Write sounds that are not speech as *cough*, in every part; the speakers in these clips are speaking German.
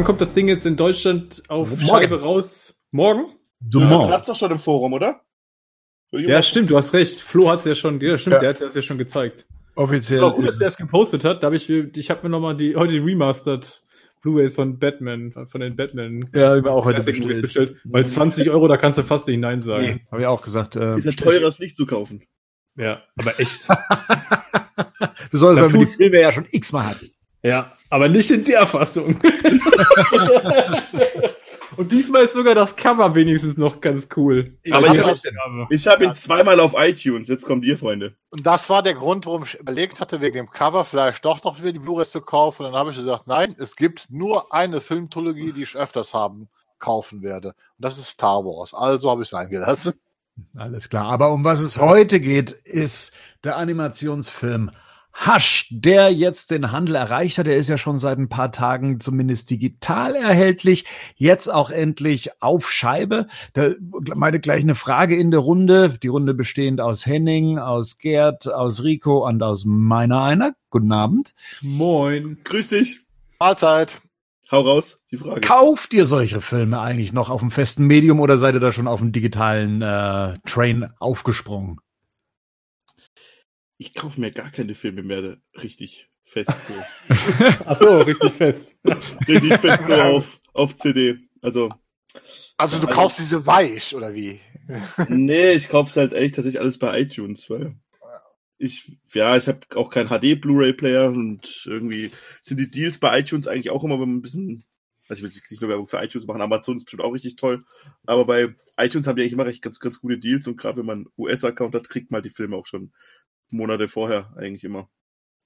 wann kommt das Ding jetzt in Deutschland auf Morgen. Scheibe raus? Morgen? Dumont. Ja, hat's doch schon im Forum, oder? Ja, stimmt, du hast recht. Flo hat's ja schon, ja, stimmt, ja. der hat das ja schon gezeigt. Offiziell. War gut, dass der es gepostet hat. Da habe ich, ich habe mir nochmal die heute die remastered Blu-rays von Batman, von den Batman. Ja, ich auch heute bestellt. bestellt. Weil 20 Euro, da kannst du fast nicht Nein sagen. Nee, habe ich auch gesagt. Äh, ist ja teurer, es nicht zu kaufen. Ja, aber echt. Besonders, weil wir die Filme ja schon x-mal hatten. Ja, aber nicht in der Fassung. *laughs* Und diesmal ist sogar das Cover wenigstens noch ganz cool. Aber ich, ich habe ihn zweimal auf iTunes. Jetzt kommt ihr, Freunde. Und das war der Grund, warum ich überlegt hatte, wegen dem Cover vielleicht doch noch wieder die Blu-rays zu kaufen. Und dann habe ich gesagt, nein, es gibt nur eine Filmtrilogie, die ich öfters haben kaufen werde. Und das ist Star Wars. Also habe ich es eingelassen. Alles klar. Aber um was es heute geht, ist der Animationsfilm Hush, der jetzt den Handel erreicht hat. Der ist ja schon seit ein paar Tagen zumindest digital erhältlich. Jetzt auch endlich auf Scheibe. Da meine gleich eine Frage in der Runde. Die Runde bestehend aus Henning, aus Gerd, aus Rico und aus meiner einer. Guten Abend. Moin. Grüß dich. Mahlzeit. Hau raus, die Frage. Kauft ihr solche Filme eigentlich noch auf dem festen Medium oder seid ihr da schon auf dem digitalen äh, Train aufgesprungen? Ich kaufe mir gar keine Filme mehr richtig fest. So. *laughs* Ach so, richtig fest. *laughs* richtig fest so auf, auf CD. Also. Also du also, kaufst diese weich, oder wie? *laughs* nee, ich kauf's halt echt tatsächlich alles bei iTunes, weil ich, ja, ich habe auch keinen HD Blu-ray Player und irgendwie sind die Deals bei iTunes eigentlich auch immer ein bisschen, also ich will nicht nur Werbung für iTunes machen, Amazon ist bestimmt auch richtig toll, aber bei iTunes haben die eigentlich immer recht ganz, ganz gute Deals und gerade wenn man US-Account hat, kriegt man die Filme auch schon Monate vorher eigentlich immer.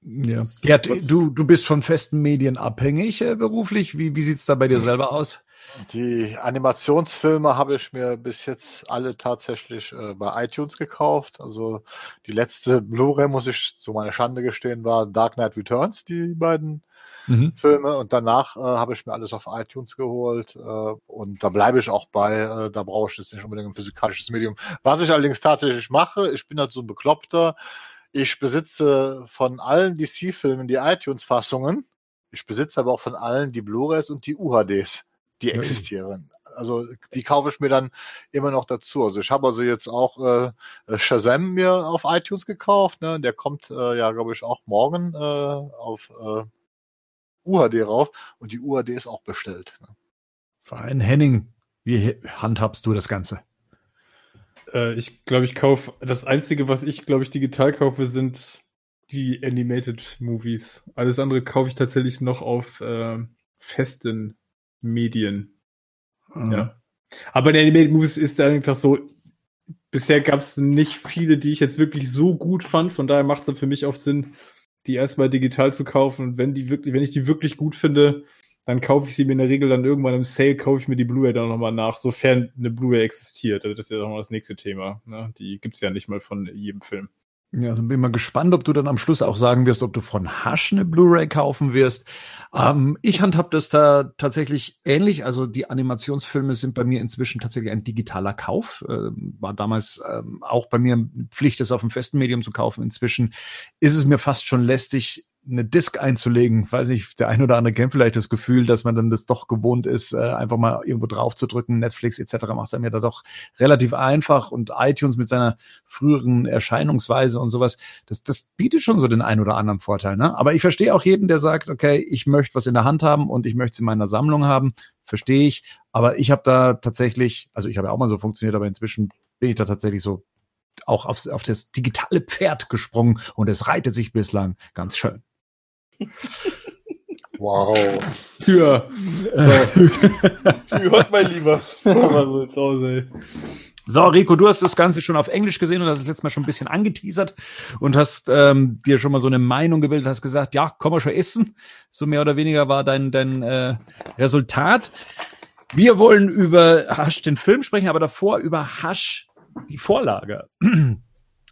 Ja, Gerd, du, du bist von festen Medien abhängig äh, beruflich. Wie, wie sieht's da bei dir selber aus? Die Animationsfilme habe ich mir bis jetzt alle tatsächlich äh, bei iTunes gekauft. Also die letzte Blu-ray, muss ich zu meiner Schande gestehen, war Dark Knight Returns, die beiden mhm. Filme. Und danach äh, habe ich mir alles auf iTunes geholt. Äh, und da bleibe ich auch bei. Äh, da brauche ich jetzt nicht unbedingt ein physikalisches Medium. Was ich allerdings tatsächlich mache, ich bin halt so ein Bekloppter. Ich besitze von allen DC-Filmen die iTunes-Fassungen. Ich besitze aber auch von allen die Blu-rays und die UHDs, die existieren. Also die kaufe ich mir dann immer noch dazu. Also ich habe also jetzt auch äh, Shazam mir auf iTunes gekauft. Ne? Der kommt äh, ja, glaube ich, auch morgen äh, auf äh, UHD rauf. Und die UHD ist auch bestellt. Ne? Verein Henning, wie handhabst du das Ganze? Äh, ich glaube, ich kaufe, das Einzige, was ich, glaube ich, digital kaufe, sind die Animated Movies. Alles andere kaufe ich tatsächlich noch auf äh, festen Medien. Mhm. Ja. Aber in Animated Movies ist einfach so, bisher gab es nicht viele, die ich jetzt wirklich so gut fand. Von daher macht es dann für mich oft Sinn, die erstmal digital zu kaufen. Und wenn die wirklich, wenn ich die wirklich gut finde, dann kaufe ich sie mir in der Regel dann irgendwann im Sale, kaufe ich mir die Blu-ray dann nochmal nach, sofern eine Blu-ray existiert. Also das ist ja nochmal das nächste Thema. Ne? Die gibt's ja nicht mal von jedem Film. Ja, also bin mal gespannt, ob du dann am Schluss auch sagen wirst, ob du von Hush eine Blu-ray kaufen wirst. Ähm, ich handhab das da tatsächlich ähnlich. Also die Animationsfilme sind bei mir inzwischen tatsächlich ein digitaler Kauf. Äh, war damals ähm, auch bei mir Pflicht, das auf dem festen Medium zu kaufen. Inzwischen ist es mir fast schon lästig, eine Disk einzulegen. Weiß nicht, der ein oder andere kennt vielleicht das Gefühl, dass man dann das doch gewohnt ist, äh, einfach mal irgendwo drauf zu drücken. Netflix etc. macht es einem ja da doch relativ einfach und iTunes mit seiner früheren Erscheinungsweise und sowas, das, das bietet schon so den ein oder anderen Vorteil. Ne? Aber ich verstehe auch jeden, der sagt, okay, ich möchte was in der Hand haben und ich möchte es in meiner Sammlung haben. Verstehe ich. Aber ich habe da tatsächlich, also ich habe ja auch mal so funktioniert, aber inzwischen bin ich da tatsächlich so auch aufs, auf das digitale Pferd gesprungen und es reitet sich bislang ganz schön. Wow. Ja. So. *laughs* Hört mein Lieber. So, Rico, du hast das Ganze schon auf Englisch gesehen und hast es letztes Mal schon ein bisschen angeteasert und hast ähm, dir schon mal so eine Meinung gebildet, hast gesagt, ja, komm mal schon essen. So mehr oder weniger war dein, dein äh, Resultat. Wir wollen über Hasch den Film sprechen, aber davor über Hasch die Vorlage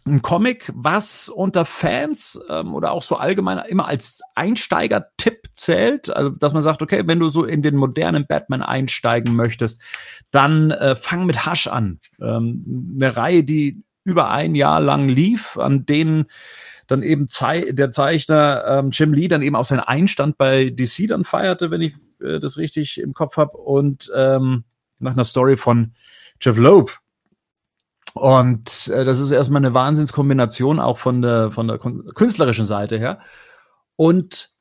ein Comic, was unter Fans ähm, oder auch so allgemein immer als Einsteiger-Tipp zählt. Also, dass man sagt, okay, wenn du so in den modernen Batman einsteigen möchtest, dann äh, fang mit Hush an. Ähm, eine Reihe, die über ein Jahr lang lief, an denen dann eben Zei der Zeichner ähm, Jim Lee dann eben auch seinen Einstand bei DC dann feierte, wenn ich äh, das richtig im Kopf habe, und ähm, nach einer Story von Jeff Loeb. Und äh, das ist erstmal eine Wahnsinnskombination auch von der von der künstlerischen Seite her. Und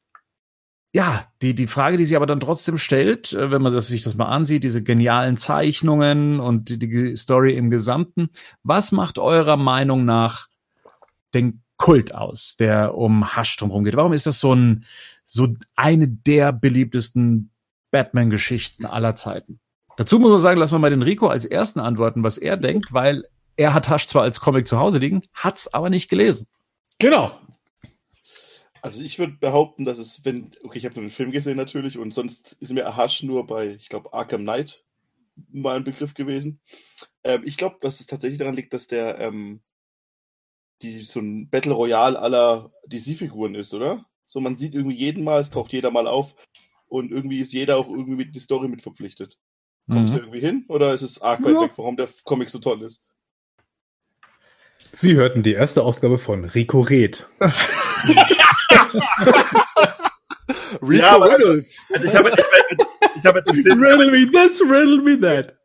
ja, die, die Frage, die sich aber dann trotzdem stellt, äh, wenn man das, sich das mal ansieht, diese genialen Zeichnungen und die, die Story im Gesamten, was macht eurer Meinung nach den Kult aus, der um Hasch drumherum geht? Warum ist das so ein, so eine der beliebtesten Batman-Geschichten aller Zeiten? Dazu muss man sagen, lassen wir mal den Rico als ersten antworten, was er denkt, weil er hat Hasch zwar als Comic zu Hause liegen, hat's aber nicht gelesen. Genau. Also ich würde behaupten, dass es, wenn, okay, ich habe nur den Film gesehen natürlich und sonst ist mir Ahash nur bei, ich glaube, Arkham Knight mal ein Begriff gewesen. Ähm, ich glaube, dass es tatsächlich daran liegt, dass der ähm, die so ein Battle Royale aller DC-Figuren ist, oder? So, man sieht irgendwie jeden Mal, es taucht jeder mal auf und irgendwie ist jeder auch irgendwie mit die Story mit verpflichtet. Kommt mhm. da irgendwie hin oder ist es arg weit ja. weg, warum der Comic so toll ist? Sie hörten die erste Ausgabe von Rico Red. *laughs* Rico ja, Reynolds. Also ich habe jetzt, ich hab jetzt einen Film. Riddle me this, riddle me that.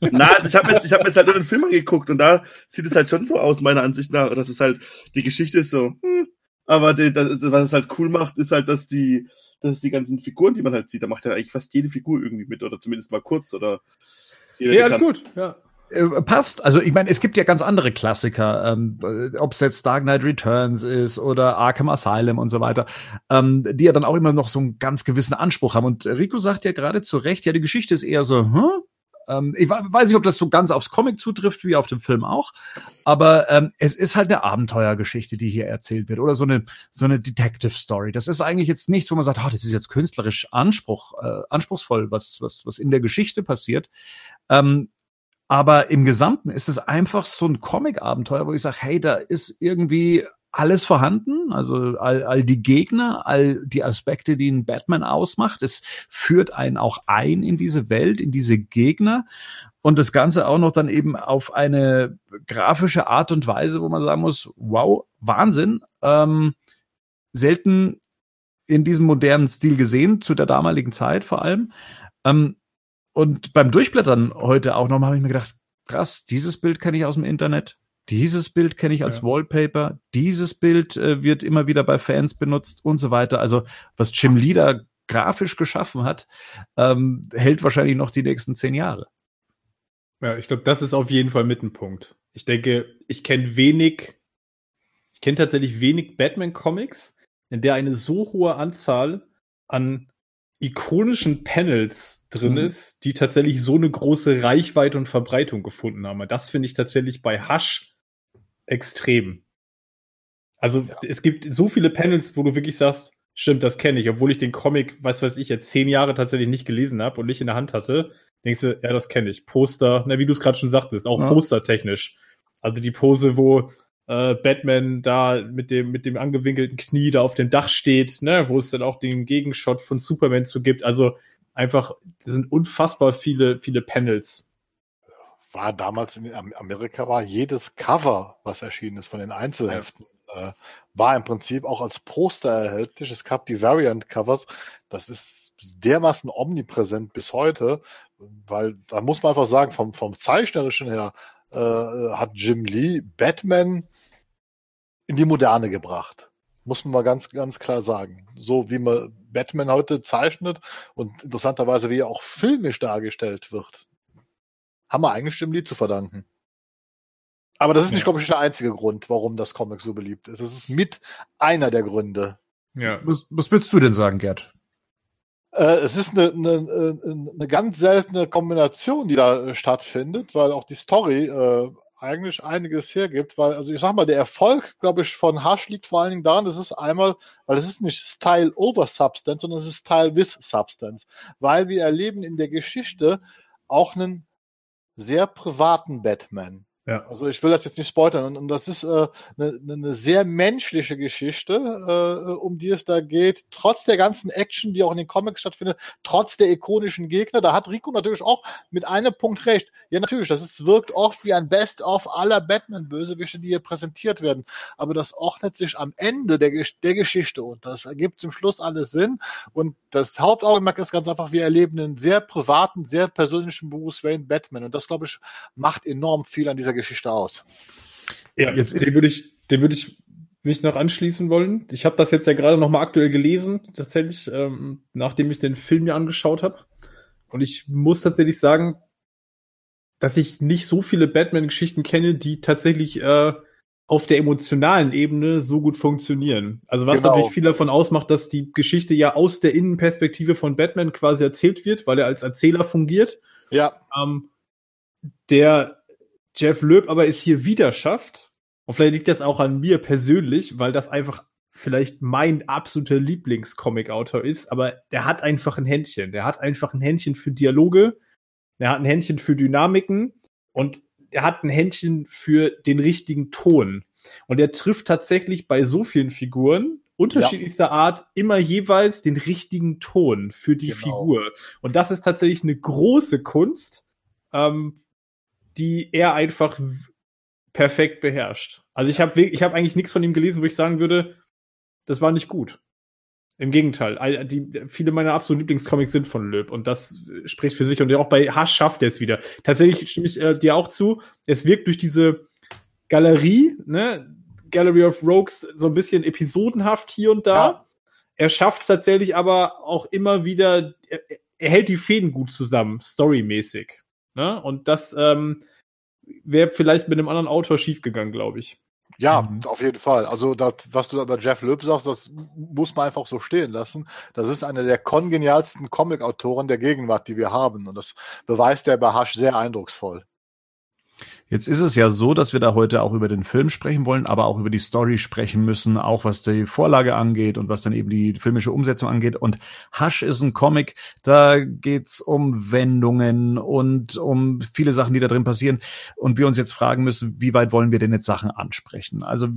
Na, also ich habe jetzt, ich hab jetzt halt nur den Film angeguckt und da sieht es halt schon so aus, meiner Ansicht nach, dass es halt, die Geschichte ist so, hm, aber die, das, was es halt cool macht, ist halt, dass die, dass die ganzen Figuren, die man halt sieht, da macht ja eigentlich fast jede Figur irgendwie mit oder zumindest mal kurz oder. Ja, ist gut, ja. Äh, passt. Also ich meine, es gibt ja ganz andere Klassiker, ähm, ob es jetzt Dark Knight Returns ist oder Arkham Asylum und so weiter, ähm, die ja dann auch immer noch so einen ganz gewissen Anspruch haben. Und Rico sagt ja gerade zu Recht, ja, die Geschichte ist eher so, hm? Ähm, ich weiß nicht, ob das so ganz aufs Comic zutrifft, wie auf dem Film auch, aber ähm, es ist halt eine Abenteuergeschichte, die hier erzählt wird oder so eine so eine Detective Story. Das ist eigentlich jetzt nichts, wo man sagt, oh, das ist jetzt künstlerisch Anspruch, äh, anspruchsvoll, was was was in der Geschichte passiert. Ähm, aber im Gesamten ist es einfach so ein Comic-Abenteuer, wo ich sage, hey, da ist irgendwie alles vorhanden, also all, all die Gegner, all die Aspekte, die ein Batman ausmacht. Es führt einen auch ein in diese Welt, in diese Gegner und das Ganze auch noch dann eben auf eine grafische Art und Weise, wo man sagen muss, wow, Wahnsinn, ähm, selten in diesem modernen Stil gesehen, zu der damaligen Zeit vor allem. Ähm, und beim Durchblättern heute auch nochmal habe ich mir gedacht, krass, dieses Bild kenne ich aus dem Internet, dieses Bild kenne ich als ja. Wallpaper, dieses Bild äh, wird immer wieder bei Fans benutzt und so weiter. Also was Jim Lee da grafisch geschaffen hat, ähm, hält wahrscheinlich noch die nächsten zehn Jahre. Ja, ich glaube, das ist auf jeden Fall mit ein Punkt. Ich denke, ich kenne wenig, ich kenne tatsächlich wenig Batman-Comics, in der eine so hohe Anzahl an ikonischen Panels drin mhm. ist, die tatsächlich so eine große Reichweite und Verbreitung gefunden haben. Das finde ich tatsächlich bei Hush extrem. Also ja. es gibt so viele Panels, wo du wirklich sagst, stimmt, das kenne ich, obwohl ich den Comic, was weiß ich, jetzt zehn Jahre tatsächlich nicht gelesen habe und nicht in der Hand hatte, denkst du, ja, das kenne ich. Poster, na, wie du es gerade schon sagtest, auch ja. postertechnisch. Also die Pose, wo äh, Batman da mit dem, mit dem angewinkelten Knie da auf dem Dach steht, ne, wo es dann auch den Gegenshot von Superman zu gibt. Also einfach, es sind unfassbar viele, viele Panels. War damals in Amerika war jedes Cover, was erschienen ist von den Einzelheften, äh, war im Prinzip auch als Poster erhältlich. Es gab die Variant-Covers. Das ist dermaßen omnipräsent bis heute, weil da muss man einfach sagen, vom, vom Zeichnerischen her äh, hat Jim Lee Batman in die Moderne gebracht. Muss man mal ganz, ganz klar sagen. So wie man Batman heute zeichnet und interessanterweise wie er auch filmisch dargestellt wird, haben wir eigentlich Jim Lee zu verdanken. Aber das ist nicht, ja. glaube ich, der einzige Grund, warum das Comic so beliebt ist. Es ist mit einer der Gründe. Ja. Was, was würdest du denn sagen, Gerd? Äh, es ist eine, eine, eine ganz seltene Kombination, die da äh, stattfindet, weil auch die Story äh, eigentlich einiges hergibt, weil, also ich sag mal, der Erfolg, glaube ich, von Hush liegt vor allen Dingen daran, das ist einmal, weil es ist nicht Style over Substance, sondern es ist Style with Substance, weil wir erleben in der Geschichte auch einen sehr privaten Batman. Ja. Also ich will das jetzt nicht spoilern. Und, und das ist äh, eine, eine sehr menschliche Geschichte, äh, um die es da geht. Trotz der ganzen Action, die auch in den Comics stattfindet, trotz der ikonischen Gegner, da hat Rico natürlich auch mit einem Punkt recht. Ja, natürlich, das ist, wirkt oft wie ein Best-of aller Batman-Bösewichte, die hier präsentiert werden. Aber das ordnet sich am Ende der, der Geschichte und das ergibt zum Schluss alles Sinn. Und das Hauptaugenmerk ist ganz einfach, wir erleben einen sehr privaten, sehr persönlichen Bruce Wayne Batman. Und das, glaube ich, macht enorm viel an dieser dieser Geschichte aus. Ja, jetzt den würde ich, den würde ich mich noch anschließen wollen. Ich habe das jetzt ja gerade noch mal aktuell gelesen, tatsächlich, ähm, nachdem ich den Film mir angeschaut habe. Und ich muss tatsächlich sagen, dass ich nicht so viele Batman-Geschichten kenne, die tatsächlich äh, auf der emotionalen Ebene so gut funktionieren. Also was genau. natürlich viel davon ausmacht, dass die Geschichte ja aus der Innenperspektive von Batman quasi erzählt wird, weil er als Erzähler fungiert. Ja. Ähm, der Jeff Löb aber es hier wieder schafft, und vielleicht liegt das auch an mir persönlich, weil das einfach vielleicht mein absoluter Lieblingscomic-Autor ist, aber der hat einfach ein Händchen. Der hat einfach ein Händchen für Dialoge, der hat ein Händchen für Dynamiken und er hat ein Händchen für den richtigen Ton. Und er trifft tatsächlich bei so vielen Figuren unterschiedlichster ja. Art immer jeweils den richtigen Ton für die genau. Figur. Und das ist tatsächlich eine große Kunst, ähm, die er einfach perfekt beherrscht. Also ich habe ich hab eigentlich nichts von ihm gelesen, wo ich sagen würde, das war nicht gut. Im Gegenteil, die, viele meiner absoluten Lieblingscomics sind von Löb und das spricht für sich und auch bei Hasch schafft er es wieder. Tatsächlich stimme ich äh, dir auch zu, es wirkt durch diese Galerie, ne, Gallery of Rogues, so ein bisschen episodenhaft hier und da. Ja. Er schafft es tatsächlich aber auch immer wieder, er, er hält die Fäden gut zusammen, storymäßig. Ne? Und das ähm, wäre vielleicht mit einem anderen Autor schiefgegangen, glaube ich. Ja, mhm. auf jeden Fall. Also das, was du über Jeff Loeb sagst, das muss man einfach so stehen lassen. Das ist einer der kongenialsten Comic-Autoren der Gegenwart, die wir haben. Und das beweist der bei Hasch sehr eindrucksvoll. Jetzt ist es ja so, dass wir da heute auch über den Film sprechen wollen, aber auch über die Story sprechen müssen, auch was die Vorlage angeht und was dann eben die filmische Umsetzung angeht. Und Hush ist ein Comic, da geht's um Wendungen und um viele Sachen, die da drin passieren. Und wir uns jetzt fragen müssen, wie weit wollen wir denn jetzt Sachen ansprechen? Also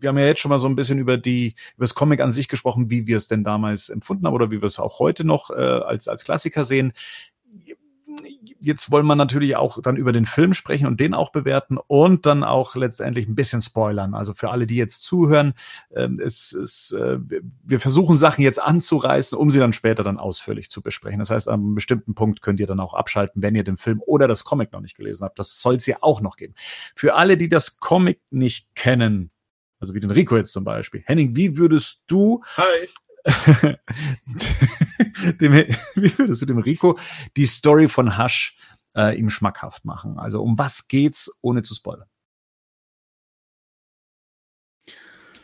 wir haben ja jetzt schon mal so ein bisschen über die über das Comic an sich gesprochen, wie wir es denn damals empfunden haben oder wie wir es auch heute noch äh, als als Klassiker sehen jetzt wollen wir natürlich auch dann über den Film sprechen und den auch bewerten und dann auch letztendlich ein bisschen spoilern. Also für alle, die jetzt zuhören, äh, es, es, äh, wir versuchen Sachen jetzt anzureißen, um sie dann später dann ausführlich zu besprechen. Das heißt, an einem bestimmten Punkt könnt ihr dann auch abschalten, wenn ihr den Film oder das Comic noch nicht gelesen habt. Das soll es ja auch noch geben. Für alle, die das Comic nicht kennen, also wie den Rico jetzt zum Beispiel. Henning, wie würdest du Hi. *laughs* dem, wie würdest du dem Rico die Story von Hush äh, ihm schmackhaft machen? Also um was geht's, ohne zu spoilern?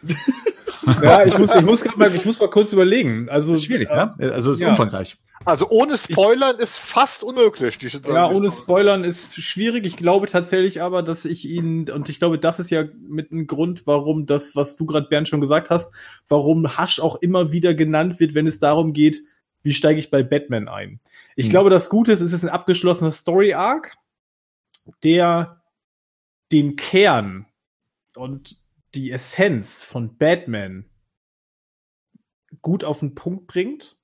*laughs* ja, ich muss, ich muss mal, ich muss mal kurz überlegen. Also schwierig, äh, ne? Also es ist ja. umfangreich. Also ohne Spoilern ich, ist fast unmöglich. Die, ja, ohne Spoilern ist schwierig. Ich glaube tatsächlich aber, dass ich ihn und ich glaube, das ist ja mit ein Grund, warum das, was du gerade Bernd schon gesagt hast, warum Hasch auch immer wieder genannt wird, wenn es darum geht, wie steige ich bei Batman ein. Ich hm. glaube, das Gute ist, es ist ein abgeschlossener Story Arc, der den Kern und die Essenz von Batman gut auf den Punkt bringt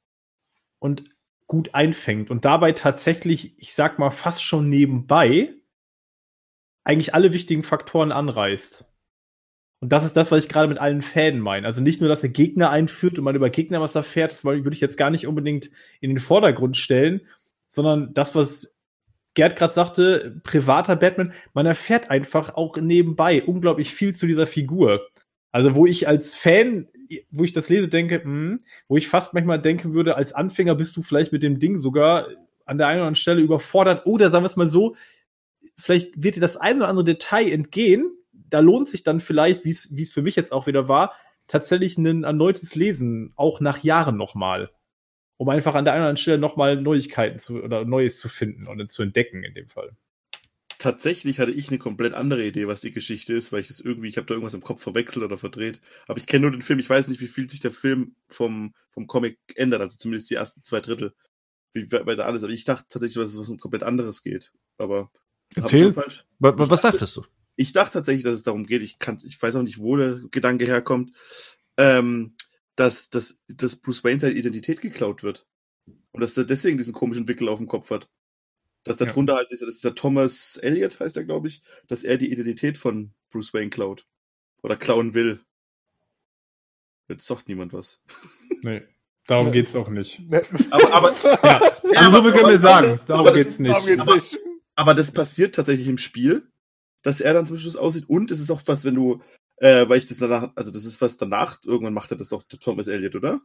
und gut einfängt und dabei tatsächlich, ich sag mal, fast schon nebenbei eigentlich alle wichtigen Faktoren anreißt. Und das ist das, was ich gerade mit allen Fäden meine. Also nicht nur, dass er Gegner einführt und man über Gegner was erfährt, das würde ich jetzt gar nicht unbedingt in den Vordergrund stellen, sondern das, was Gerd gerade sagte, privater Batman, man erfährt einfach auch nebenbei unglaublich viel zu dieser Figur. Also wo ich als Fan, wo ich das lese, denke, mh, hm, wo ich fast manchmal denken würde, als Anfänger bist du vielleicht mit dem Ding sogar an der einen oder anderen Stelle überfordert. Oder sagen wir es mal so, vielleicht wird dir das ein oder andere Detail entgehen. Da lohnt sich dann vielleicht, wie es für mich jetzt auch wieder war, tatsächlich ein erneutes Lesen, auch nach Jahren nochmal um einfach an der einen oder anderen Stelle nochmal Neuigkeiten zu oder Neues zu finden und zu entdecken in dem Fall. Tatsächlich hatte ich eine komplett andere Idee, was die Geschichte ist, weil ich das irgendwie, ich habe da irgendwas im Kopf verwechselt oder verdreht. Aber ich kenne nur den Film, ich weiß nicht, wie viel sich der Film vom, vom Comic ändert, also zumindest die ersten zwei Drittel. Wie weiter alles. Aber ich dachte tatsächlich, dass es was um komplett anderes geht. Aber Erzähl. Was, was dachtest du? Ich dachte tatsächlich, dass es darum geht, ich kann, ich weiß auch nicht, wo der Gedanke herkommt, ähm, dass, dass, dass Bruce Wayne seine Identität geklaut wird. Und dass er deswegen diesen komischen Wickel auf dem Kopf hat. Dass da Ja. drunter halt dieser, das ist der Thomas Elliot, heißt er, glaube ich, dass er die Identität von Bruce Wayne klaut. Oder klauen will. Jetzt sagt niemand was. *laughs* Nee, darum geht's auch nicht. *laughs* Aber, aber, Ja, *laughs* also so viel können wir sagen. Darum aber- geht's nicht. darum geht's Aber- nicht. aber das passiert tatsächlich im Spiel, dass er dann zum Schluss aussieht. Und es ist auch was, wenn du, äh, weil ich das danach, also das ist was danach, irgendwann macht er das doch Thomas Elliot, oder?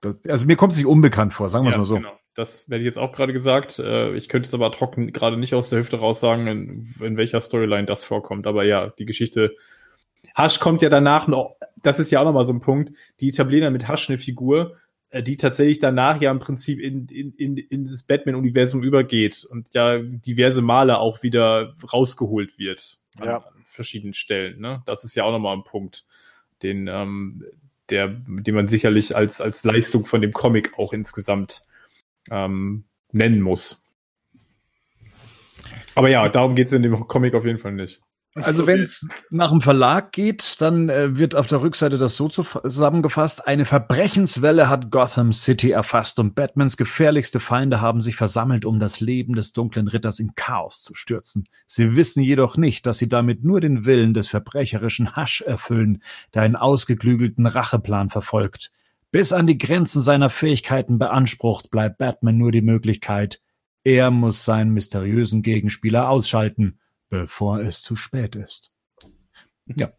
Das, also mir kommt es nicht unbekannt vor, sagen wir es Ja, mal so. Genau. Das werde ich jetzt auch gerade gesagt. Äh, Ich könnte es aber hoc gerade nicht aus der Hüfte raus sagen, in, in welcher Storyline das vorkommt. Aber ja, die Geschichte. Hasch kommt ja danach noch, das ist ja auch nochmal so ein Punkt, die etablieren dann mit Hasch eine Figur, äh, die tatsächlich danach ja im Prinzip in, in, in, in das Batman-Universum übergeht und ja diverse Male auch wieder rausgeholt wird. An, Ja. verschiedenen Stellen. Ne? Das ist ja auch nochmal ein Punkt, den, ähm, der, den man sicherlich als, als Leistung von dem Comic auch insgesamt ähm, nennen muss. Aber ja, darum geht es in dem Comic auf jeden Fall nicht. Also wenn es nach dem Verlag geht, dann äh, wird auf der Rückseite das so zu- zusammengefasst. Eine Verbrechenswelle hat Gotham City erfasst und Batmans gefährlichste Feinde haben sich versammelt, um das Leben des dunklen Ritters in Chaos zu stürzen. Sie wissen jedoch nicht, dass sie damit nur den Willen des verbrecherischen Hasch erfüllen, der einen ausgeklügelten Racheplan verfolgt. Bis an die Grenzen seiner Fähigkeiten beansprucht, bleibt Batman nur die Möglichkeit, er muss seinen mysteriösen Gegenspieler ausschalten bevor es zu spät ist. Mir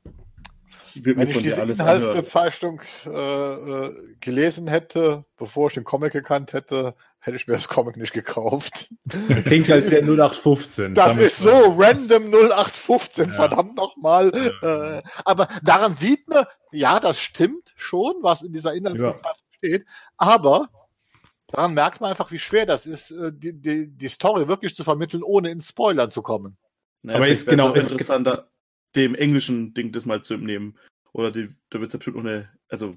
Wenn ich diese. Inhaltsbezeichnung äh, äh, gelesen hätte, bevor ich den Comic gekannt hätte, hätte ich mir das Comic nicht gekauft. Das klingt halt sehr 0815. Das Damit- ist so random 0815, Ja. verdammt nochmal. Ja. Äh, aber daran sieht man, ja, das stimmt schon, was in dieser Inhaltsbezeichnung steht. Aber daran merkt man einfach, wie schwer das ist, äh, die, die, die Story wirklich zu vermitteln, ohne ins Spoilern zu kommen. Naja, Aber ist genau- ist- interessanter, dem englischen Ding das mal zu nehmen. Oder die, da wird es bestimmt noch eine, also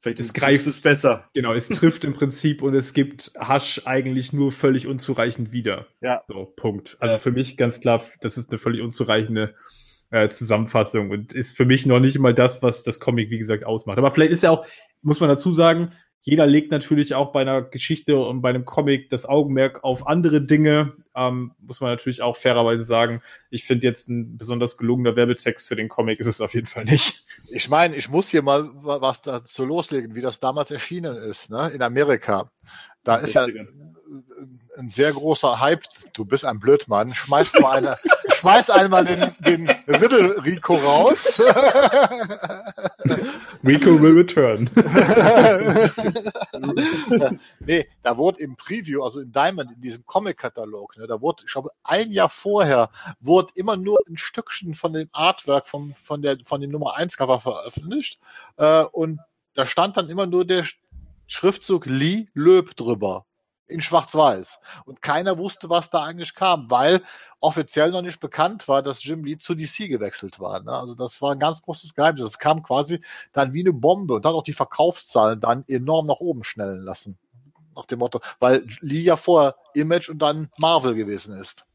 vielleicht Das ist greift- es besser. Genau, es trifft im Prinzip und es gibt Hasch eigentlich nur völlig unzureichend wieder. Ja. So, Punkt. Also Ja. für mich ganz klar, das ist eine völlig unzureichende äh, Zusammenfassung und ist für mich noch nicht mal das, was das Comic, wie gesagt, ausmacht. Aber vielleicht ist ja auch, muss man dazu sagen, jeder legt natürlich auch bei einer Geschichte und bei einem Comic das Augenmerk auf andere Dinge. Ähm, muss man natürlich auch fairerweise sagen. Ich finde jetzt ein besonders gelungener Werbetext für den Comic ist es auf jeden Fall nicht. Ich meine, ich muss hier mal wa- was dazu loslegen, wie das damals erschienen ist, ne? In Amerika. Da ist ja ein sehr großer Hype. Du bist ein Blödmann. Schmeißt mal eine, *laughs* schmeißt einmal den, den Riddle Rico raus. *laughs* Rico will return. nee, da wurde im Preview, also in Diamond, in diesem Comic-Katalog, ne, da wurde, ich glaube, ein Jahr vorher, wurde immer nur ein Stückchen von dem Artwork vom, von, der, von dem Nummer 1 Cover veröffentlicht. Äh, und da stand dann immer nur der Sch- Schriftzug Lee Löb drüber. In Schwarz-Weiß. Und keiner wusste, was da eigentlich kam, weil offiziell noch nicht bekannt war, dass Jim Lee zu DC gewechselt war. Ne? Also das war ein ganz großes Geheimnis. Das kam quasi dann wie eine Bombe und hat auch die Verkaufszahlen dann enorm nach oben schnellen lassen. Nach dem Motto, weil Lee ja vorher Image und dann Marvel gewesen ist.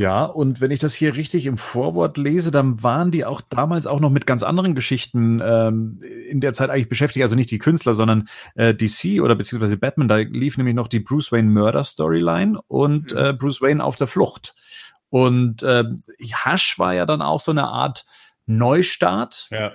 Ja, und wenn ich das hier richtig im Vorwort lese, dann waren die auch damals auch noch mit ganz anderen Geschichten ähm, in der Zeit eigentlich beschäftigt. Also nicht die Künstler, sondern äh, DC oder beziehungsweise Batman. Da lief nämlich noch die Bruce Wayne Murder Storyline und Mhm. äh, Bruce Wayne auf der Flucht. Und äh, Hush war ja dann auch so eine Art Neustart Ja.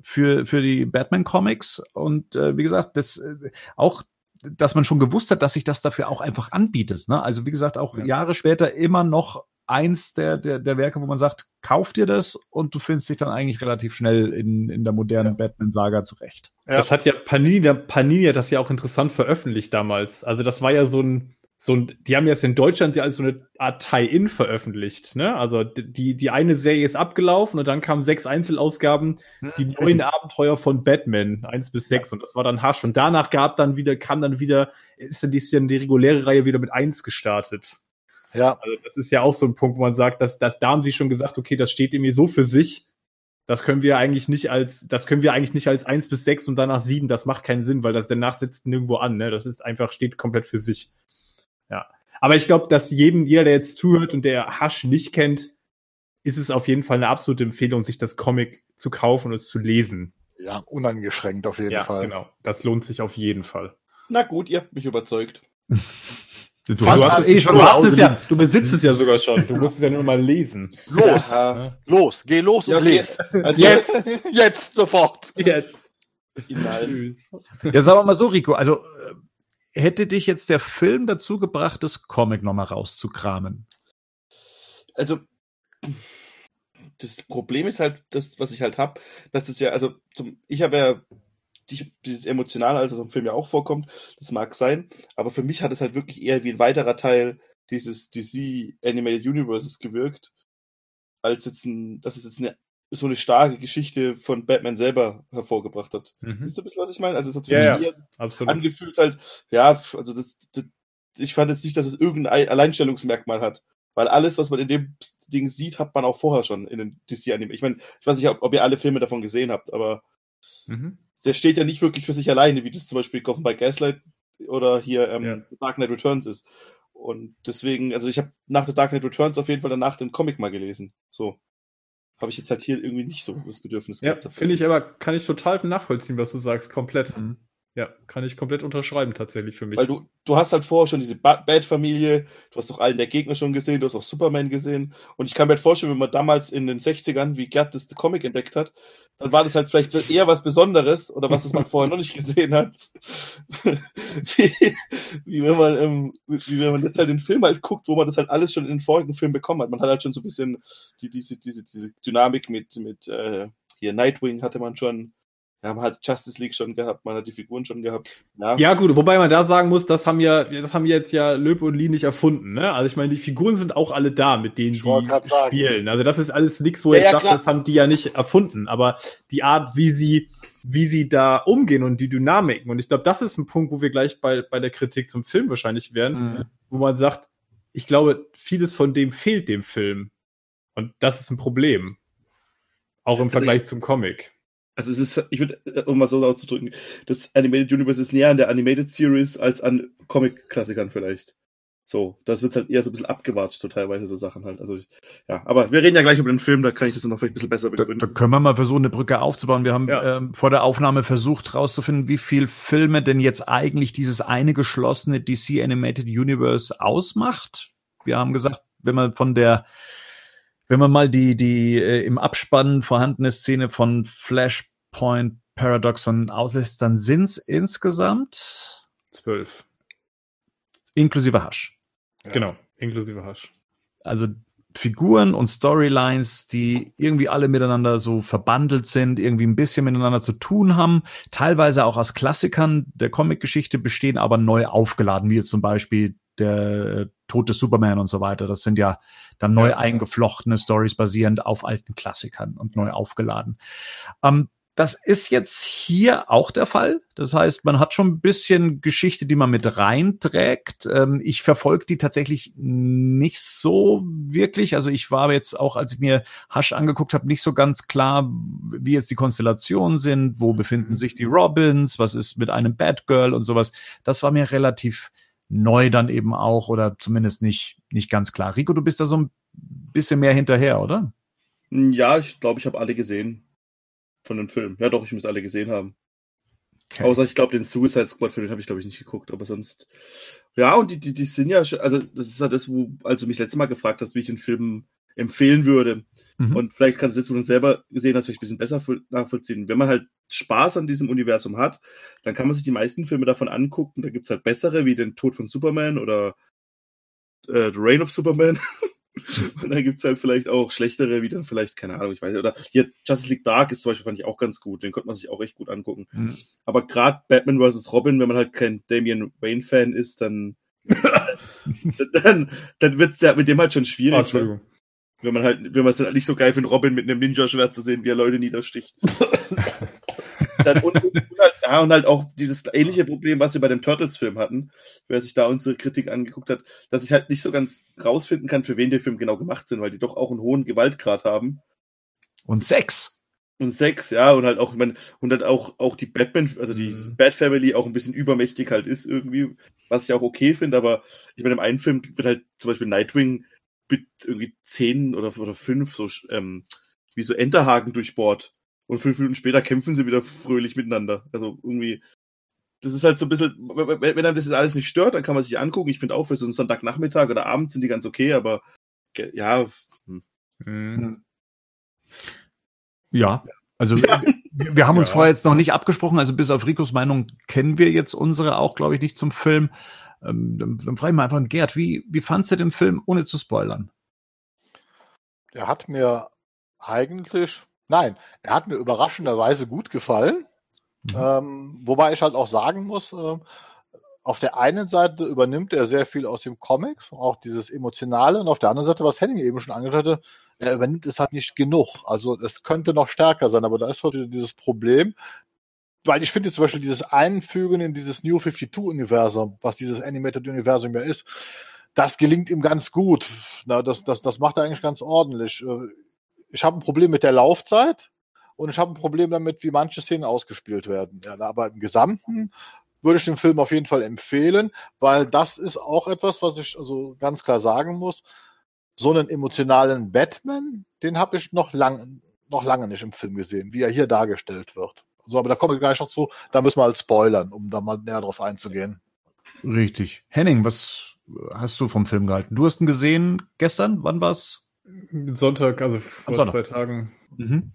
für, für die Batman-Comics. Und äh, wie gesagt, das äh, auch, dass man schon gewusst hat, dass sich das dafür auch einfach anbietet. Ne? Also wie gesagt, auch Ja. Jahre später immer noch eins der, der, der Werke, wo man sagt, kauf dir das und du findest dich dann eigentlich relativ schnell in, in der modernen Batman-Saga zurecht. Ja. Das hat ja Panini, Panini hat das ja auch interessant veröffentlicht damals. Also das war ja so ein, so die haben jetzt in Deutschland ja als so eine Art Tie-In veröffentlicht, ne? Also die, die eine Serie ist abgelaufen und dann kamen sechs Einzelausgaben, die neuen Abenteuer von Batman, eins bis sechs und das war dann Hasch und danach gab dann wieder, kam dann wieder, ist dann die, ist dann die reguläre Reihe wieder mit eins gestartet. Ja, Also das ist ja auch so ein Punkt, wo man sagt, dass, dass da haben sie schon gesagt, okay, das steht irgendwie so für sich. Das können wir eigentlich nicht als, das können wir eigentlich nicht als eins bis sechs und danach sieben. Das macht keinen Sinn, weil das danach sitzt nirgendwo an. Ne? Das ist einfach, steht komplett für sich. Ja. Aber ich glaube, dass jedem, jeder, der jetzt zuhört und der Hasch nicht kennt, ist es auf jeden Fall eine absolute Empfehlung, sich das Comic zu kaufen und es zu lesen. Ja, unangeschränkt auf jeden ja, Fall. genau. Das lohnt sich auf jeden Fall. Na gut, ihr habt mich überzeugt. Du, Fast hast hast es eh schon du, hast es ja, du besitzt es ja sogar schon. Du musst es ja nur mal lesen. Los, Ja, los, geh los und Ja, okay. les. *laughs* also Jetzt. Jetzt sofort. Jetzt. Ja, sagen wir mal so, Rico, also äh, hätte dich jetzt der Film dazu gebracht, das Comic nochmal rauszukramen? Also, das Problem ist halt, das, was ich halt habe, dass das ja, also, zum, ich habe ja die, dieses Emotionale, als es im Film ja auch vorkommt, das mag sein, aber für mich hat es halt wirklich eher wie ein weiterer Teil dieses DC Animated Universes gewirkt, als jetzt ein, dass es jetzt eine, so eine starke Geschichte von Batman selber hervorgebracht hat. Mhm. Wisst ihr ein bisschen, was ich meine? Also es hat für Ja, mich ja. angefühlt halt, ja, also das, das, ich fand jetzt nicht, dass es irgendein Alleinstellungsmerkmal hat. Weil alles, was man in dem Ding sieht, hat man auch vorher schon in den DC-Anime. Ich meine, ich weiß nicht, ob, ob ihr alle Filme davon gesehen habt, aber Mhm. der steht ja nicht wirklich für sich alleine, wie das zum Beispiel Gotham by Gaslight oder hier ähm, Ja. Dark Knight Returns ist. Und deswegen, also ich habe nach The Dark Knight Returns auf jeden Fall danach den Comic mal gelesen. So. Habe ich jetzt halt hier irgendwie nicht so das Bedürfnis Ja, gehabt. finde ich aber, kann ich total nachvollziehen, was du sagst, komplett. Mhm. Ja, kann ich komplett unterschreiben tatsächlich für mich. Weil du, du hast halt vorher schon diese Ba- Bat-Familie, du hast doch allen der Gegner schon gesehen, du hast auch Superman gesehen. Und ich kann mir halt vorstellen, wenn man damals in den 60ern, wie Gerd das Comic entdeckt hat, dann war das halt vielleicht eher was Besonderes oder was das man *laughs* vorher noch nicht gesehen hat. *laughs* wie, wie, wenn man, ähm, wie wenn man jetzt halt den Film halt guckt, wo man das halt alles schon in den vorigen Filmen bekommen hat. Man hat halt schon so ein bisschen die, diese, diese, diese Dynamik mit, mit äh, hier Nightwing hatte man schon. Ja, man hat Justice League schon gehabt, man hat die Figuren schon gehabt. Ja, Ja, gut, wobei man da sagen muss, das haben ja, das haben jetzt ja Löb und Lee nicht erfunden, ne? Also ich meine, die Figuren sind auch alle da, mit denen Ich die spielen. Also das ist alles nichts, wo Ja, ich ja, sage, das haben die ja nicht erfunden. Aber die Art, wie sie, wie sie da umgehen und die Dynamiken. Und ich glaube, das ist ein Punkt, wo wir gleich bei, bei der Kritik zum Film wahrscheinlich werden, Mhm. wo man sagt, ich glaube, vieles von dem fehlt dem Film. Und das ist ein Problem. Auch im Also Vergleich zum Comic. Also es ist, ich würde, äh, um mal so auszudrücken, das Animated Universe ist näher an der Animated Series als an Comic-Klassikern vielleicht. So, das wird halt eher so ein bisschen abgewatscht, so teilweise so Sachen halt. Also, ich, ja, aber wir reden ja gleich über den Film, da kann ich das dann noch vielleicht ein bisschen besser Da, da begründen. können wir mal versuchen, eine Brücke aufzubauen. Wir haben Ja. ähm, vor der Aufnahme versucht herauszufinden, wie viel Filme denn jetzt eigentlich dieses eine geschlossene DC Animated Universe ausmacht. Wir haben gesagt, wenn man von der, wenn man mal die, die äh, im Abspann vorhandene Szene von Flashpoint Paradoxon auslässt, dann sind's insgesamt Zwölf. inklusive Hasch. Ja. Genau. Inklusive Hasch. also Figuren und Storylines, die irgendwie alle miteinander so verbandelt sind, irgendwie ein bisschen miteinander zu tun haben, teilweise auch aus Klassikern der Comicgeschichte bestehen, aber neu aufgeladen, wie jetzt zum Beispiel der äh, Tod des Superman und so weiter. Das sind ja dann neu Ja. eingeflochtene Stories basierend auf alten Klassikern und neu aufgeladen. Ähm, das ist jetzt hier auch der Fall. Das heißt, man hat schon ein bisschen Geschichte, die man mit reinträgt. Ähm, ich verfolge die tatsächlich nicht so wirklich. Also ich war jetzt auch, als ich mir Hush angeguckt habe, nicht so ganz klar, wie jetzt die Konstellationen sind, wo befinden sich die Robins, was ist mit einem Batgirl und sowas. Das war mir relativ neu dann eben auch oder zumindest nicht, nicht ganz klar. Rico, du bist da so ein bisschen mehr hinterher, oder? Ja, ich glaube, ich habe alle gesehen von den Filmen. Ja, doch, ich muss alle gesehen haben. Okay. Außer ich glaube, den Suicide Squad Film den habe ich glaube ich nicht geguckt, aber sonst. Ja, und die, die, die sind ja schon, also das ist ja das, wo, als du mich letztes Mal gefragt hast, wie ich den Film empfehlen würde. Mhm. Und vielleicht kannst du jetzt, wo du selber gesehen hast, vielleicht ein bisschen besser voll- nachvollziehen. Wenn man halt Spaß an diesem Universum hat, dann kann man sich die meisten Filme davon angucken. Da gibt's halt bessere, wie den Tod von Superman oder äh, The Reign of Superman. *laughs* Und dann gibt's halt vielleicht auch schlechtere, wie dann vielleicht, keine Ahnung, ich weiß nicht. Oder hier Justice League Dark ist zum Beispiel, fand ich auch ganz gut. Den konnte man sich auch echt gut angucken. Mhm. Aber gerade Batman vs. Robin, wenn man halt kein Damian Wayne-Fan ist, dann, *laughs* dann, dann wird's ja mit dem halt schon Ah, schwierig. ne? Entschuldigung. wenn man halt, wenn man es halt nicht so geil findet, Robin mit einem Ninja-Schwert zu sehen, wie er Leute niedersticht. *laughs* dann, und, und, halt, ja, und halt auch dieses ähnliche Problem, was wir bei dem Turtles-Film hatten, wer sich da unsere Kritik angeguckt hat, dass ich halt nicht so ganz rausfinden kann, für wen die Filme genau gemacht sind, weil die doch auch einen hohen Gewaltgrad haben. Und sechs. Und Sex, ja, und halt auch, ich meine, und halt auch, auch die Batman, also die Mhm. Bat Family auch ein bisschen übermächtig halt ist irgendwie, was ich auch okay finde, aber ich meine, im einen Film wird halt zum Beispiel Nightwing mit irgendwie zehn oder, oder fünf so ähm, wie so Enterhaken durchbohrt. Und fünf Minuten später kämpfen sie wieder fröhlich miteinander. Also irgendwie, das ist halt so ein bisschen, wenn, wenn einem das jetzt alles nicht stört, dann kann man sich angucken. Ich finde auch für so einen Sonntagnachmittag oder Abend sind die ganz okay, aber ja. Hm. Mhm. Ja, also ja. Wir, wir, haben uns ja. vorher jetzt noch nicht abgesprochen, also bis auf Ricos Meinung kennen wir jetzt unsere auch, glaube ich, nicht zum Film. Ähm, dann, dann frage ich mal einfach, Gerd, wie, wie fandst du den Film, ohne zu spoilern? Der hat mir eigentlich, nein, er hat mir überraschenderweise gut gefallen. Mhm. Ähm, wobei ich halt auch sagen muss, äh, auf der einen Seite übernimmt er sehr viel aus dem Comics, auch dieses Emotionale, und auf der anderen Seite, was Henning eben schon angedeutet hat, er übernimmt es halt nicht genug. Also es könnte noch stärker sein, aber da ist heute dieses Problem, weil ich finde zum Beispiel dieses Einfügen in dieses New 52-Universum, was dieses Animated-Universum ja ist, das gelingt ihm ganz gut. Na, das, das, das macht er eigentlich ganz ordentlich. Ich habe ein Problem mit der Laufzeit und ich habe ein Problem damit, wie manche Szenen ausgespielt werden. Ja, aber im Gesamten würde ich den Film auf jeden Fall empfehlen, weil das ist auch etwas, was ich also ganz klar sagen muss. So einen emotionalen Batman, den habe ich noch lang, noch lange nicht im Film gesehen, wie er hier dargestellt wird. So, aber da kommen wir gleich noch zu. Da müssen wir halt spoilern, um da mal näher drauf einzugehen. Richtig. Henning, was hast du vom Film gehalten? Du hast ihn gesehen gestern? Wann war's? Sonntag, also vor Sonntag. zwei Tagen. Mhm.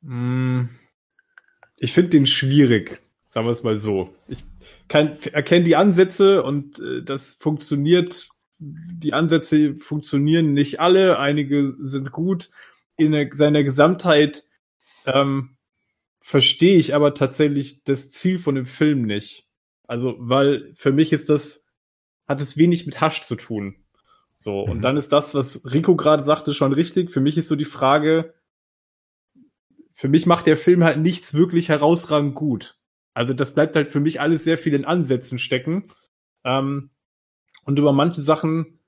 Mm, ich finde den schwierig, sagen wir es mal so. Ich erkenne die Ansätze und äh, das funktioniert. Die Ansätze funktionieren nicht alle, einige sind gut. In der, seiner Gesamtheit ähm, verstehe ich aber tatsächlich das Ziel von dem Film nicht. Also, weil für mich ist das, hat es wenig mit Hasch zu tun. So, mhm. und dann ist das, was Rico gerade sagte, schon richtig. Für mich ist so die Frage, für mich macht der Film halt nichts wirklich herausragend gut. Also das bleibt halt für mich alles sehr viel in Ansätzen stecken. Ähm, und über manche Sachen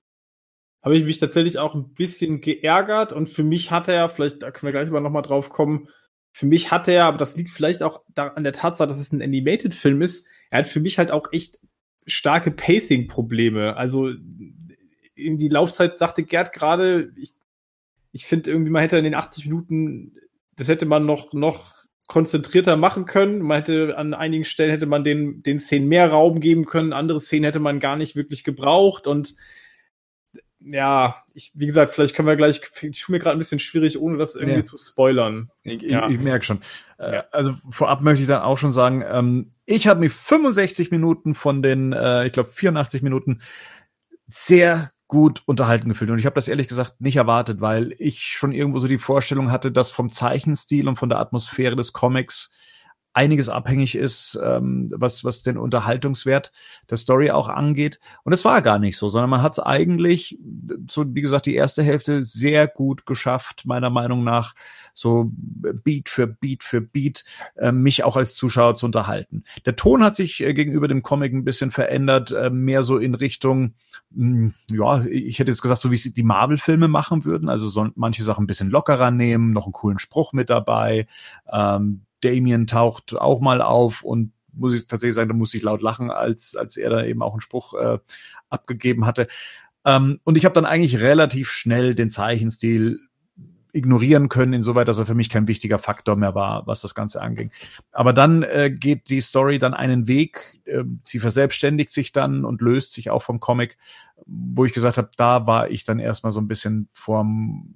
habe ich mich tatsächlich auch ein bisschen geärgert. Und für mich hat er, vielleicht da können wir gleich mal nochmal drauf kommen, für mich hat er, aber das liegt vielleicht auch an der Tatsache, dass es ein Animated-Film ist, er hat für mich halt auch echt starke Pacing-Probleme. Also in die Laufzeit sagte Gerd gerade, ich, ich finde irgendwie, man hätte in den 80 Minuten, das hätte man noch, noch konzentrierter machen können. Man hätte an einigen Stellen hätte man den, den Szenen mehr Raum geben können, andere Szenen hätte man gar nicht wirklich gebraucht und ja, ich, wie gesagt, vielleicht können wir gleich, ich tue mir gerade ein bisschen schwierig, ohne das irgendwie ja. zu spoilern. Ich, ja. ich, ich merke schon. Äh, ja. Also vorab möchte ich dann auch schon sagen, ähm, ich habe mir 65 Minuten von den, äh, ich glaube 84 Minuten sehr gut unterhalten gefühlt. Und ich habe das ehrlich gesagt nicht erwartet, weil ich schon irgendwo so die Vorstellung hatte, dass vom Zeichenstil und von der Atmosphäre des Comics einiges abhängig ist, ähm, was, was den Unterhaltungswert der Story auch angeht. Und es war gar nicht so, sondern man hat es eigentlich, so wie gesagt, die erste Hälfte sehr gut geschafft, meiner Meinung nach, so Beat für Beat für Beat, äh, mich auch als Zuschauer zu unterhalten. Der Ton hat sich äh, gegenüber dem Comic ein bisschen verändert, äh, mehr so in Richtung, mh, hm, ja, ich hätte jetzt gesagt, so wie sie die Marvel-Filme machen würden, also so manche Sachen ein bisschen lockerer nehmen, noch einen coolen Spruch mit dabei, ähm, Damien taucht auch mal auf und muss ich tatsächlich sagen, da musste ich laut lachen, als, als er da eben auch einen Spruch äh, abgegeben hatte. Ähm, und ich habe dann eigentlich relativ schnell den Zeichenstil ignorieren können, insoweit, dass er für mich kein wichtiger Faktor mehr war, was das Ganze anging. Aber dann äh, geht die Story dann einen Weg, äh, sie verselbstständigt sich dann und löst sich auch vom Comic, wo ich gesagt habe, da war ich dann erstmal so ein bisschen vorm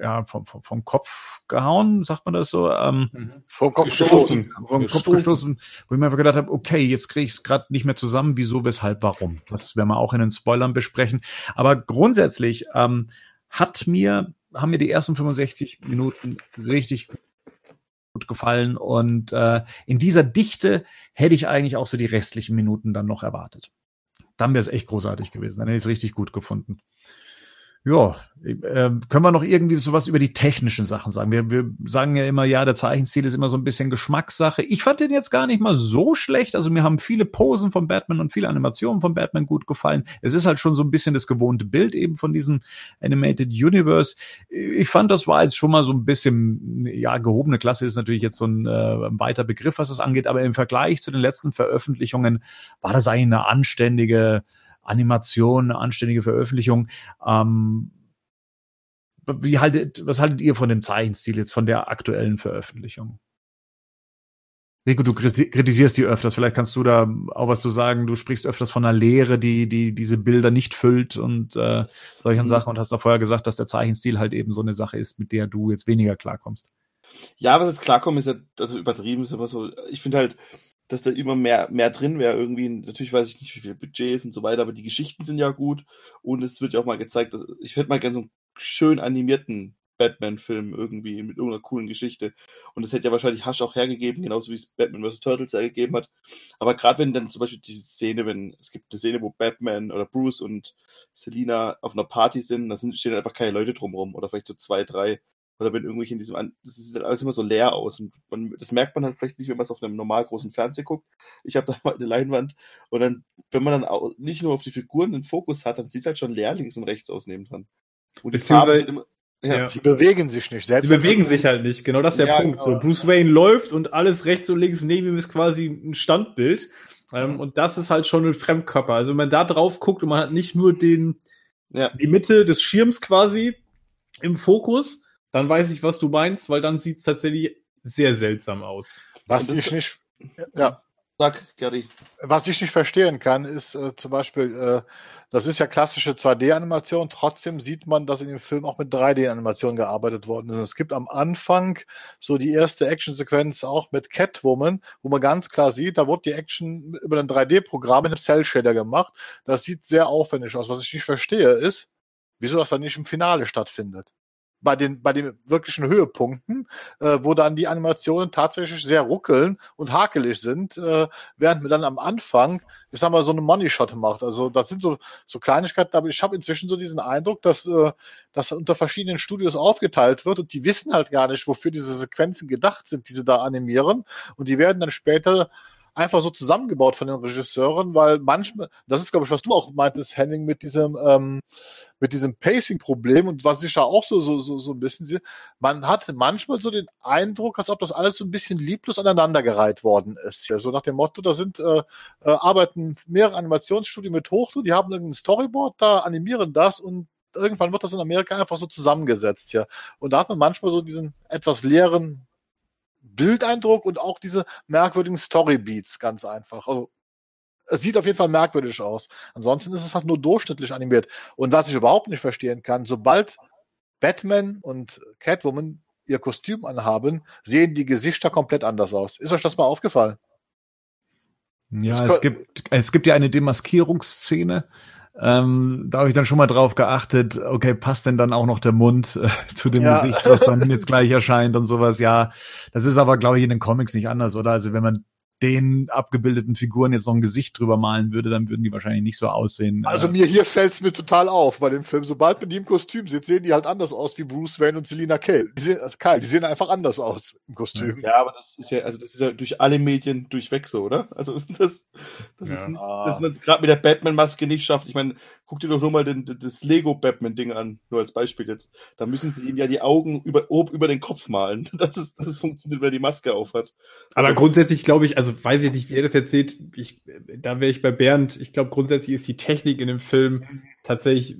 ja, vom, vom, vom Kopf gehauen, sagt man das so? Ähm, mhm. Vom Kopf gestoßen. Vom gestoßen. Kopf gestoßen, wo ich mir einfach gedacht habe, okay, jetzt kriege ich es gerade nicht mehr zusammen, wieso, weshalb, warum. Das werden wir auch in den Spoilern besprechen. Aber grundsätzlich ähm, hat mir, haben mir die ersten 65 Minuten richtig gut gefallen und äh, in dieser Dichte hätte ich eigentlich auch so die restlichen Minuten dann noch erwartet. Dann wäre es echt großartig gewesen. Dann hätte ich es richtig gut gefunden. Ja, äh, können wir noch irgendwie sowas über die technischen Sachen sagen? Wir, wir sagen ja immer, ja, der Zeichenstil ist immer so ein bisschen Geschmackssache. Ich fand den jetzt gar nicht mal so schlecht. Also mir haben viele Posen von Batman und viele Animationen von Batman gut gefallen. Es ist halt schon so ein bisschen das gewohnte Bild eben von diesem Animated Universe. Ich fand, das war jetzt schon mal so ein bisschen, ja, gehobene Klasse ist natürlich jetzt so ein, äh, weiter Begriff, was das angeht. Aber im Vergleich zu den letzten Veröffentlichungen war das eigentlich eine anständige Animation, eine anständige Veröffentlichung. Ähm, wie haltet, was haltet ihr von dem Zeichenstil jetzt, von der aktuellen Veröffentlichung? Rico, du kritisierst die öfters. Vielleicht kannst du da auch was zu sagen. Du sprichst öfters von einer Lehre, die, die diese Bilder nicht füllt und äh, solchen mhm. Sachen und hast da vorher gesagt, dass der Zeichenstil halt eben so eine Sache ist, mit der du jetzt weniger klarkommst. Ja, was jetzt klarkommt, ist ja, also übertrieben ist immer so. Ich finde halt, dass da immer mehr, mehr drin wäre. Irgendwie, natürlich weiß ich nicht, wie viel Budget ist und so weiter, aber die Geschichten sind ja gut und es wird ja auch mal gezeigt, dass ich hätte mal gerne so einen schön animierten Batman-Film irgendwie mit irgendeiner coolen Geschichte. Und das hätte ja wahrscheinlich Hasch auch hergegeben, genauso wie es Batman vs. Turtles hergegeben hat. Aber gerade wenn dann zum Beispiel diese Szene, wenn es gibt eine Szene, wo Batman oder Bruce und Selina auf einer Party sind, da sind, stehen einfach keine Leute drumherum oder vielleicht so zwei, drei. Oder wenn irgendwelche in diesem, das sieht alles immer so leer aus. Und man, das merkt man halt vielleicht nicht, wenn man es auf einem normal großen Fernseher guckt. Ich habe da *laughs* mal eine Leinwand. Und dann, wenn man dann auch nicht nur auf die Figuren den Fokus hat, dann sieht es halt schon leer links und rechts aus nebendran. Und die Farben sind immer, ja. Sie bewegen sich nicht. Selbst Sie bewegen sich halt nicht. Genau das ist der ja, Punkt. Genau. So, Bruce Wayne läuft und alles rechts und links neben ihm ist quasi ein Standbild. Ähm, und das ist halt schon ein Fremdkörper. Also wenn man da drauf guckt und man hat nicht nur den, ja. die Mitte des Schirms quasi im Fokus, dann weiß ich, was du meinst, weil dann sieht es tatsächlich sehr seltsam aus. Was ich nicht, ja, Sag, Gary. Was ich nicht verstehen kann, ist äh, zum Beispiel, äh, das ist ja klassische 2D-Animation, trotzdem sieht man, dass in dem Film auch mit 3D-Animation gearbeitet worden ist. Es gibt am Anfang so die erste Action-Sequenz auch mit Catwoman, wo man ganz klar sieht, da wurde die Action über ein 3D-Programm mit einem Cell-Shader gemacht. Das sieht sehr aufwendig aus. Was ich nicht verstehe, ist, wieso das dann nicht im Finale stattfindet bei den, bei den wirklichen Höhepunkten, äh, wo dann die Animationen tatsächlich sehr ruckeln und hakelig sind, äh, während man dann am Anfang, ich sag mal, so eine Money Shot macht. Also das sind so, so Kleinigkeiten, aber ich habe inzwischen so diesen Eindruck, dass äh, das unter verschiedenen Studios aufgeteilt wird und die wissen halt gar nicht, wofür diese Sequenzen gedacht sind, die sie da animieren. Und die werden dann später einfach so zusammengebaut von den Regisseuren, weil manchmal, das ist glaube ich, was du auch meintest, Henning, mit diesem ähm, mit diesem Pacing-Problem und was ich da auch so, so, so, so ein bisschen sehe, man hat manchmal so den Eindruck, als ob das alles so ein bisschen lieblos aneinandergereiht worden ist. Ja, so nach dem Motto, da sind, äh, äh, arbeiten mehrere Animationsstudien mit Hochschule, die haben irgendein Storyboard da, animieren das und irgendwann wird das in Amerika einfach so zusammengesetzt, ja. Und da hat man manchmal so diesen etwas leeren Bildeindruck und auch diese merkwürdigen Storybeats ganz einfach. Also es sieht auf jeden Fall merkwürdig aus. Ansonsten ist es halt nur durchschnittlich animiert. Und was ich überhaupt nicht verstehen kann, sobald Batman und Catwoman ihr Kostüm anhaben, sehen die Gesichter komplett anders aus. Ist euch das mal aufgefallen? Ja, es gibt, es gibt ja eine Demaskierungsszene, ähm, da habe ich dann schon mal drauf geachtet, okay, passt denn dann auch noch der Mund äh, *laughs* zu dem ja. Gesicht, was dann jetzt gleich erscheint und sowas. Ja, das ist aber, glaube ich, in den Comics nicht anders, oder? Also wenn man den abgebildeten Figuren jetzt noch ein Gesicht drüber malen würde, dann würden die wahrscheinlich nicht so aussehen. Also äh. mir hier fällt's mir total auf bei dem Film. Sobald man die im Kostüm sieht, sehen die halt anders aus wie Bruce Wayne und Selina Kyle. Die sehen, also Kyle, die sehen einfach anders aus im Kostüm. Ja, aber das ist ja, also das ist ja durch alle Medien durchweg so, oder? Also *laughs* das, das ja. ist, dass man gerade mit der Batman-Maske nicht schafft. Ich meine, guck dir doch nur mal den, das Lego-Batman-Ding an, nur als Beispiel jetzt. Da müssen sie ihm ja die Augen über, oben über den Kopf malen. Das ist, das ist funktioniert, wenn er die Maske aufhat. Aber also, grundsätzlich glaube ich, also weiß ich nicht, wie ihr das jetzt seht, ich, da wäre ich bei Bernd. Ich glaube, grundsätzlich ist die Technik in dem Film tatsächlich,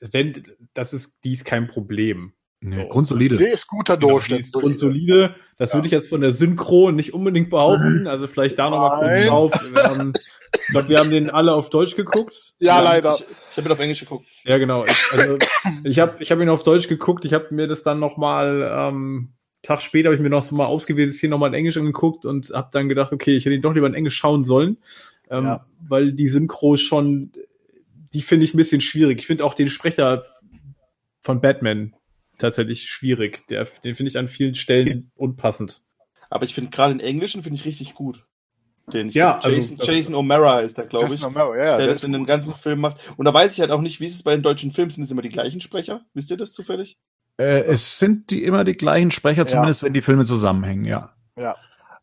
wenn, das ist, die ist kein Problem. Nee, so. Grundsolide. Sie ist guter genau, Durchschnitt. Genau, grundsolide. Das ja. würde ich jetzt von der Synchro nicht unbedingt behaupten. Also vielleicht da nochmal kurz drauf. Wir haben, ich glaube, wir haben den alle auf Deutsch geguckt. Ja, ja leider. Ich, ich habe ihn auf Englisch geguckt. Ja, genau. Ich, also, ich habe ich hab ihn auf Deutsch geguckt. Ich habe mir das dann nochmal ähm, Tag später habe ich mir noch so mal ausgewähltes hier nochmal in Englisch angeguckt und habe dann gedacht, okay, ich hätte ihn doch lieber in Englisch schauen sollen, ähm, ja. weil die Synchro schon, die finde ich ein bisschen schwierig. Ich finde auch den Sprecher von Batman tatsächlich schwierig. Der, den finde ich an vielen Stellen unpassend. Aber ich finde gerade in Englischen finde ich richtig gut. Den ich ja, Jason, also, Jason O'Mara ist der, glaube ich. O'Mara, ja, der das in dem ganzen Film macht. Und da weiß ich halt auch nicht, wie ist es bei den deutschen Filmen? Sind es immer die gleichen Sprecher? Wisst ihr das zufällig? Äh, es sind die immer die gleichen Sprecher, zumindest ja. wenn die Filme zusammenhängen, ja. Ja.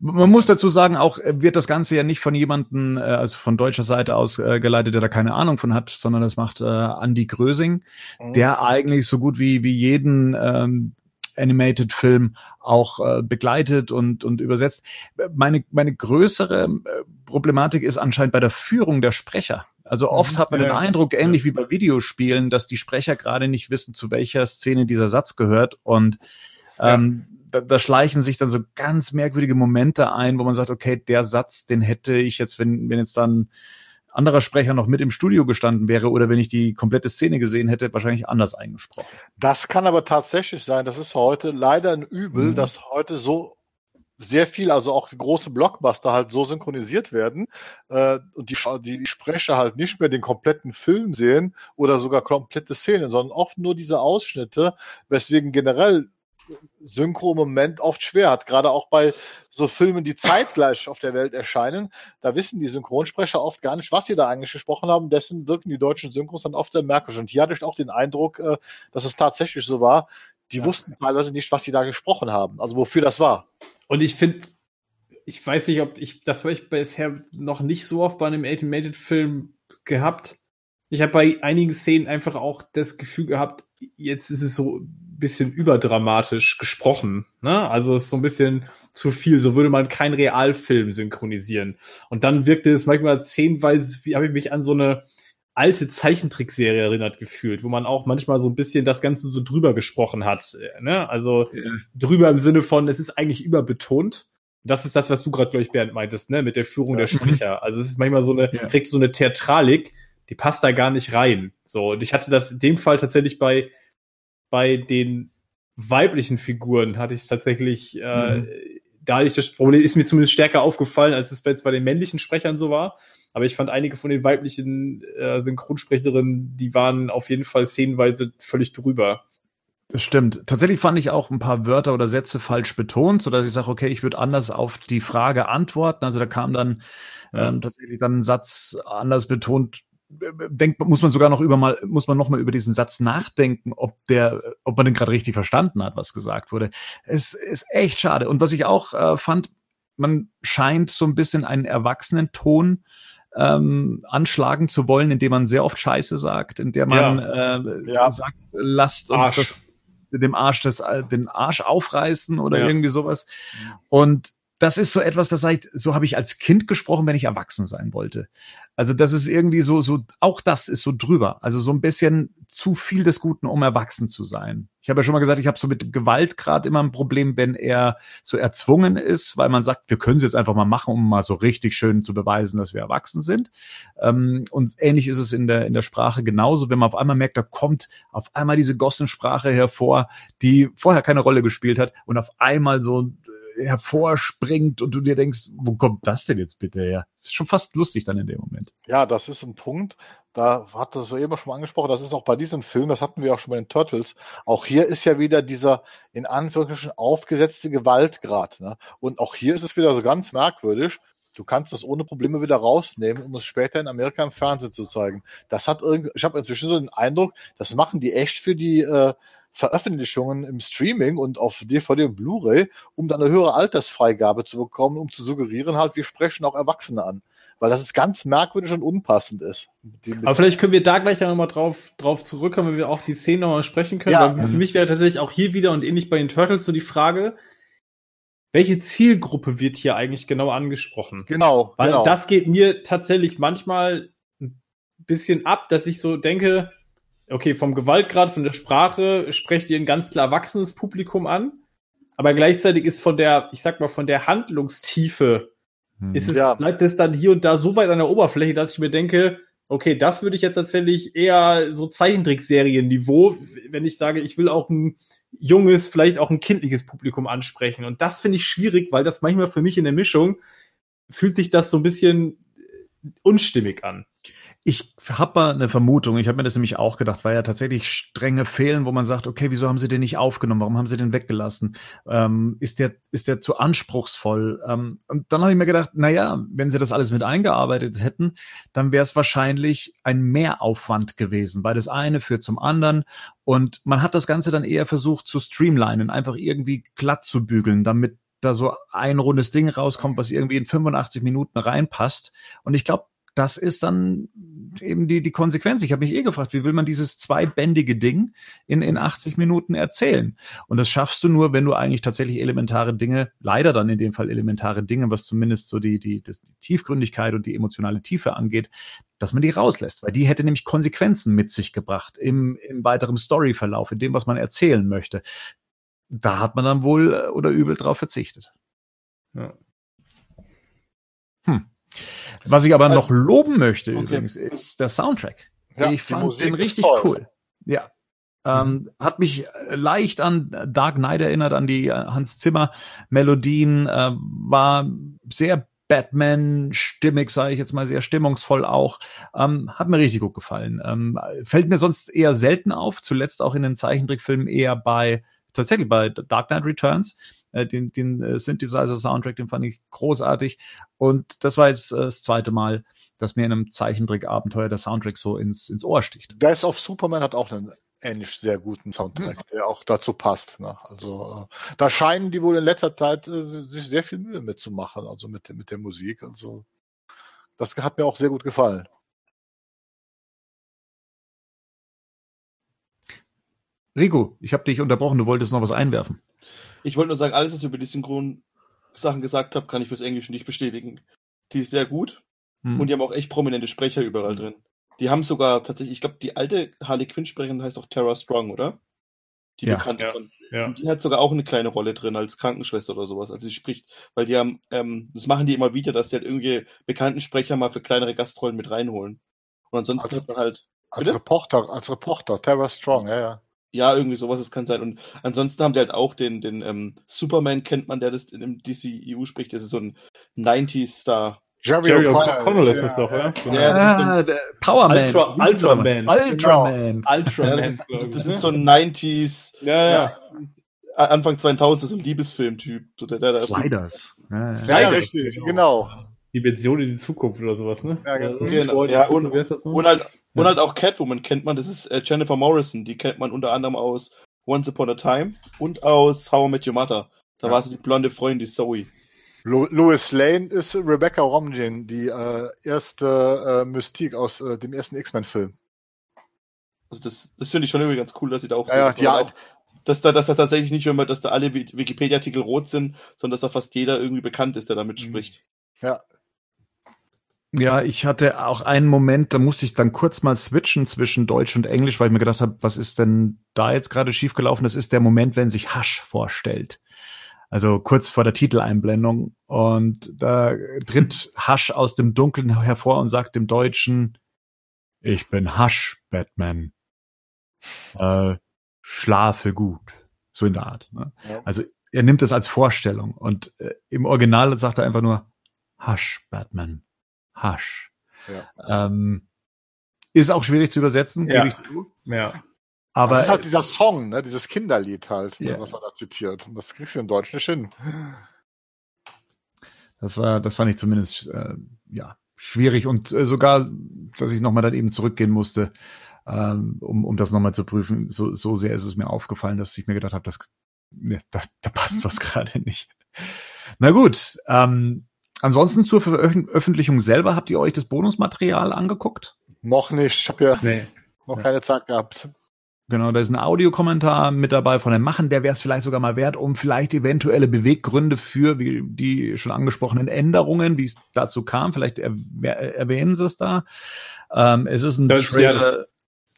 Man muss dazu sagen, auch äh, wird das Ganze ja nicht von jemandem, äh, also von deutscher Seite aus äh, geleitet, der da keine Ahnung von hat, sondern das macht äh, Andy Grösing, mhm. der eigentlich so gut wie, wie jeden ähm, Animated-Film auch äh, begleitet und, und übersetzt. Meine, meine größere Problematik ist anscheinend bei der Führung der Sprecher. Also oft hat man den. Eindruck, ähnlich wie bei Videospielen, dass die Sprecher gerade nicht wissen, zu welcher Szene dieser Satz gehört und ähm, da, da schleichen sich dann so ganz merkwürdige Momente ein, wo man sagt, okay, der Satz, den hätte ich jetzt, wenn, wenn jetzt dann anderer Sprecher noch mit im Studio gestanden wäre oder wenn ich die komplette Szene gesehen hätte, wahrscheinlich anders eingesprochen. Das kann aber tatsächlich sein. Das ist heute leider ein Übel, Mhm. dass heute so sehr viel, also auch große Blockbuster halt so synchronisiert werden äh, und die, die, die Sprecher halt nicht mehr den kompletten Film sehen oder sogar komplette Szenen, sondern oft nur diese Ausschnitte, weswegen generell Synchro im Moment oft schwer hat, gerade auch bei so Filmen, die zeitgleich auf der Welt erscheinen. Da wissen die Synchronsprecher oft gar nicht, was sie da eigentlich gesprochen haben. Dessen wirken die deutschen Synchros dann oft sehr merkwürdig. Und hier hatte ich auch den Eindruck, äh, dass es tatsächlich so war. Die wussten teilweise nicht, was sie da gesprochen haben, also wofür das war. Und ich finde, ich weiß nicht, ob ich, das habe ich bisher noch nicht so oft bei einem Animated-Film gehabt. Ich habe bei einigen Szenen einfach auch das Gefühl gehabt, jetzt ist es so ein bisschen überdramatisch gesprochen. Ne? Also es ist so ein bisschen zu viel. So würde man keinen Realfilm synchronisieren. Und dann wirkte es manchmal zehnweise, wie habe ich mich an so eine alte Zeichentrickserie erinnert gefühlt, wo man auch manchmal so ein bisschen das Ganze so drüber gesprochen hat. äh, Ne? Also drüber im Sinne von, es ist eigentlich überbetont. Das ist das, was du gerade, glaube ich, Bernd meintest, ne, mit der Führung der Sprecher. *laughs* Also es ist manchmal so eine, Ja. kriegt so eine Theatralik, die passt da gar nicht rein. So, und ich hatte das in dem Fall tatsächlich bei, bei den weiblichen Figuren hatte ich es tatsächlich, äh, Mhm. ich das Problem, ist mir zumindest stärker aufgefallen, als es jetzt bei den männlichen Sprechern so war. Aber ich fand einige von den weiblichen äh, Synchronsprecherinnen, die waren auf jeden Fall szenenweise völlig drüber. Das stimmt. Tatsächlich fand ich auch ein paar Wörter oder Sätze falsch betont, so dass ich sage, okay, ich würde anders auf die Frage antworten. Also da kam dann ähm, tatsächlich dann ein Satz anders betont. Denkt, muss man sogar noch über mal, muss man noch mal über diesen Satz nachdenken, ob der, ob man den gerade richtig verstanden hat, was gesagt wurde. Es ist echt schade. Und was ich auch äh, fand, man scheint so ein bisschen einen Erwachsenenton ähm, anschlagen zu wollen, indem man sehr oft Scheiße sagt, in der man äh, Ja. sagt, lasst uns Arsch. das dem Arsch das, den Arsch aufreißen oder Ja. irgendwie sowas. Und das ist so etwas, das ich, so habe ich als Kind gesprochen, wenn ich erwachsen sein wollte. Also das ist irgendwie so, so, auch das ist so drüber. Also so ein bisschen zu viel des Guten, um erwachsen zu sein. Ich habe ja schon mal gesagt, ich habe so mit Gewalt gerade immer ein Problem, wenn er so erzwungen ist, weil man sagt, wir können es jetzt einfach mal machen, um mal so richtig schön zu beweisen, dass wir erwachsen sind. Ähm, und ähnlich ist es in der, in der Sprache genauso, wenn man auf einmal merkt, da kommt auf einmal diese Gossensprache hervor, die vorher keine Rolle gespielt hat und auf einmal so hervorspringt und du dir denkst, wo kommt das denn jetzt bitte her? Ist schon fast lustig dann in dem Moment. Ja, das ist ein Punkt. Da hat das so eben schon mal angesprochen. Das ist auch bei diesem Film, das hatten wir auch schon bei den Turtles. Auch hier ist ja wieder dieser in Anführungsstrichen aufgesetzte Gewaltgrad. Ne? Und auch hier ist es wieder so ganz merkwürdig. Du kannst das ohne Probleme wieder rausnehmen, um es später in Amerika im Fernsehen zu zeigen. Das hat irgendwie, ich habe inzwischen so den Eindruck, das machen die echt für die äh, Veröffentlichungen im Streaming und auf DVD und Blu-ray, um dann eine höhere Altersfreigabe zu bekommen, um zu suggerieren halt, wir sprechen auch Erwachsene an weil das ist ganz merkwürdig und unpassend ist. Aber vielleicht können wir da gleich ja nochmal drauf, drauf zurückkommen, wenn wir auch die Szene nochmal sprechen können. Ja. Weil für mich wäre tatsächlich auch hier wieder und ähnlich bei den Turtles so die Frage, welche Zielgruppe wird hier eigentlich genau angesprochen? genau, Weil genau. das geht mir tatsächlich manchmal ein bisschen ab, dass ich so denke, okay, vom Gewaltgrad, von der Sprache sprecht ihr ein ganz klar erwachsenes Publikum an, aber gleichzeitig ist von der, ich sag mal, von der Handlungstiefe ist es, Ja. bleibt es dann hier und da so weit an der Oberfläche, dass ich mir denke, okay, das würde ich jetzt tatsächlich eher so Zeichentrickserien-Niveau, wenn ich sage, ich will auch ein junges, vielleicht auch ein kindliches Publikum ansprechen. Und das finde ich schwierig, weil das manchmal für mich in der Mischung fühlt sich das so ein bisschen unstimmig an. Ich habe mal eine Vermutung, ich habe mir das nämlich auch gedacht, weil ja tatsächlich Stränge fehlen, wo man sagt, okay, wieso haben sie den nicht aufgenommen, warum haben sie den weggelassen? Ähm, ist, der, ist der zu anspruchsvoll? Ähm, und dann habe ich mir gedacht, na ja, wenn sie das alles mit eingearbeitet hätten, dann wäre es wahrscheinlich ein Mehraufwand gewesen, weil das eine führt zum anderen und man hat das Ganze dann eher versucht zu streamlinen, einfach irgendwie glatt zu bügeln, damit da so ein rundes Ding rauskommt, was irgendwie in 85 Minuten reinpasst. Und ich glaube, das ist dann eben die, die Konsequenz. Ich habe mich eh gefragt, wie will man dieses zweibändige Ding in, in 80 Minuten erzählen? Und das schaffst du nur, wenn du eigentlich tatsächlich elementare Dinge, leider dann in dem Fall elementare Dinge, was zumindest so die, die, das, die Tiefgründigkeit und die emotionale Tiefe angeht, dass man die rauslässt, weil die hätte nämlich Konsequenzen mit sich gebracht im, im weiteren Storyverlauf, in dem, was man erzählen möchte. Da hat man dann wohl äh, oder übel drauf verzichtet. Ja. Was ich aber Also- noch loben möchte Okay. übrigens, ist der Soundtrack. Ja, ich fand Musik den richtig cool. Ja. Ähm, hat mich äh, leicht an Dark Knight erinnert, an die äh, Hans Zimmer Melodien, äh, war sehr Batman-stimmig, sage ich jetzt mal, sehr stimmungsvoll auch. Ähm, hat mir richtig gut gefallen. Ähm, fällt mir sonst eher selten auf, zuletzt auch in den Zeichentrickfilmen eher bei, tatsächlich bei Dark Knight Returns. Äh, den den äh, Synthesizer-Soundtrack, den fand ich großartig. Und das war jetzt äh, das zweite Mal, dass mir in einem Zeichentrick-Abenteuer der Soundtrack so ins, ins Ohr sticht. Death of Superman hat auch einen ähnlich sehr guten Soundtrack, Hm. der auch dazu passt. Ne? Also äh, da scheinen die wohl in letzter Zeit äh, sich sehr viel Mühe mitzumachen, also mit, mit der Musik. Also das hat mir auch sehr gut gefallen. Rico, ich habe dich unterbrochen, du wolltest noch was einwerfen. Ich wollte nur sagen, alles, was ihr über die Synchron-Sachen gesagt habt, kann ich fürs Englische nicht bestätigen. Die ist sehr gut Hm. und die haben auch echt prominente Sprecher überall drin. Die haben sogar tatsächlich, ich glaube, die alte Harley Quinn-Sprecherin heißt auch Tara Strong, oder? Die Ja. bekannte. Ja. Ja. Und die hat sogar auch eine kleine Rolle drin als Krankenschwester oder sowas. Also sie spricht, weil die haben, ähm, das machen die immer wieder, dass sie halt irgendwie bekannten Sprecher mal für kleinere Gastrollen mit reinholen. Und ansonsten Also- hat man halt, Als Bitte? Reporter, als Reporter, Tara Strong, ja, ja. Ja, irgendwie sowas, das kann sein. Und ansonsten haben die halt auch den, den ähm, Superman kennt man, der das in dem DCEU spricht. Das ist so ein 90s-Star. Jerry, Jerry O'Connell, ist ja, das doch, ja. oder? Ja, das ist Ah, Powerman. Ultra- Ultraman. Ultraman. Ja, Ultraman. das, ist, das, ist so ein 90s, Ja, ja. Anfang 2000, so ein Liebesfilm-Typ. So der, der, der Sliders. Ja, ja. Ja, ja, Sliders, richtig, genau. Dimension in die Zukunft oder sowas, ne? Ja, genau. Genau. Ja, Ja, und, und-? Und halt, und halt auch Catwoman kennt man, das ist äh, Jennifer Morrison, die kennt man unter anderem aus Once Upon a Time und aus How I Met Your Mother. Da Ja. war sie die blonde Freundin, die Zoe. Lo Louis Lane ist Rebecca Romijn, die äh, erste äh, Mystique aus äh, dem ersten X-Men-Film. Also das, das finde ich schon irgendwie ganz cool, dass sie da auch Ja, ja, dass die man Art- auch, dass da, dass da tatsächlich nicht, wenn man, dass da alle Wi- Wikipedia-Artikel rot sind, sondern dass da fast jeder irgendwie bekannt ist, der damit Mhm. spricht. Ja, Ja, ich hatte auch einen Moment, da musste ich dann kurz mal switchen zwischen Deutsch und Englisch, weil ich mir gedacht habe, was ist denn da jetzt gerade schiefgelaufen? Das ist der Moment, wenn sich Hasch vorstellt. Also kurz vor der Titeleinblendung. Und da tritt Hasch aus dem Dunkeln hervor und sagt dem Deutschen, ich bin Hasch, Batman. Äh, schlafe gut. So in der Art. Ne? Ja. Also er nimmt es als Vorstellung. Und äh, im Original sagt er einfach nur, Hasch, Batman. Hasch. Ja. Ähm, ist auch schwierig zu übersetzen, Ja. gebe ich zu. Ja. Aber das ist halt dieser Song, ne? dieses Kinderlied halt, ne, Ja. was er da zitiert. Und das kriegst du in Deutsch nicht hin. das war, das fand ich zumindest äh, ja schwierig und äh, sogar, dass ich nochmal dann eben zurückgehen musste, ähm, um, um das nochmal zu prüfen. So, so sehr ist es mir aufgefallen, dass ich mir gedacht habe, das, ne, da, da passt was *laughs* gerade nicht. Na gut, ähm, ansonsten zur Veröffentlichung selber habt ihr euch das Bonusmaterial angeguckt? Noch nicht. Ich habe ja Nee. noch Ja. keine Zeit gehabt. Genau, da ist ein Audiokommentar mit dabei von dem Machen, der wäre es vielleicht sogar mal wert, um vielleicht eventuelle Beweggründe für wie die schon angesprochenen Änderungen, wie es dazu kam, vielleicht erwäh- erwähnen sie es da. Ähm, es ist ein Das- ja, das-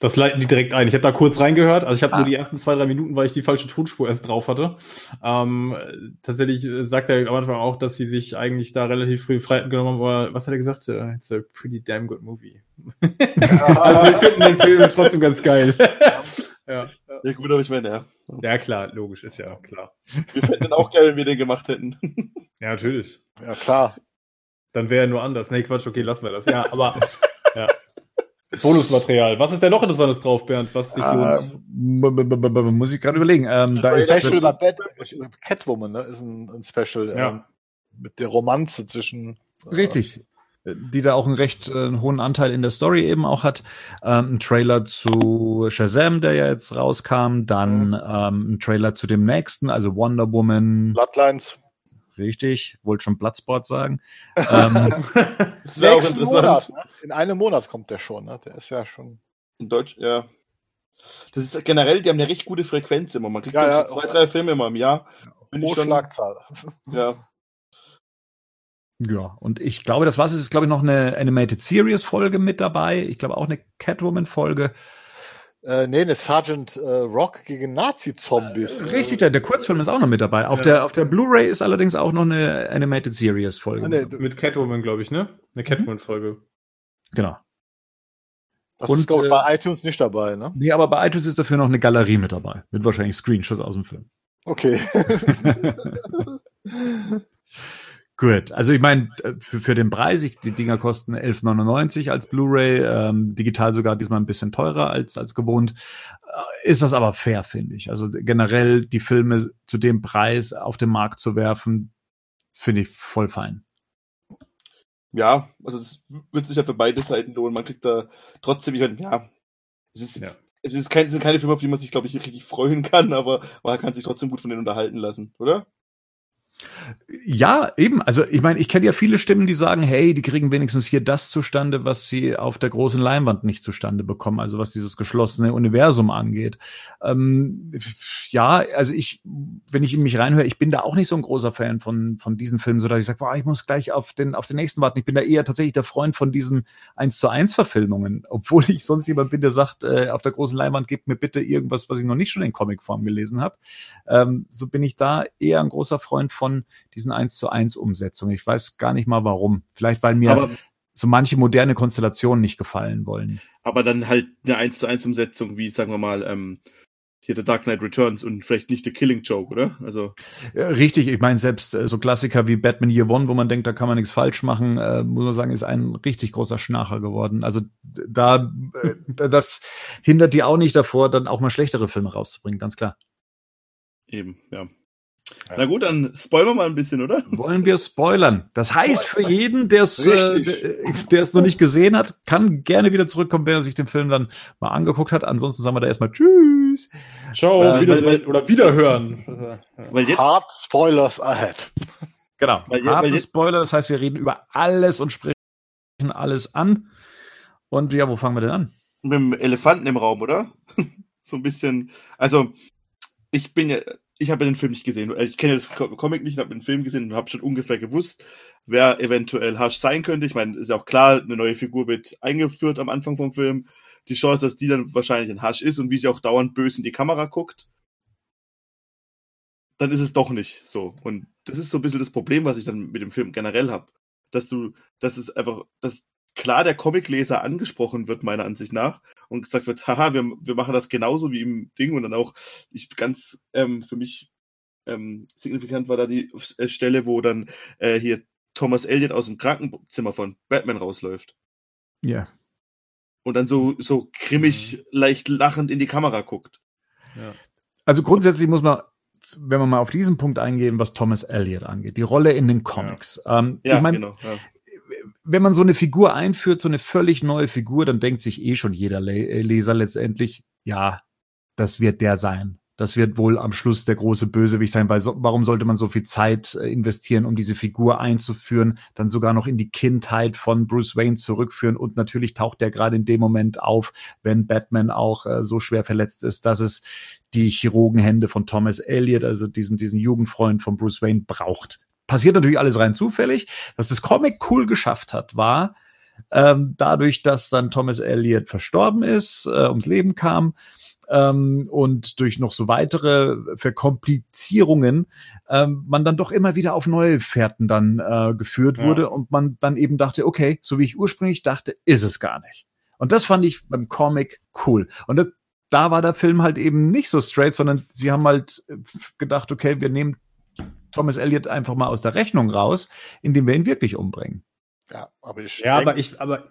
Das leiten die direkt ein. Ich habe da kurz reingehört. Also ich habe Ah. nur die ersten zwei, drei Minuten, weil ich die falsche Tonspur erst drauf hatte. Ähm, tatsächlich äh, sagt er am Anfang auch, dass sie sich eigentlich da relativ früh Freiheiten genommen haben, aber was hat er gesagt? Äh, It's a pretty damn good movie. *laughs* also wir finden den Film trotzdem ganz geil. *laughs* ja. Ja gut, aber ich meine, ja. ja, klar, logisch, ist ja klar. Wir fänden den auch geil, wenn wir den gemacht hätten. *laughs* Ja, natürlich. Ja, klar. Dann wäre er nur anders. Nee, Quatsch, okay, lassen wir das. Ja, aber ja. Bonusmaterial. Was ist denn noch Interessantes drauf, Bernd? Was sich äh, lohnt? muss ich gerade überlegen. Ähm, da ist Special bei Bat Catwoman, ne? Ist ein, Special ähm, mit der Romanze zwischen. äh, Richtig. Die da auch einen recht äh, hohen Anteil in der Story eben auch hat. Ähm, ein Trailer zu Shazam, der ja jetzt rauskam, dann Mhm. ähm, ein Trailer zu dem nächsten, also Wonder Woman, Bloodlines. richtig, wollte schon Bloodsport sagen. *laughs* ähm, Das wäre auch interessant. Monat. Ne? In einem Monat kommt der schon. Ne? Der ist ja schon. In Deutsch, ja. Das ist generell, die haben eine recht gute Frequenz immer. Man kriegt Ja, ja. so zwei, drei Filme immer im Jahr. Bin ich Pro schon, Schlagzahl. ja. Ja, und ich glaube, das war's. Es ist, glaube ich, noch eine Animated Series Folge mit dabei. Ich glaube auch eine Catwoman Folge. Äh, nee, eine Sergeant äh, Rock gegen Nazi-Zombies. Äh, richtig, der, der Kurzfilm ist auch noch mit dabei. Auf der, auf der Blu-ray ist allerdings auch noch eine Animated Series Folge. Ah, nee, mit Catwoman, glaube ich, ne? Eine Catwoman-Folge. Genau. Das und, ist, glaube ich, bei äh, iTunes nicht dabei, ne? Nee, aber bei iTunes ist dafür noch eine Galerie mit dabei. Mit wahrscheinlich Screenshots aus dem Film. Okay. *laughs* Gut, also ich meine, äh, für, für den Preis, ich, die Dinger kosten 11,99 als Blu-ray, ähm, digital sogar diesmal ein bisschen teurer als, als gewohnt. Äh, ist das aber fair, finde ich. Also generell die Filme zu dem Preis auf den Markt zu werfen, finde ich voll fein. Ja, also das wird sich ja für beide Seiten lohnen. Man kriegt da trotzdem, ich meine, ja, es ist, ja. es ist kein, es sind keine Filme, auf die man sich, glaube ich, richtig freuen kann, aber man kann sich trotzdem gut von denen unterhalten lassen, oder? Ja, eben. Also ich meine, ich kenne ja viele Stimmen, die sagen, hey, die kriegen wenigstens hier das zustande, was sie auf der großen Leinwand nicht zustande bekommen, also was dieses geschlossene Universum angeht. Ähm, ja, also ich, wenn ich in mich reinhöre, ich bin da auch nicht so ein großer Fan von, von diesen Filmen, so dass ich sage, ich muss gleich auf den, auf den nächsten warten. Ich bin da eher tatsächlich der Freund von diesen 1 zu 1 Verfilmungen, obwohl ich sonst jemand bin, der sagt, äh, auf der großen Leinwand gebt mir bitte irgendwas, was ich noch nicht schon in Comicform gelesen habe. Ähm, so bin ich da eher ein großer Freund von diesen 1 zu 1 Umsetzungen. Ich weiß gar nicht mal warum. Vielleicht, weil mir aber, so manche moderne Konstellationen nicht gefallen wollen. Aber dann halt eine 1 zu 1 Umsetzung, wie sagen wir mal, ähm, hier der Dark Knight Returns und vielleicht nicht The Killing Joke, oder? Also ja, richtig, ich meine selbst äh, so Klassiker wie Batman Year One, wo man denkt, da kann man nichts falsch machen, äh, muss man sagen, ist ein richtig großer Schnarcher geworden. Also da äh, *laughs* das hindert die auch nicht davor, dann auch mal schlechtere Filme rauszubringen, ganz klar. Eben, ja. Na gut, dann spoilern wir mal ein bisschen, oder? Wollen wir spoilern? Das heißt, für jeden, der es äh, es noch nicht gesehen hat, kann gerne wieder zurückkommen, wer sich den Film dann mal angeguckt hat. Ansonsten sagen wir da erstmal Tschüss. Ciao, äh, wieder, weil, oder Wiederhören. Weil jetzt, Hard Spoilers ahead. Genau, weil, harte weil Spoiler, das heißt, wir reden über alles und sprechen alles an. Und ja, wo fangen wir denn an? Mit dem Elefanten im Raum, oder? *laughs* so ein bisschen, also ich bin ja, ich habe den Film nicht gesehen. Ich kenne das Comic nicht, habe den Film gesehen und habe schon ungefähr gewusst, wer eventuell Hush sein könnte. Ich meine, ist ja auch klar, eine neue Figur wird eingeführt am Anfang vom Film. Die Chance, dass die dann wahrscheinlich ein Hush ist und wie sie auch dauernd böse in die Kamera guckt, dann ist es doch nicht so. Und das ist so ein bisschen das Problem, was ich dann mit dem Film generell habe. Dass du, dass es einfach, dass klar der Comicleser angesprochen wird, meiner Ansicht nach, und gesagt wird, haha, wir, wir machen das genauso wie im Ding und dann auch, ich ganz ähm, für mich ähm, signifikant war da die äh, Stelle, wo dann äh, hier Thomas Elliot aus dem Krankenzimmer von Batman rausläuft. Ja. Und dann so, so grimmig, mhm. leicht lachend in die Kamera guckt. Ja. Also grundsätzlich muss man wenn wir mal auf diesen Punkt eingehen, was Thomas Elliot angeht, die Rolle in den Comics. Ja, ähm, ja ich mein, genau. Ja wenn man so eine Figur einführt, so eine völlig neue Figur, dann denkt sich eh schon jeder äh, Leser letztendlich, ja, das wird der sein. Das wird wohl am Schluss der große Bösewicht sein, weil so, warum sollte man so viel Zeit äh, investieren, um diese Figur einzuführen, dann sogar noch in die Kindheit von Bruce Wayne zurückführen und natürlich taucht der gerade in dem Moment auf, wenn Batman auch äh, so schwer verletzt ist, dass es die Chirurgenhände von Thomas Elliot, also diesen, diesen Jugendfreund von Bruce Wayne braucht passiert natürlich alles rein zufällig. Was das Comic cool geschafft hat, war ähm, dadurch, dass dann Thomas Elliot verstorben ist, äh, ums Leben kam ähm, und durch noch so weitere Verkomplizierungen ähm, man dann doch immer wieder auf neue Fährten dann äh, geführt ja. wurde und man dann eben dachte, okay, so wie ich ursprünglich dachte, ist es gar nicht. Und das fand ich beim Comic cool. Und das, da war der Film halt eben nicht so straight, sondern sie haben halt gedacht, okay, wir nehmen Thomas Elliot einfach mal aus der Rechnung raus, indem wir ihn wirklich umbringen. Ja, aber ich. Ja, aber ich, aber,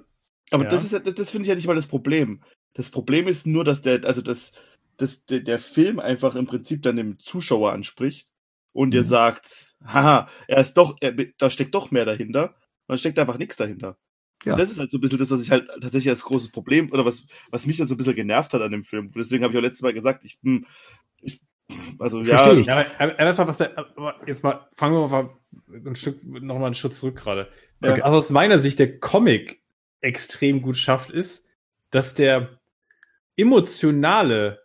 aber ja. das ist, das, das finde ich ja nicht mal das Problem. Das Problem ist nur, dass der, also das, das, der, der Film einfach im Prinzip dann dem Zuschauer anspricht und mhm. ihr sagt, haha, er ist doch, er, da steckt doch mehr dahinter. Dann steckt einfach nichts dahinter. Ja. Und das ist halt so ein bisschen das, was ich halt tatsächlich als großes Problem oder was, was mich dann so ein bisschen genervt hat an dem Film. Deswegen habe ich auch letztes Mal gesagt, ich, hm, ich also Verstehe ja, ich. Aber erstmal, was der, jetzt mal, fangen wir mal ein Stück, noch mal einen Schritt zurück gerade. Okay. Also aus meiner Sicht der Comic extrem gut schafft, ist, dass der emotionale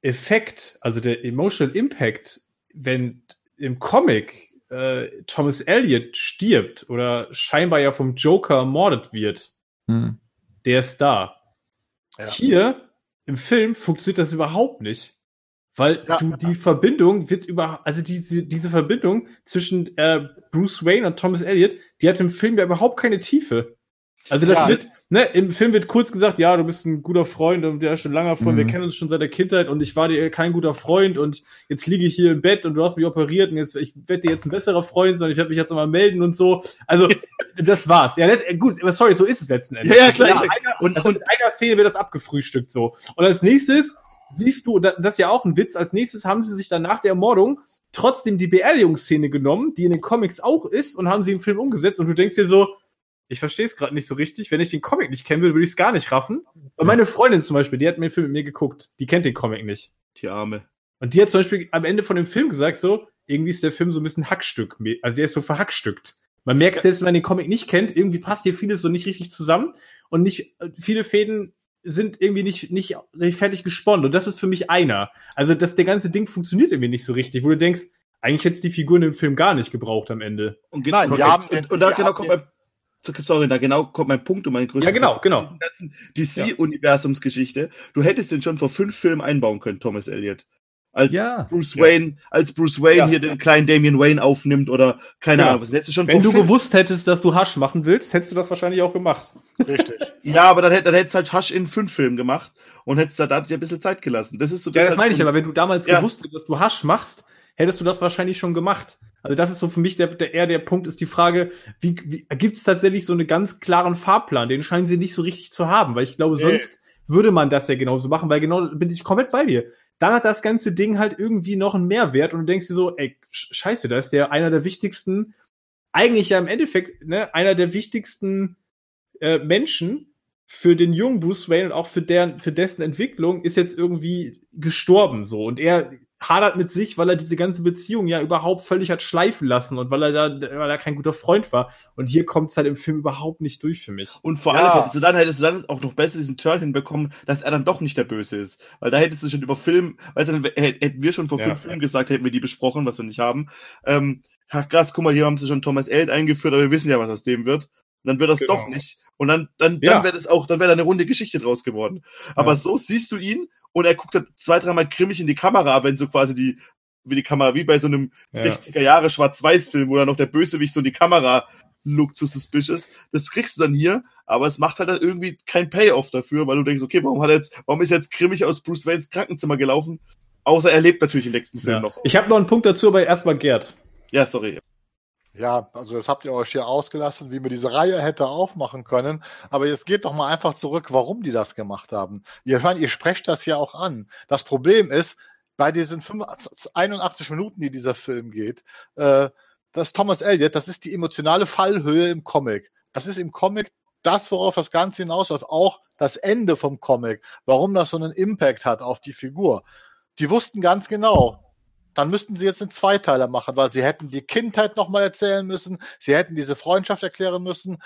Effekt, also der emotional Impact, wenn im Comic äh, Thomas Elliot stirbt oder scheinbar ja vom Joker ermordet wird, Hm. der ist da. Ja. Hier im Film funktioniert das überhaupt nicht. Weil Ja. du die Verbindung wird über, also diese, diese Verbindung zwischen äh, Bruce Wayne und Thomas Elliot, die hat im Film ja überhaupt keine Tiefe. Also das Ja. wird, ne, im Film wird kurz gesagt, ja, du bist ein guter Freund und der ist schon langer Freund, wir Mhm. kennen uns schon seit der Kindheit und ich war dir kein guter Freund und jetzt liege ich hier im Bett und du hast mich operiert und jetzt, ich werde dir jetzt ein besserer Freund, sondern ich werde mich jetzt mal melden und so. Also, *laughs* das war's. Ja, gut, aber sorry, so ist es letzten Endes. Ja, ja, klar. Ja, einer, und- also in einer Szene wird das abgefrühstückt so. Und als nächstes siehst du, da- das ist ja auch ein Witz, als nächstes haben sie sich dann nach der Ermordung trotzdem die Beerdigungsszene genommen, die in den Comics auch ist, und haben sie im Film umgesetzt und du denkst dir so, ich verstehe es gerade nicht so richtig. Wenn ich den Comic nicht kennen will, würde ich es gar nicht raffen. Und meine Freundin zum Beispiel, die hat mir den Film mit mir geguckt. Die kennt den Comic nicht. Die Arme. Und die hat zum Beispiel am Ende von dem Film gesagt, so, irgendwie ist der Film so ein bisschen Hackstück. Also der ist so verhackstückt. Man merkt, selbst wenn man den Comic nicht kennt, irgendwie passt hier vieles so nicht richtig zusammen und nicht, äh, viele Fäden sind irgendwie nicht, nicht, nicht fertig gesponnen. Und das ist für mich einer. Also, dass der ganze Ding funktioniert irgendwie nicht so richtig, wo du denkst, eigentlich hätte die Figuren im Film gar nicht gebraucht am Ende. Und, Nein, und, die haben und, und da genau haben kommt mein, sorry, da genau kommt mein Punkt und mein größter Ja, genau, Punkt. genau. Ganzen DC-Universumsgeschichte. Du hättest den schon vor fünf Filmen einbauen können, Thomas Elliot. Als Ja. Bruce Ja. Wayne, als Bruce Wayne Ja. hier den kleinen Damian Wayne aufnimmt oder keine Ja. Ahnung, was hättest du schon Wenn du gewusst hättest, dass du Hasch machen willst, hättest du das wahrscheinlich auch gemacht. Richtig. *laughs* Ja, aber dann, dann hättest du halt Hush in fünf Filmen gemacht und hättest da, da dir ein bisschen Zeit gelassen. Das ist so Ja, das halt- meine ich, aber wenn du damals Ja. gewusst hättest, dass du Hasch machst, hättest du das wahrscheinlich schon gemacht. Also das ist so für mich der, der eher der Punkt ist die Frage, wie, wie gibt es tatsächlich so einen ganz klaren Fahrplan? Den scheinen sie nicht so richtig zu haben, weil ich glaube, sonst würde man das ja genauso machen, weil genau bin ich komplett bei dir. Dann hat das ganze Ding halt irgendwie noch einen Mehrwert und du denkst dir so, ey, sch- scheiße, da ist der einer der wichtigsten, eigentlich ja im Endeffekt, ne, einer der wichtigsten äh, Menschen für den jungen Bruce Wayne und auch für deren, für dessen Entwicklung ist jetzt irgendwie gestorben so. Und er hadert mit sich, weil er diese ganze Beziehung ja überhaupt völlig hat schleifen lassen und weil er da, weil er kein guter Freund war. Und hier kommt es halt im Film überhaupt nicht durch für mich. Und vor Ja. allem du dann hättest du dann auch noch besser diesen Turn hinbekommen, dass er dann doch nicht der Böse ist. Weil da hättest du schon über Film, weißt du, dann hätten wir schon vor Ja. fünf Filmen gesagt, hätten wir die besprochen, was wir nicht haben. Ähm, ach krass, guck mal, hier haben sie schon Thomas Elliot eingeführt, aber wir wissen ja, was aus dem wird. Und dann wird das Genau. doch nicht. Und dann, dann, Ja. dann wäre das auch, dann wäre da eine runde Geschichte draus geworden. Aber Ja. so siehst du ihn und er guckt dann zwei, dreimal grimmig in die Kamera, wenn so quasi die, wie die Kamera, wie bei so einem Ja. 60er Jahre Schwarz-Weiß-Film, wo dann noch der Bösewicht so in die Kamera look zu suspicious. Das kriegst du dann hier, aber es macht halt dann irgendwie kein Payoff dafür, weil du denkst, okay, warum hat er jetzt, warum ist er jetzt grimmig aus Bruce Waynes Krankenzimmer gelaufen? Außer er lebt natürlich im nächsten Film Ja. noch. Ich habe noch einen Punkt dazu, aber erstmal Gerd. Ja, sorry. Ja, also das habt ihr euch hier ausgelassen, wie man diese Reihe hätte aufmachen können. Aber jetzt geht doch mal einfach zurück, warum die das gemacht haben. Ihr, ich meine, ihr sprecht das ja auch an. Das Problem ist, bei diesen 85, 81 Minuten, die dieser Film geht, äh, das Thomas Elliott, das ist die emotionale Fallhöhe im Comic. Das ist im Comic das, worauf das Ganze hinausläuft, auch das Ende vom Comic, warum das so einen Impact hat auf die Figur. Die wussten ganz genau, dann müssten sie jetzt einen Zweiteiler machen, weil sie hätten die Kindheit nochmal erzählen müssen, sie hätten diese Freundschaft erklären müssen.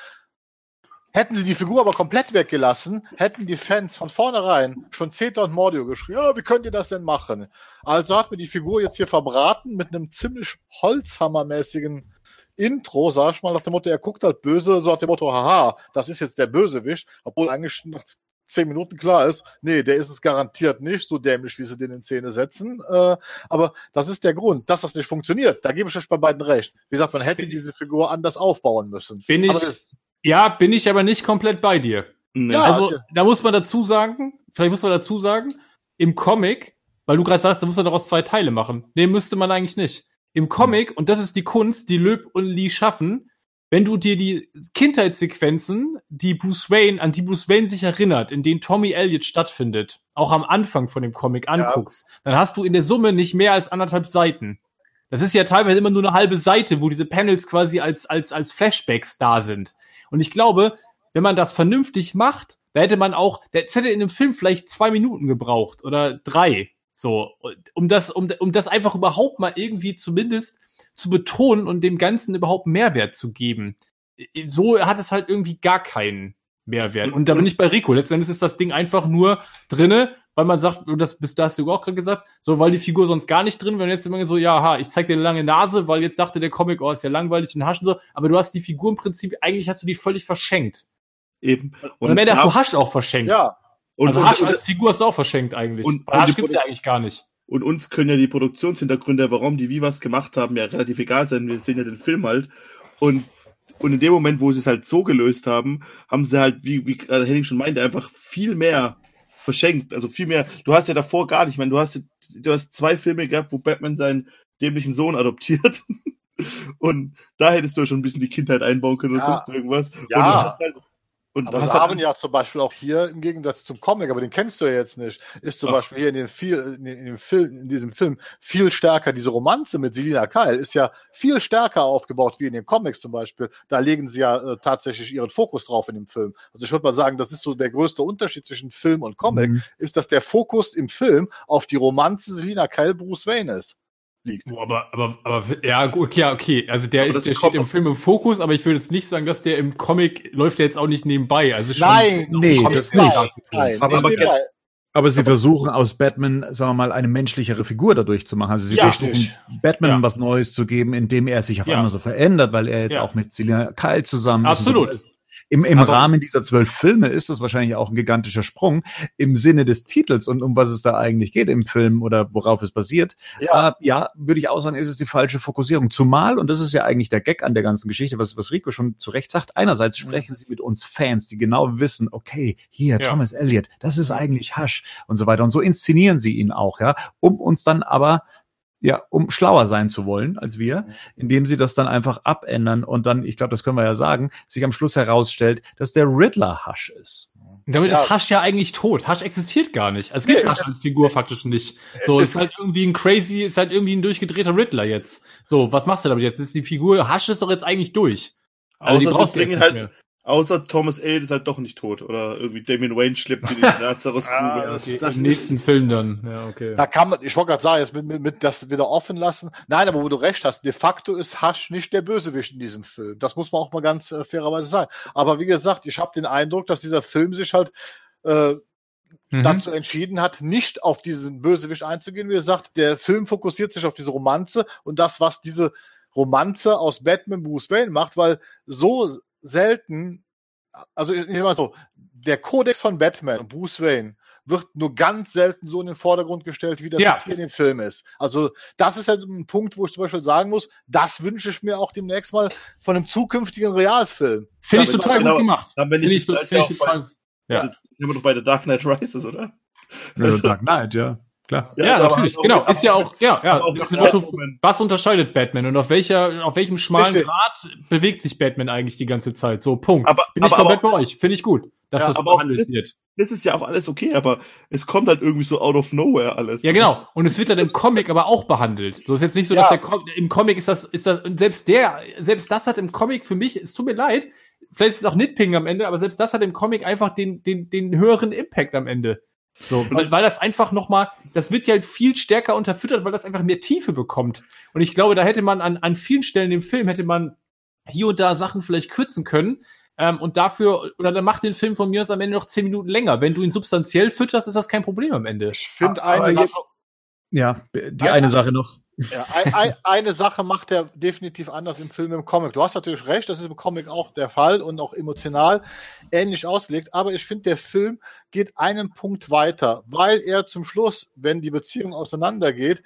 Hätten sie die Figur aber komplett weggelassen, hätten die Fans von vornherein schon Zeta und Mordio geschrien, ja, wie könnt ihr das denn machen? Also hat mir die Figur jetzt hier verbraten mit einem ziemlich Holzhammermäßigen Intro, sag ich mal, nach dem Motto, er guckt halt böse, so nach dem Motto, haha, das ist jetzt der Bösewicht, obwohl eigentlich nach zehn Minuten klar ist, nee, der ist es garantiert nicht, so dämlich, wie sie den in Szene setzen. Äh, aber das ist der Grund, dass das nicht funktioniert. Da gebe ich euch bei beiden recht. Wie gesagt, man hätte diese Figur anders aufbauen müssen. Bin ich, Aber ja, bin ich aber nicht komplett bei dir. Nee. Ja, Also, also- da muss man dazu sagen, vielleicht muss man dazu sagen, im Comic, weil du gerade sagst, da muss man daraus zwei Teile machen. Nee, müsste man eigentlich nicht. Im Comic, und das ist die Kunst, die Löb und Lee schaffen, wenn du dir die Kindheitssequenzen, die Bruce Wayne, an die Bruce Wayne sich erinnert, in denen Tommy Elliot stattfindet, auch am Anfang von dem Comic anguckst, dann hast du in der Summe nicht mehr als anderthalb Seiten. Das ist ja teilweise immer nur eine halbe Seite, wo diese Panels quasi als, als, als Flashbacks da sind. Und ich glaube, wenn man das vernünftig macht, da hätte man auch, das hätte in einem Film vielleicht zwei Minuten gebraucht oder drei. So, um das, um, um das einfach überhaupt mal irgendwie zumindest zu betonen und dem Ganzen überhaupt Mehrwert zu geben. So hat es halt irgendwie gar keinen Mehrwert. Und da bin ich bei Rico. Letztendlich ist das Ding einfach nur drinne. weil man sagt, und das, da hast du auch gerade gesagt, so, weil die Figur sonst gar nicht drin wäre, und jetzt immer so, ja, ha, ich zeig dir eine lange Nase, weil jetzt dachte der Comic, oh, ist ja langweilig und haschen so, aber du hast die Figur im Prinzip, eigentlich hast du die völlig verschenkt. Eben. Und, am Ende hast du Hasch auch verschenkt. Ja, und, also und, Hasch und, als Figur hast du auch verschenkt eigentlich. Und- Hasch und die gibt's ja eigentlich gar nicht. Und uns können ja die Produktionshintergründe, warum die wie was gemacht haben, ja relativ egal sein. Wir sehen ja den Film halt. Und, und in dem Moment, wo sie es halt so gelöst haben, haben sie halt, wie, wie gerade Henning schon meinte, einfach viel mehr verschenkt. Also viel mehr. Du hast ja davor gar nicht, ich meine, du hast, du hast zwei Filme gehabt, wo Batman seinen dämlichen Sohn adoptiert. *laughs* Und da hättest du ja schon ein bisschen die Kindheit einbauen können oder Ja. sonst irgendwas. Ja. Und du hast halt, und aber sie haben ja zum Beispiel auch hier im Gegensatz zum Comic, aber den kennst du ja jetzt nicht, ist zum Ach. Beispiel hier in, den viel, in, dem Film, in diesem Film viel stärker. Diese Romanze mit Selina Kyle ist ja viel stärker aufgebaut wie in den Comics zum Beispiel. Da legen sie ja äh, tatsächlich ihren Fokus drauf in dem Film. Also ich würde mal sagen, das ist so der größte Unterschied zwischen Film und Comic, Mhm. ist, dass der Fokus im Film auf die Romanze Selina Kyle Bruce Wayne ist. Liegt. Boah, aber, aber, aber, ja, gut, ja, okay. Also der, Aber ist, der steht im Film im Fokus, aber ich würde jetzt nicht sagen, dass der im Comic läuft der jetzt auch nicht nebenbei. Also schon, Nein, Nee, das nicht. Nein, Aber- aber-. Aber sie versuchen aus Batman, sagen wir mal, eine menschlichere Figur dadurch zu machen. Also sie Ja, versuchen richtig. Batman Ja. was Neues zu geben, indem er sich auf Ja. einmal so verändert, weil er jetzt Ja. auch mit Selina Kyle zusammen ist. Absolut. Im, im Aber- Rahmen dieser zwölf Filme ist das wahrscheinlich auch ein gigantischer Sprung im Sinne des Titels und um was es da eigentlich geht im Film oder worauf es basiert. Ja. Äh, ja, würde ich auch sagen, ist es die falsche Fokussierung. Zumal, und das ist ja eigentlich der Gag an der ganzen Geschichte, was, was Rico schon zu Recht sagt, einerseits sprechen sie mit uns Fans, die genau wissen, okay, hier, Ja. Thomas Elliott, das ist eigentlich Hasch und so weiter. Und so inszenieren sie ihn auch, ja, um uns dann aber ja, um schlauer sein zu wollen als wir, indem sie das dann einfach abändern und dann, ich glaube, das können wir ja sagen, sich am Schluss herausstellt, dass der Riddler Hasch ist. Und damit Ja. ist Hasch ja eigentlich tot. Hasch existiert gar nicht. Also Es gibt Nee, Hasch als Figur faktisch nicht. So, ist halt irgendwie ein crazy, ist halt irgendwie ein durchgedrehter Riddler jetzt. So, was machst du damit jetzt? Ist die Figur, Hasch ist doch jetzt eigentlich durch. Also die Außer sie brauchst du jetzt bringen nicht halt- mehr. Außer Thomas Elliott ist halt doch nicht tot. Oder irgendwie Damien Wayne schleppt in die *laughs* Lazarus Ah, das- Okay, das Im nächsten Film dann. Ja, okay. Da kann man, ich wollte gerade sagen, jetzt mit, mit, mit das wieder offen lassen. Nein, aber wo du recht hast, de facto ist Hasch nicht der Bösewicht in diesem Film. Das muss man auch mal ganz äh, fairerweise sagen. Aber wie gesagt, ich habe den Eindruck, dass dieser Film sich halt äh, Mhm. dazu entschieden hat, nicht auf diesen Bösewicht einzugehen. Wie gesagt, der Film fokussiert sich auf diese Romanze und das, was diese Romanze aus Batman Bruce Wayne macht, weil so selten, also ich ich mal so, der Kodex von Batman und Bruce Wayne wird nur ganz selten so in den Vordergrund gestellt, wie das Ja. jetzt hier in dem Film ist. Also das ist ja ein Punkt, wo ich zum Beispiel sagen muss, das wünsche ich mir auch demnächst mal von einem zukünftigen Realfilm. Finde ich total genau. gut gemacht. Dann bin Finde ich ich, so, ich bei, total. Ja. das sind wir doch bei The Dark Knight Rises, oder? Ja, Dark Knight, ja, klar. Ja, aber- natürlich, aber- genau. Ist ja auch, ja, ja. Motto, was unterscheidet Batman und auf welcher, auf welchem schmalen Richtig. Grad bewegt sich Batman eigentlich die ganze Zeit? So, Punkt. Aber- Bin ich aber- komplett bei euch. Finde ich gut, dass Ja, das auch behandelt das- wird. Das ist ja auch alles okay, aber es kommt halt irgendwie so out of nowhere alles. Ja, genau. Und es wird dann im Comic aber auch behandelt. So ist jetzt nicht so, Ja. dass der Com im Comic ist das, ist das, und selbst der, selbst das hat im Comic für mich, es tut mir leid, vielleicht ist es auch Nitpicking am Ende, aber selbst das hat im Comic einfach den, den, den höheren Impact am Ende. So, weil, weil das einfach nochmal, das wird ja halt viel stärker unterfüttert, weil das einfach mehr Tiefe bekommt. Und ich glaube, da hätte man an, an vielen Stellen im Film hätte man hier und da Sachen vielleicht kürzen können. Ähm, und dafür, oder dann macht den Film von mir aus am Ende noch zehn Minuten länger. Wenn du ihn substanziell fütterst, ist das kein Problem am Ende. Ich finde eine Sache, Ja, die eine Sache noch. Ja, ein, ein, eine Sache macht er definitiv anders im Film, im Comic. Du hast natürlich recht, das ist im Comic auch der Fall und auch emotional ähnlich ausgelegt. Aber ich finde, der Film geht einen Punkt weiter, weil er zum Schluss, wenn die Beziehung auseinandergeht,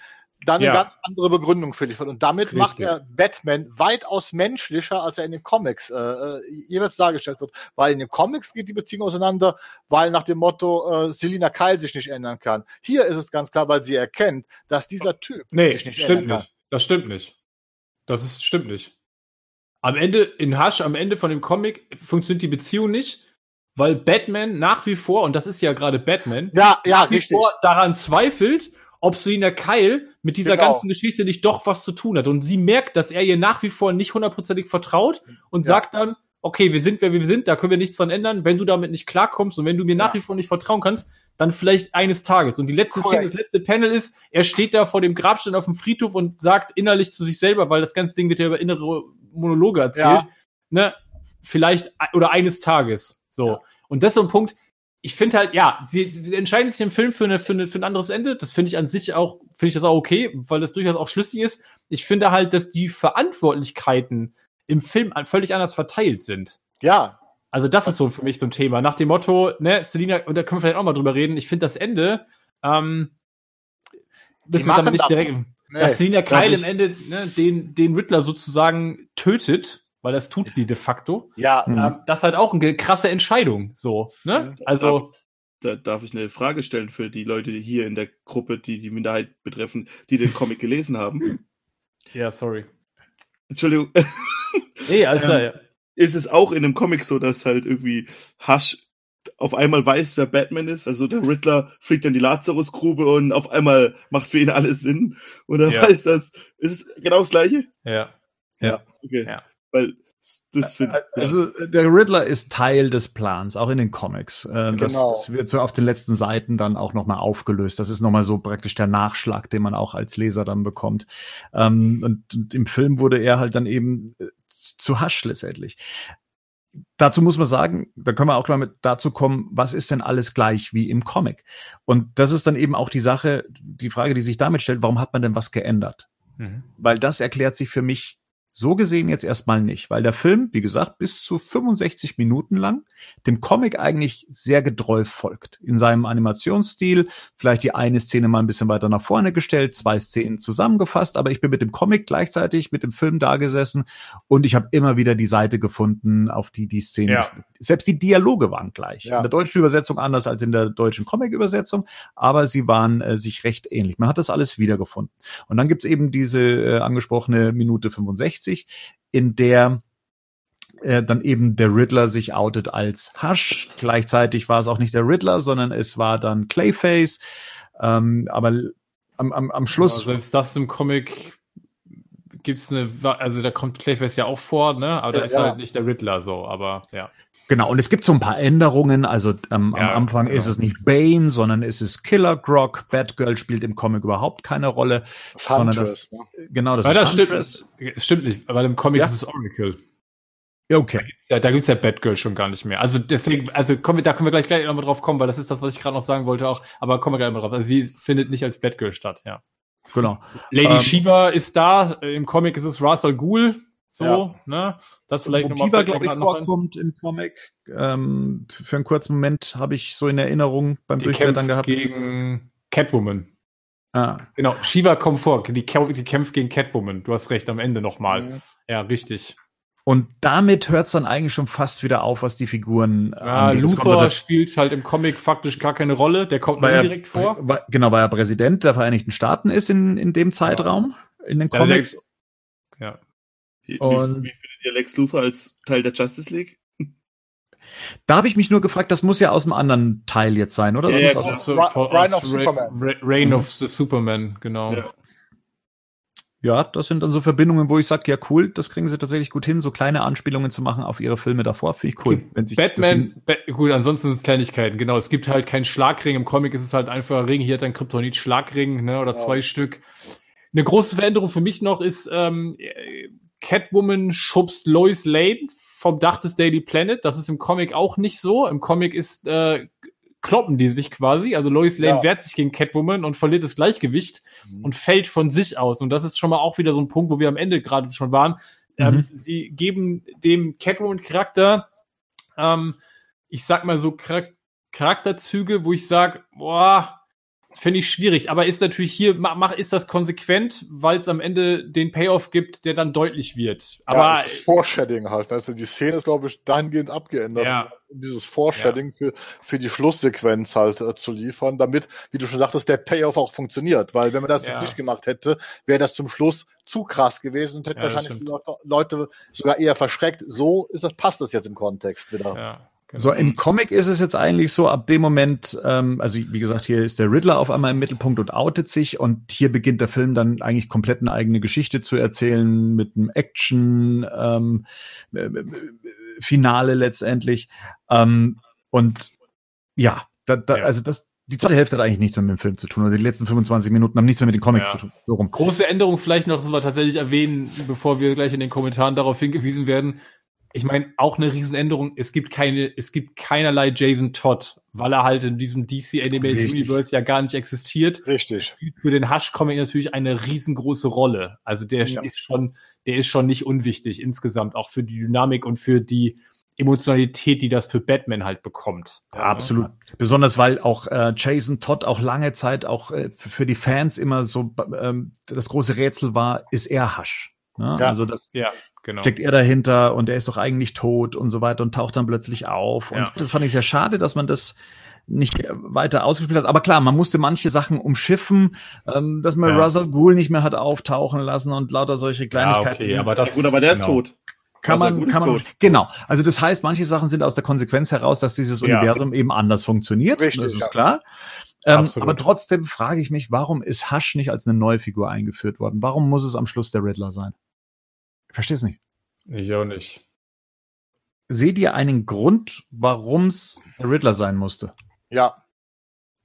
dann Ja. eine ganz andere Begründung für dich wird. Und damit macht Richtig. er Batman weitaus menschlicher, als er in den Comics äh, äh, jeweils dargestellt wird. Weil in den Comics geht die Beziehung auseinander, weil nach dem Motto äh, Selina Kyle sich nicht ändern kann. Hier ist es ganz klar, weil sie erkennt, dass dieser Typ Nee, sich nicht stimmt ändern kann. nicht. Das stimmt nicht. Das ist, stimmt nicht. Am Ende, in Hush, am Ende von dem Comic funktioniert die Beziehung nicht, weil Batman nach wie vor, und das ist ja gerade Batman, Ja, ja, nach wie richtig. vor daran zweifelt, ob Selina Kyle mit dieser Genau. ganzen Geschichte nicht doch was zu tun hat. Und sie merkt, dass er ihr nach wie vor nicht hundertprozentig vertraut und Ja. sagt dann, okay, wir sind, wer wir sind, da können wir nichts dran ändern. Wenn du damit nicht klarkommst und wenn du mir Ja. nach wie vor nicht vertrauen kannst, dann vielleicht eines Tages. Und die letzte Szene, Korrekt. das letzte Panel ist, er steht da vor dem Grabstein auf dem Friedhof und sagt innerlich zu sich selber, weil das ganze Ding wird ja über innere Monologe erzählt, Ja. ne, vielleicht, oder eines Tages, so. Ja. Und das ist so ein Punkt, ich finde halt, ja, sie, sie entscheiden sich im Film für, eine, für, eine, für ein anderes Ende. Das finde ich an sich auch, finde ich das auch okay, weil das durchaus auch schlüssig ist. Ich finde halt, dass die Verantwortlichkeiten im Film völlig anders verteilt sind. Ja. Also das ist so für mich so ein Thema. Nach dem Motto, ne, Selina, und da können wir vielleicht auch mal drüber reden, ich finde das Ende, ähm, müssen wir damit nicht direkt, nee, dass Selina Kyle im Ende ne, den, den Riddler sozusagen tötet, weil das tut sie de facto. Ja. Ähm, das ist halt auch eine krasse Entscheidung, so, ne? Also. Da darf ich eine Frage stellen für die Leute die hier in der Gruppe, die die Minderheit betreffen, die den Comic *laughs* gelesen haben. Ja, sorry. Entschuldigung. Nee, alles klar, ja. Ist es auch in einem Comic so, dass halt irgendwie Hush auf einmal weiß, wer Batman ist? Also der Riddler fliegt in die Lazarusgrube und auf einmal macht für ihn alles Sinn. Und er Ja. *laughs* weiß das. Ist es genau das Gleiche? Ja. Okay. Ja. Weil das finde Also der Riddler ist Teil des Plans, auch in den Comics. Äh, das, Genau. das wird so auf den letzten Seiten dann auch nochmal aufgelöst. Das ist nochmal so praktisch der Nachschlag, den man auch als Leser dann bekommt. Ähm, und, und im Film wurde er halt dann eben äh, zu Hasch letztendlich. Dazu muss man sagen, da können wir auch gleich mit dazu kommen, was ist denn alles gleich wie im Comic? Und das ist dann eben auch die Sache, die Frage, die sich damit stellt, warum hat man denn was geändert? Mhm. weil das erklärt sich für mich so gesehen jetzt erstmal nicht, weil der Film, wie gesagt, bis zu 65 Minuten lang dem Comic eigentlich sehr getreu folgt. In seinem Animationsstil, vielleicht die eine Szene mal ein bisschen weiter nach vorne gestellt, zwei Szenen zusammengefasst, aber ich bin mit dem Comic gleichzeitig mit dem Film da gesessen und ich habe immer wieder die Seite gefunden, auf die die Szene, Ja. selbst die Dialoge waren gleich. Ja. In der deutschen Übersetzung anders als in der deutschen Comic-Übersetzung, aber sie waren äh, sich recht ähnlich. Man hat das alles wiedergefunden. Und dann gibt's eben diese äh, angesprochene Minute 65, in der äh, dann eben der Riddler sich outet als Hush. Gleichzeitig war es auch nicht der Riddler, sondern es war dann Clayface. Ähm, aber am, am, am Schluss. Aber selbst das im Comic gibt's eine, also da kommt Clayface ja auch vor, ne? Aber da Ja, ist ja. halt nicht der Riddler so, aber ja. Genau, und es gibt so ein paar Änderungen. Also ähm, Ja, am Anfang genau. ist es nicht Bane, sondern es ist Killer Grog. Batgirl spielt im Comic überhaupt keine Rolle. Das sondern Huntress, das, ne? genau, das Weil ist das stimmt, Huntress. es stimmt nicht, weil im Comic Ja. ist es Oracle. Ja, okay. Ja, da gibt's ja Batgirl schon gar nicht mehr. Also deswegen, also kommen wir, da können wir gleich gleich nochmal drauf kommen, weil das ist das, was ich gerade noch sagen wollte auch. Aber kommen wir gleich mal drauf. Also sie findet nicht als Batgirl statt, ja. Genau. Lady Ähm, Shiva ist da. Im Comic ist es Russell Ghul. So, Ja. ne? Das vielleicht Wo nochmal. Mir glaube ich, vorkommt im Comic. Ähm, für einen kurzen Moment habe ich so in Erinnerung beim Die Durchblättern kämpft gehabt. gegen Catwoman. Ah, Genau, Shiva kommt vor. Die, kämpft- die kämpft gegen Catwoman. Du hast recht, am Ende nochmal. Mhm. Ja, richtig. Und damit hört es dann eigentlich schon fast wieder auf, was die Figuren Ja. Es kommt Luthor spielt halt im Comic faktisch gar keine Rolle. Der kommt weil nur er, direkt vor. weil- Genau, weil er Präsident der Vereinigten Staaten ist in, in dem Zeitraum, in den Ja, Comics. Ja. Wie, wie, Und- wie findet ihr Lex Luthor als Teil der Justice League? Da habe ich mich nur gefragt, das muss ja aus einem anderen Teil jetzt sein, oder? Das Ja, muss ja, aus, so Reign of Ra- Superman. Ra- Reign Mhm. of the Superman, genau. Ja. ja, das sind dann so Verbindungen, wo ich sage, ja cool, das kriegen sie tatsächlich gut hin, so kleine Anspielungen zu machen auf ihre Filme davor, finde ich cool. Wenn sich Batman, ba gut, ansonsten sind es Kleinigkeiten, genau. Es gibt halt keinen Schlagring. Im Comic ist es halt einfach ein Ring. Hier hat ein Kryptonit-Schlagring, ne, oder Ja. zwei Stück. Eine große Veränderung für mich noch ist, ähm, äh, Catwoman schubst Lois Lane vom Dach des Daily Planet. Das ist im Comic auch nicht so. Im Comic ist, äh, kloppen die sich quasi. Also Lois Lane Ja. wehrt sich gegen Catwoman und verliert das Gleichgewicht Mhm. und fällt von sich aus. Und das ist schon mal auch wieder so ein Punkt, wo wir am Ende gerade schon waren. Ähm, sie geben dem Catwoman-Charakter, ähm, ich sag mal so Charak Charakterzüge, wo ich sag, boah, finde ich schwierig. Aber ist natürlich hier, mach, ist das konsequent, weil es am Ende den Payoff gibt, der dann deutlich wird. ja, Aber das ist Foreshadowing halt. Also die Szene ist, glaube ich, dahingehend abgeändert, Ja. um dieses Foreshadowing für, für die Schlusssequenz halt äh, zu liefern, damit, wie du schon sagtest, der Payoff auch funktioniert. Weil wenn man das Ja. jetzt nicht gemacht hätte, wäre das zum Schluss zu krass gewesen und hätte Ja, wahrscheinlich Leute sogar eher verschreckt. So ist das, passt das jetzt im Kontext wieder. ja, genau. So, im Comic ist es jetzt eigentlich so, ab dem Moment, ähm, also wie gesagt, hier ist der Riddler auf einmal im Mittelpunkt und outet sich und hier beginnt der Film dann eigentlich komplett eine eigene Geschichte zu erzählen mit einem Action ähm, äh, äh, Finale letztendlich. Ähm, und ja, da, da, Ja. also das, die zweite Hälfte hat eigentlich nichts mehr mit dem Film zu tun. Oder die letzten 25 Minuten haben nichts mehr mit den Comics Ja. zu tun. So. Große Änderung vielleicht noch, sollen wir tatsächlich erwähnen, bevor wir gleich in den Kommentaren darauf hingewiesen werden. Ich meine, auch eine Riesenänderung. Es gibt keine, es gibt keinerlei Jason Todd weil er halt in diesem DC Animated Richtig. Universe ja gar nicht existiert, Richtig. spielt für den Hush-Comic natürlich eine riesengroße Rolle. Also der Ja. ist schon, der ist schon nicht unwichtig insgesamt, auch für die Dynamik und für die Emotionalität, die das für Batman halt bekommt. Ja, absolut. Besonders weil auch äh, Jason Todd auch lange Zeit auch äh, für die Fans immer so ähm, das große Rätsel war, ist er Hasch? Ne? Ja. Also das Ja, genau. steckt er dahinter und er ist doch eigentlich tot und so weiter und taucht dann plötzlich auf. Und Ja. das fand ich sehr schade, dass man das nicht weiter ausgespielt hat. Aber klar, man musste manche Sachen umschiffen, ähm, dass man Ja. Russell Gould nicht mehr hat auftauchen lassen und lauter solche Kleinigkeiten. okay, aber das- ja, gut, aber der ist genau. tot. kann Russell man, kann ist man, tot. genau. Also das heißt, manche Sachen sind aus der Konsequenz heraus, dass dieses Ja. Universum eben anders funktioniert. Richtig, das ist ja. klar. Ähm, aber trotzdem frage ich mich, warum ist Hush nicht als eine neue Figur eingeführt worden? Warum muss es am Schluss der Riddler sein? Ich verstehe es nicht. Ich auch nicht. Seht ihr einen Grund, warum es der Riddler sein musste? Ja.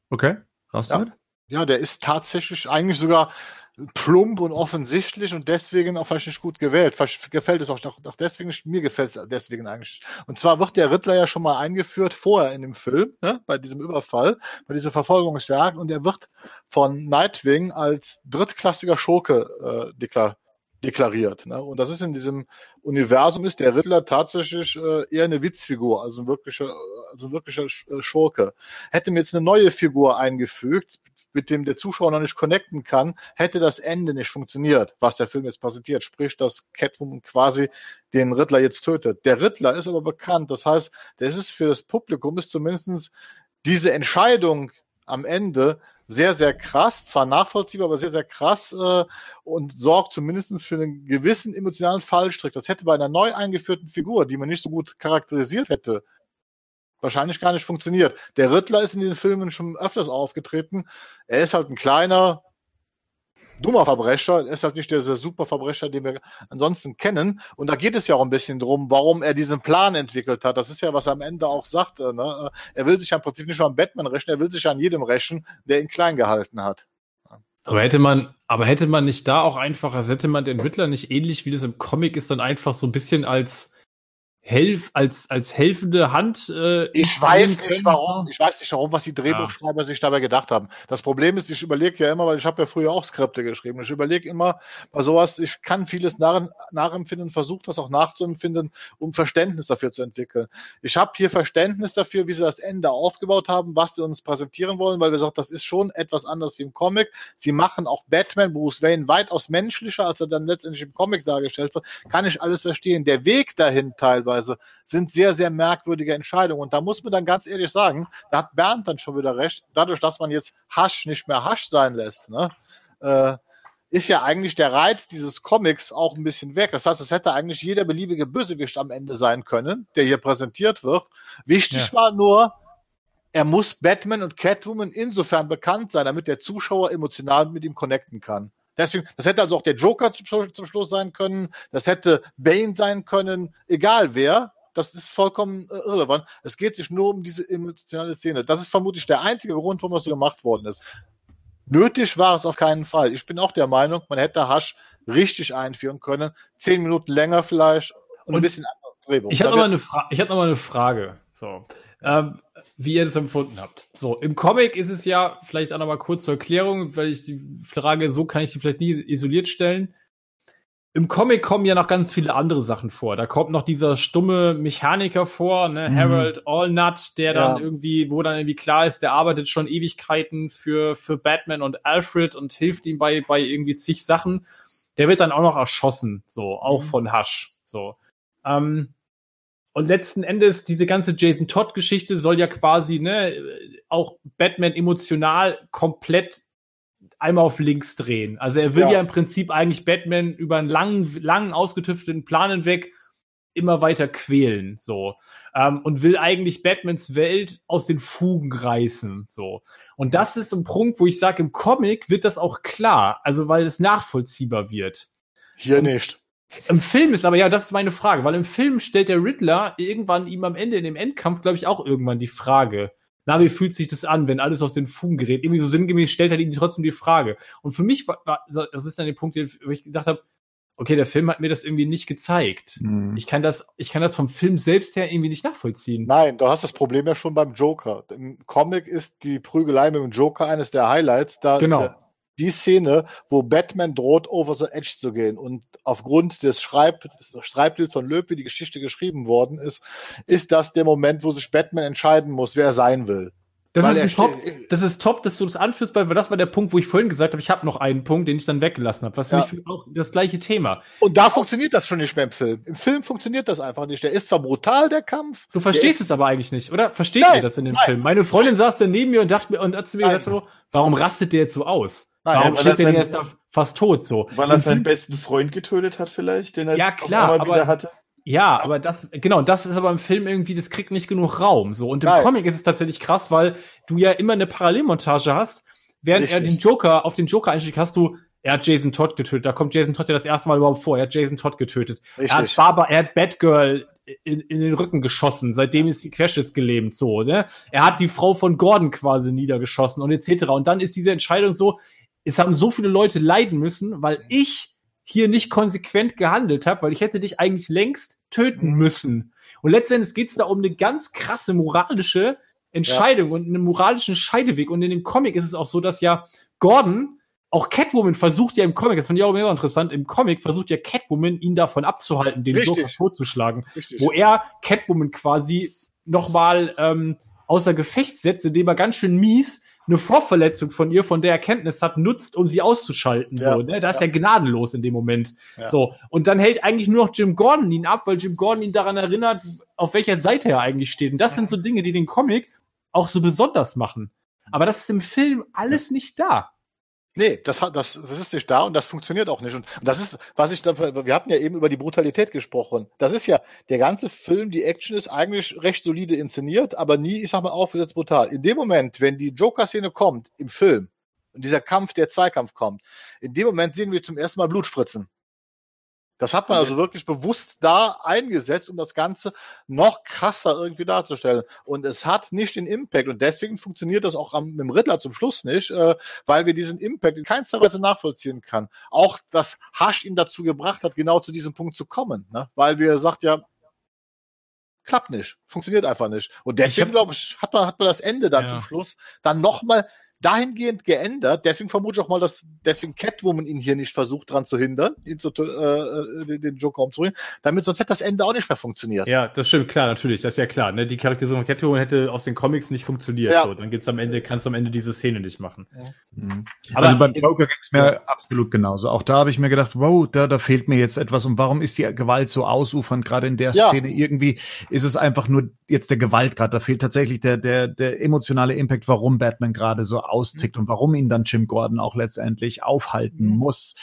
Okay, raus Ja. damit? Ja, der ist tatsächlich eigentlich sogar plump und offensichtlich und deswegen auch vielleicht nicht gut gewählt. Vielleicht gefällt es auch, auch, deswegen nicht. Mir gefällt es deswegen eigentlich. Und zwar wird der Riddler ja schon mal eingeführt vorher in dem Film, ne, bei diesem Überfall, bei dieser Verfolgungsjagd und er wird von Nightwing als drittklassiger Schurke äh, deklar deklariert. Ne? Und das ist in diesem Universum ist der Riddler tatsächlich äh, eher eine Witzfigur, also ein wirklicher, also ein wirklicher äh, Schurke. Hätte mir jetzt eine neue Figur eingefügt, mit dem der Zuschauer noch nicht connecten kann, hätte das Ende nicht funktioniert, was der Film jetzt präsentiert. Sprich, dass Catwoman quasi den Riddler jetzt tötet. Der Riddler ist aber bekannt. Das heißt, das ist für das Publikum ist zumindestens diese Entscheidung am Ende sehr, sehr krass, zwar nachvollziehbar, aber sehr, sehr krass äh, und sorgt zumindest für einen gewissen emotionalen Fallstrick. Das hätte bei einer neu eingeführten Figur, die man nicht so gut charakterisiert hätte, wahrscheinlich gar nicht funktioniert. Der Riddler ist in den Filmen schon öfters aufgetreten. Er ist halt ein kleiner, dummer Verbrecher. Er ist halt nicht dieser super Verbrecher, den wir ansonsten kennen. Und da geht es ja auch ein bisschen drum, warum er diesen Plan entwickelt hat. Das ist ja, was er am Ende auch sagt. äh, Ne? Er will sich ja im Prinzip nicht nur an Batman rächen, er will sich an jedem rächen, der ihn klein gehalten hat. Aber hätte man, aber hätte man nicht da auch einfach, also hätte man den Riddler nicht ähnlich wie das im Comic ist, dann einfach so ein bisschen als Helf, als, als helfende Hand. Äh, Ich weiß nicht können? warum. Ich weiß nicht warum, was die Drehbuchschreiber sich dabei gedacht haben. Das Problem ist, ich überlege ja immer, weil ich habe ja früher auch Skripte geschrieben. Ich überlege immer bei sowas, ich kann vieles nach, nachempfinden, versuche das auch nachzuempfinden, um Verständnis dafür zu entwickeln. Ich habe hier Verständnis dafür, wie sie das Ende aufgebaut haben, was sie uns präsentieren wollen, weil wir sagen, das ist schon etwas anders wie im Comic. Sie machen auch Batman, Bruce Wayne weitaus menschlicher, als er dann letztendlich im Comic dargestellt wird. Kann ich alles verstehen. Der Weg dahin teilweise sind sehr, sehr merkwürdige Entscheidungen. Und da muss man dann ganz ehrlich sagen, da hat Bernd dann schon wieder recht, dadurch, dass man jetzt Hasch nicht mehr Hasch sein lässt, ne, äh, ist ja eigentlich der Reiz dieses Comics auch ein bisschen weg. Das heißt, es hätte eigentlich jeder beliebige Bösewicht am Ende sein können, der hier präsentiert wird. Wichtig Ja. war nur, er muss Batman und Catwoman insofern bekannt sein, damit der Zuschauer emotional mit ihm connecten kann. Deswegen, das hätte also auch der Joker zum, zum Schluss sein können, das hätte Bane sein können, egal wer. Das ist vollkommen äh, irrelevant. Es geht sich nur um diese emotionale Szene. Das ist vermutlich der einzige Grund, warum das so gemacht worden ist. Nötig war es auf keinen Fall. Ich bin auch der Meinung, man hätte Hasch richtig einführen können. Zehn Minuten länger vielleicht und, ein Und bisschen anderes Drehbuch. Ich habe Da noch, mal wär- eine Fra- ich noch mal eine Frage. So. Ähm, wie ihr das empfunden habt. So, im Comic ist es ja, vielleicht auch noch mal kurz zur Erklärung, weil ich die Frage, so kann ich die vielleicht nie isoliert stellen. Im Comic kommen ja noch ganz viele andere Sachen vor. Da kommt noch dieser stumme Mechaniker vor, ne, Mhm. Harold Allnut, der dann Ja. irgendwie, wo dann irgendwie klar ist, der arbeitet schon Ewigkeiten für, für Batman und Alfred und hilft ihm bei, bei irgendwie zig Sachen. Der wird dann auch noch erschossen, so, auch Mhm. von Hush, so. Ähm, und letzten Endes, diese ganze Jason Todd-Geschichte soll ja quasi, ne, auch Batman emotional komplett einmal auf links drehen. Also er will ja, Ja. im Prinzip eigentlich Batman über einen langen, langen, ausgetüfteten Plan hinweg immer weiter quälen, so. Ähm, und will eigentlich Batmans Welt aus den Fugen reißen, so. Und das ist ein Punkt, wo ich sage, im Comic wird das auch klar, also weil es nachvollziehbar wird. Hier nicht. Im Film ist aber, ja, das ist meine Frage, weil im Film stellt der Riddler irgendwann ihm am Ende in dem Endkampf, glaube ich, auch irgendwann die Frage, na, wie fühlt sich das an, wenn alles aus den Fugen gerät? Irgendwie so sinngemäß stellt er ihm trotzdem die Frage. Und für mich war, war das ist dann der Punkt, wo ich gesagt habe, okay, der Film hat mir das irgendwie nicht gezeigt. Mhm. Ich kann das, ich kann das vom Film selbst her irgendwie nicht nachvollziehen. Nein, du hast das Problem ja schon beim Joker. Im Comic ist die Prügelei mit dem Joker eines der Highlights. Da, Genau. da, die Szene, wo Batman droht, over the edge zu gehen und aufgrund des Schreib Schreibtils von Löb, wie die Geschichte geschrieben worden ist, ist das der Moment, wo sich Batman entscheiden muss, wer er sein will. Das Weil ist, ein top, das ist top, dass du das anführst, weil das war der Punkt, wo ich vorhin gesagt habe, ich habe noch einen Punkt, den ich dann weggelassen habe. Was Ja. mich für auch das gleiche Thema. Und da funktioniert das schon nicht mehr im Film. Im Film funktioniert das einfach nicht. Der ist zwar brutal, der Kampf. Du verstehst es aber eigentlich nicht, oder? Versteht Nein, ihr das in dem nein. Film? Meine Freundin saß dann neben mir und dachte mir und hat zu mir Nein. gesagt, so, warum rastet der jetzt so aus? Nein, warum schlägt er der sein- jetzt da fast tot so? Weil er seinen besten Freund getötet hat, vielleicht, den er Ja, klar, einmal aber- wieder hatte. Ja, aber das, genau, das ist aber im Film irgendwie, das kriegt nicht genug Raum. So. Und im Nein. Comic ist es tatsächlich krass, weil du ja immer eine Parallelmontage hast. Während er Richtig. den Joker, auf den Joker einstieg, hast du, er hat Jason Todd getötet. Da kommt Jason Todd ja das erste Mal überhaupt vor. Er hat Jason Todd getötet. Er hat Richtig. Barbara, er hat Batgirl in, in den Rücken geschossen. Seitdem ist sie querschnittsgelähmt, so, ne? Er hat die Frau von Gordon quasi niedergeschossen und etc. Und dann ist diese Entscheidung so, es haben so viele Leute leiden müssen, weil ich hier nicht konsequent gehandelt habe, weil ich hätte dich eigentlich längst töten müssen. Und letztendlich geht es da um eine ganz krasse moralische Entscheidung und einen moralischen Scheideweg. Und in dem Comic ist es auch so, dass ja Gordon, auch Catwoman versucht ja im Comic, das fand ich auch mega interessant, im Comic versucht ja Catwoman, ihn davon abzuhalten, den Richtig. Joker totzuschlagen. Richtig. Wo er Catwoman quasi nochmal ähm, außer Gefecht setzt, indem er ganz schön mies eine Vorverletzung von ihr, von der er Kenntnis hat, nutzt, um sie auszuschalten. Ja, so, ne? Da ist ja. er gnadenlos in dem Moment. Ja. So. Und dann hält eigentlich nur noch Jim Gordon ihn ab, weil Jim Gordon ihn daran erinnert, auf welcher Seite er eigentlich steht. Und das sind so Dinge, die den Comic auch so besonders machen. Aber das ist im Film alles nicht da. Nee, das, hat, das, das ist nicht da und das funktioniert auch nicht. Und, und das ist, was ich da, wir hatten ja eben über die Brutalität gesprochen. Das ist ja, der ganze Film, die Action ist eigentlich recht solide inszeniert, aber nie, ich sag mal, aufgesetzt brutal. In dem Moment, wenn die Joker-Szene kommt im Film und dieser Kampf, der Zweikampf kommt, in dem Moment sehen wir zum ersten Mal Blutspritzen. Das hat man also wirklich bewusst da eingesetzt, um das Ganze noch krasser irgendwie darzustellen. Und es hat nicht den Impact. Und deswegen funktioniert das auch am, mit dem Riddler zum Schluss nicht, äh, weil wir diesen Impact in keinster Weise nachvollziehen kann. Auch dass Hasch ihn dazu gebracht hat, genau zu diesem Punkt zu kommen. Ne? Weil wir sagt ja, klappt nicht, funktioniert einfach nicht. Und deswegen, glaube ich, hat man, hat man das Ende dann Ja. zum Schluss dann nochmal dahingehend geändert. Deswegen vermute ich auch mal, dass deswegen Catwoman ihn hier nicht versucht, dran zu hindern, ihn zu, äh, äh, den- den Joker umzubringen, damit sonst hätte das Ende auch nicht mehr funktioniert. Ja, das stimmt, klar, natürlich, das ist ja klar. Ne? Die Charakterisierung von Catwoman hätte aus den Comics nicht funktioniert. Ja. So, dann gibt's am Ende, kannst du am Ende diese Szene nicht machen. Mhm. Aber also beim Joker ging es mir absolut genauso. Auch da habe ich mir gedacht, wow, da, da fehlt mir jetzt etwas. Und warum ist die Gewalt so ausufernd? Gerade in der Ja. Szene irgendwie ist es einfach nur jetzt der Gewaltgrad. Da fehlt tatsächlich der, der, der emotionale Impact, warum Batman gerade so austickt und warum ihn dann Jim Gordon auch letztendlich aufhalten Mhm. muss.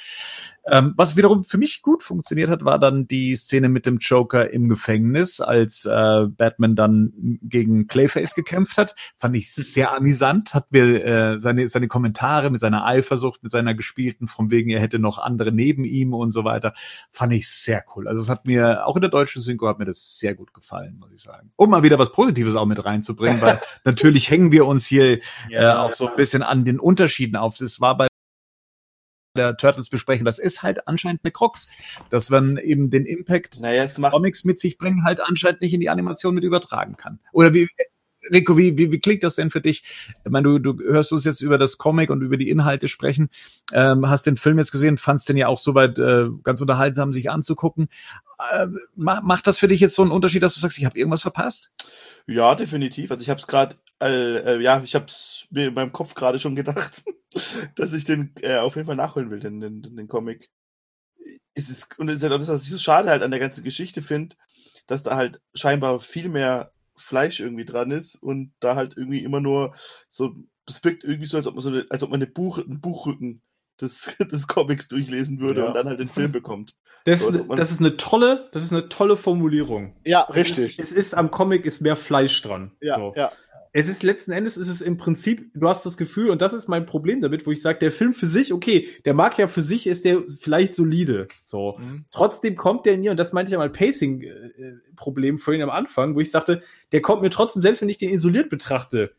Ähm, was wiederum für mich gut funktioniert hat, war dann die Szene mit dem Joker im Gefängnis, als äh, Batman dann gegen Clayface gekämpft hat. Fand ich sehr amüsant, hat mir äh, seine, seine Kommentare mit seiner Eifersucht, mit seiner gespielten, von wegen er hätte noch andere neben ihm und so weiter, fand ich sehr cool. Also es hat mir, auch in der deutschen Synchro hat mir das sehr gut gefallen, muss ich sagen. Um mal wieder was Positives auch mit reinzubringen, weil *laughs* natürlich hängen wir uns hier äh, auch so ein bisschen an den Unterschieden auf. Das war bei der Turtles besprechen, das ist halt anscheinend eine Krux, dass man eben den Impact Naja, macht Comics mit sich bringen, halt anscheinend nicht in die Animation mit übertragen kann. Oder wie, Rico, wie, wie, wie klingt das denn für dich? Ich meine, du, du hörst uns jetzt über das Comic und über die Inhalte sprechen, ähm, hast den Film jetzt gesehen, fandst den ja auch soweit äh, ganz unterhaltsam, sich anzugucken. Äh, macht, macht das für dich jetzt so einen Unterschied, dass du sagst, ich habe irgendwas verpasst? Ja, definitiv. Also ich habe es gerade, äh, äh, ja, ich habe es mir in meinem Kopf gerade schon gedacht, *laughs* dass ich den äh, auf jeden Fall nachholen will, den, den, den Comic. Es ist, und es ist ja auch das, was ich so schade halt an der ganzen Geschichte finde, dass da halt scheinbar viel mehr Fleisch irgendwie dran ist und da halt irgendwie immer nur so, das wirkt irgendwie so, als ob man so, eine, als ob man eine Buch, einen Buchrücken des, *laughs* des Comics durchlesen würde Ja. und dann halt den Film bekommt. Das, So, als ist, ob man- das ist eine tolle, das ist eine tolle Formulierung. Ja, Es richtig. ist, es ist am Comic ist mehr Fleisch dran. Ja, So. ja. Es ist letzten Endes ist es im Prinzip, du hast das Gefühl, und das ist mein Problem damit, wo ich sage, der Film für sich, okay, der mag ja für sich, ist der vielleicht solide. So. Mhm. Trotzdem kommt der mir, und das meinte ich ja mal Pacing-Problem vorhin am Anfang, wo ich sagte, der kommt mir trotzdem, selbst wenn ich den isoliert betrachte,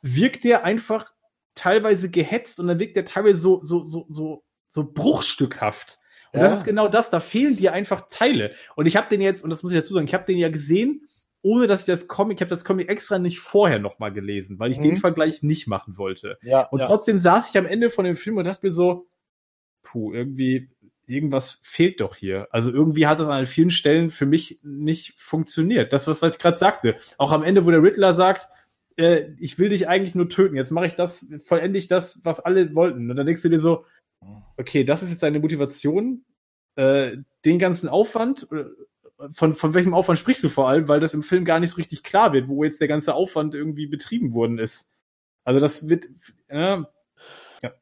wirkt der einfach teilweise gehetzt und dann wirkt der teilweise so, so, so, so, so bruchstückhaft. Und das ist genau das, da fehlen dir einfach Teile. Und ich habe den jetzt, und das muss ich dazu sagen, ich habe den ja gesehen, ohne dass ich das Comic, ich habe das Comic extra nicht vorher nochmal gelesen, weil ich Mhm. den Vergleich nicht machen wollte. Ja, Und ja. trotzdem saß ich am Ende von dem Film und dachte mir so, puh, irgendwie, irgendwas fehlt doch hier. Also irgendwie hat das an vielen Stellen für mich nicht funktioniert. Das, was, was ich gerade sagte. Auch am Ende, wo der Riddler sagt, äh, ich will dich eigentlich nur töten. Jetzt mache ich das, vollende ich das, was alle wollten. Und dann denkst du dir so, okay, das ist jetzt deine Motivation, äh, den ganzen Aufwand, äh, von, von welchem Aufwand sprichst du vor allem, weil das im Film gar nicht so richtig klar wird, wo jetzt der ganze Aufwand irgendwie betrieben worden ist. Also das wird, äh, ja, ja,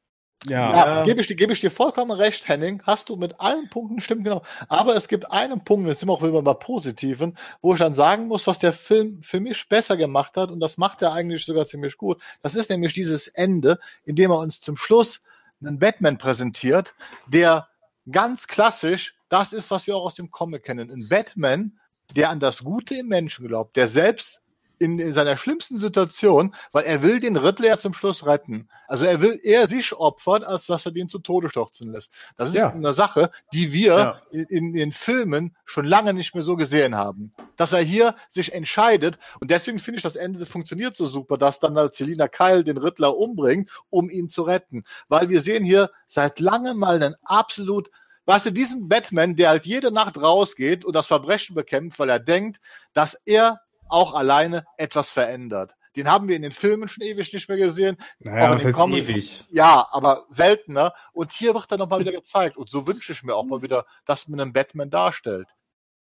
Ja, Ja. gebe ich, dir- gebe ich dir vollkommen recht, Henning. Hast du mit allen Punkten stimmt genau. Aber es gibt einen Punkt, jetzt sind wir auch wieder bei Positiven, wo ich dann sagen muss, was der Film für mich besser gemacht hat, und das macht er eigentlich sogar ziemlich gut. Das ist nämlich dieses Ende, in dem er uns zum Schluss einen Batman präsentiert, der ganz klassisch das ist, was wir auch aus dem Comic kennen. Ein Batman, der an das Gute im Menschen glaubt, der selbst in, in seiner schlimmsten Situation, weil er will den Riddler ja zum Schluss retten. Also er will eher sich opfern, als dass er den zu Tode stürzen lässt. Das ist Ja. eine Sache, die wir Ja. in, den Filmen schon lange nicht mehr so gesehen haben. Dass er hier sich entscheidet und deswegen finde ich, das Ende funktioniert so super, dass dann halt Selina Kyle den Riddler umbringt, um ihn zu retten. Weil wir sehen hier seit langem mal einen absolut Weißt du, diesen Batman, der halt jede Nacht rausgeht und das Verbrechen bekämpft, weil er denkt, dass er auch alleine etwas verändert. Den haben wir in den Filmen schon ewig nicht mehr gesehen. naja, Aber was den heißt Comic- ewig? Ja, aber seltener. Und hier wird er nochmal wieder gezeigt. Und so wünsche ich mir auch mal wieder, dass man einen Batman darstellt.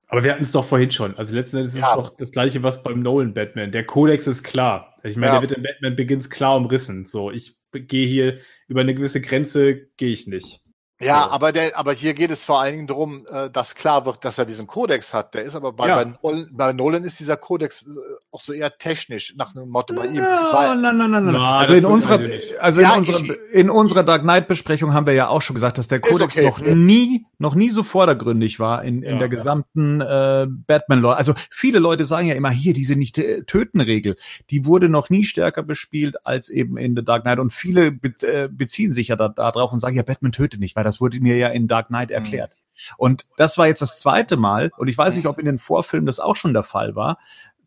Aber wir hatten es doch vorhin schon. Also letzten Endes ist Ja. es doch das gleiche, was beim Nolan Batman. Der Kodex ist klar. Ich meine, Ja. der wird in Batman Begins klar umrissen. So, ich gehe hier über eine gewisse Grenze, gehe ich nicht. Ja, So. aber der, aber hier geht es vor allen Dingen darum, äh, dass klar wird, dass er diesen Kodex hat. Der ist aber bei, Ja. bei, Nolan, bei Nolan ist dieser Kodex äh, auch so eher technisch nach einem Motto bei ihm. Weil, nein, nein, nein, nein. Na, Also in unserer, also Ja, in unserer, ich- in unserer Dark Knight Besprechung haben wir ja auch schon gesagt, dass der Kodex okay. noch nie, noch nie so vordergründig war in, in Ja, der ja. gesamten äh, Batman-Lore. Also viele Leute sagen ja immer hier diese nicht äh, töten Regel. Die wurde noch nie stärker bespielt als eben in The Dark Knight und viele be äh, beziehen sich ja da, da drauf und sagen ja Batman tötet nicht, weil das wurde mir ja in Dark Knight erklärt. Und das war jetzt das zweite Mal und ich weiß nicht, ob in den Vorfilmen das auch schon der Fall war,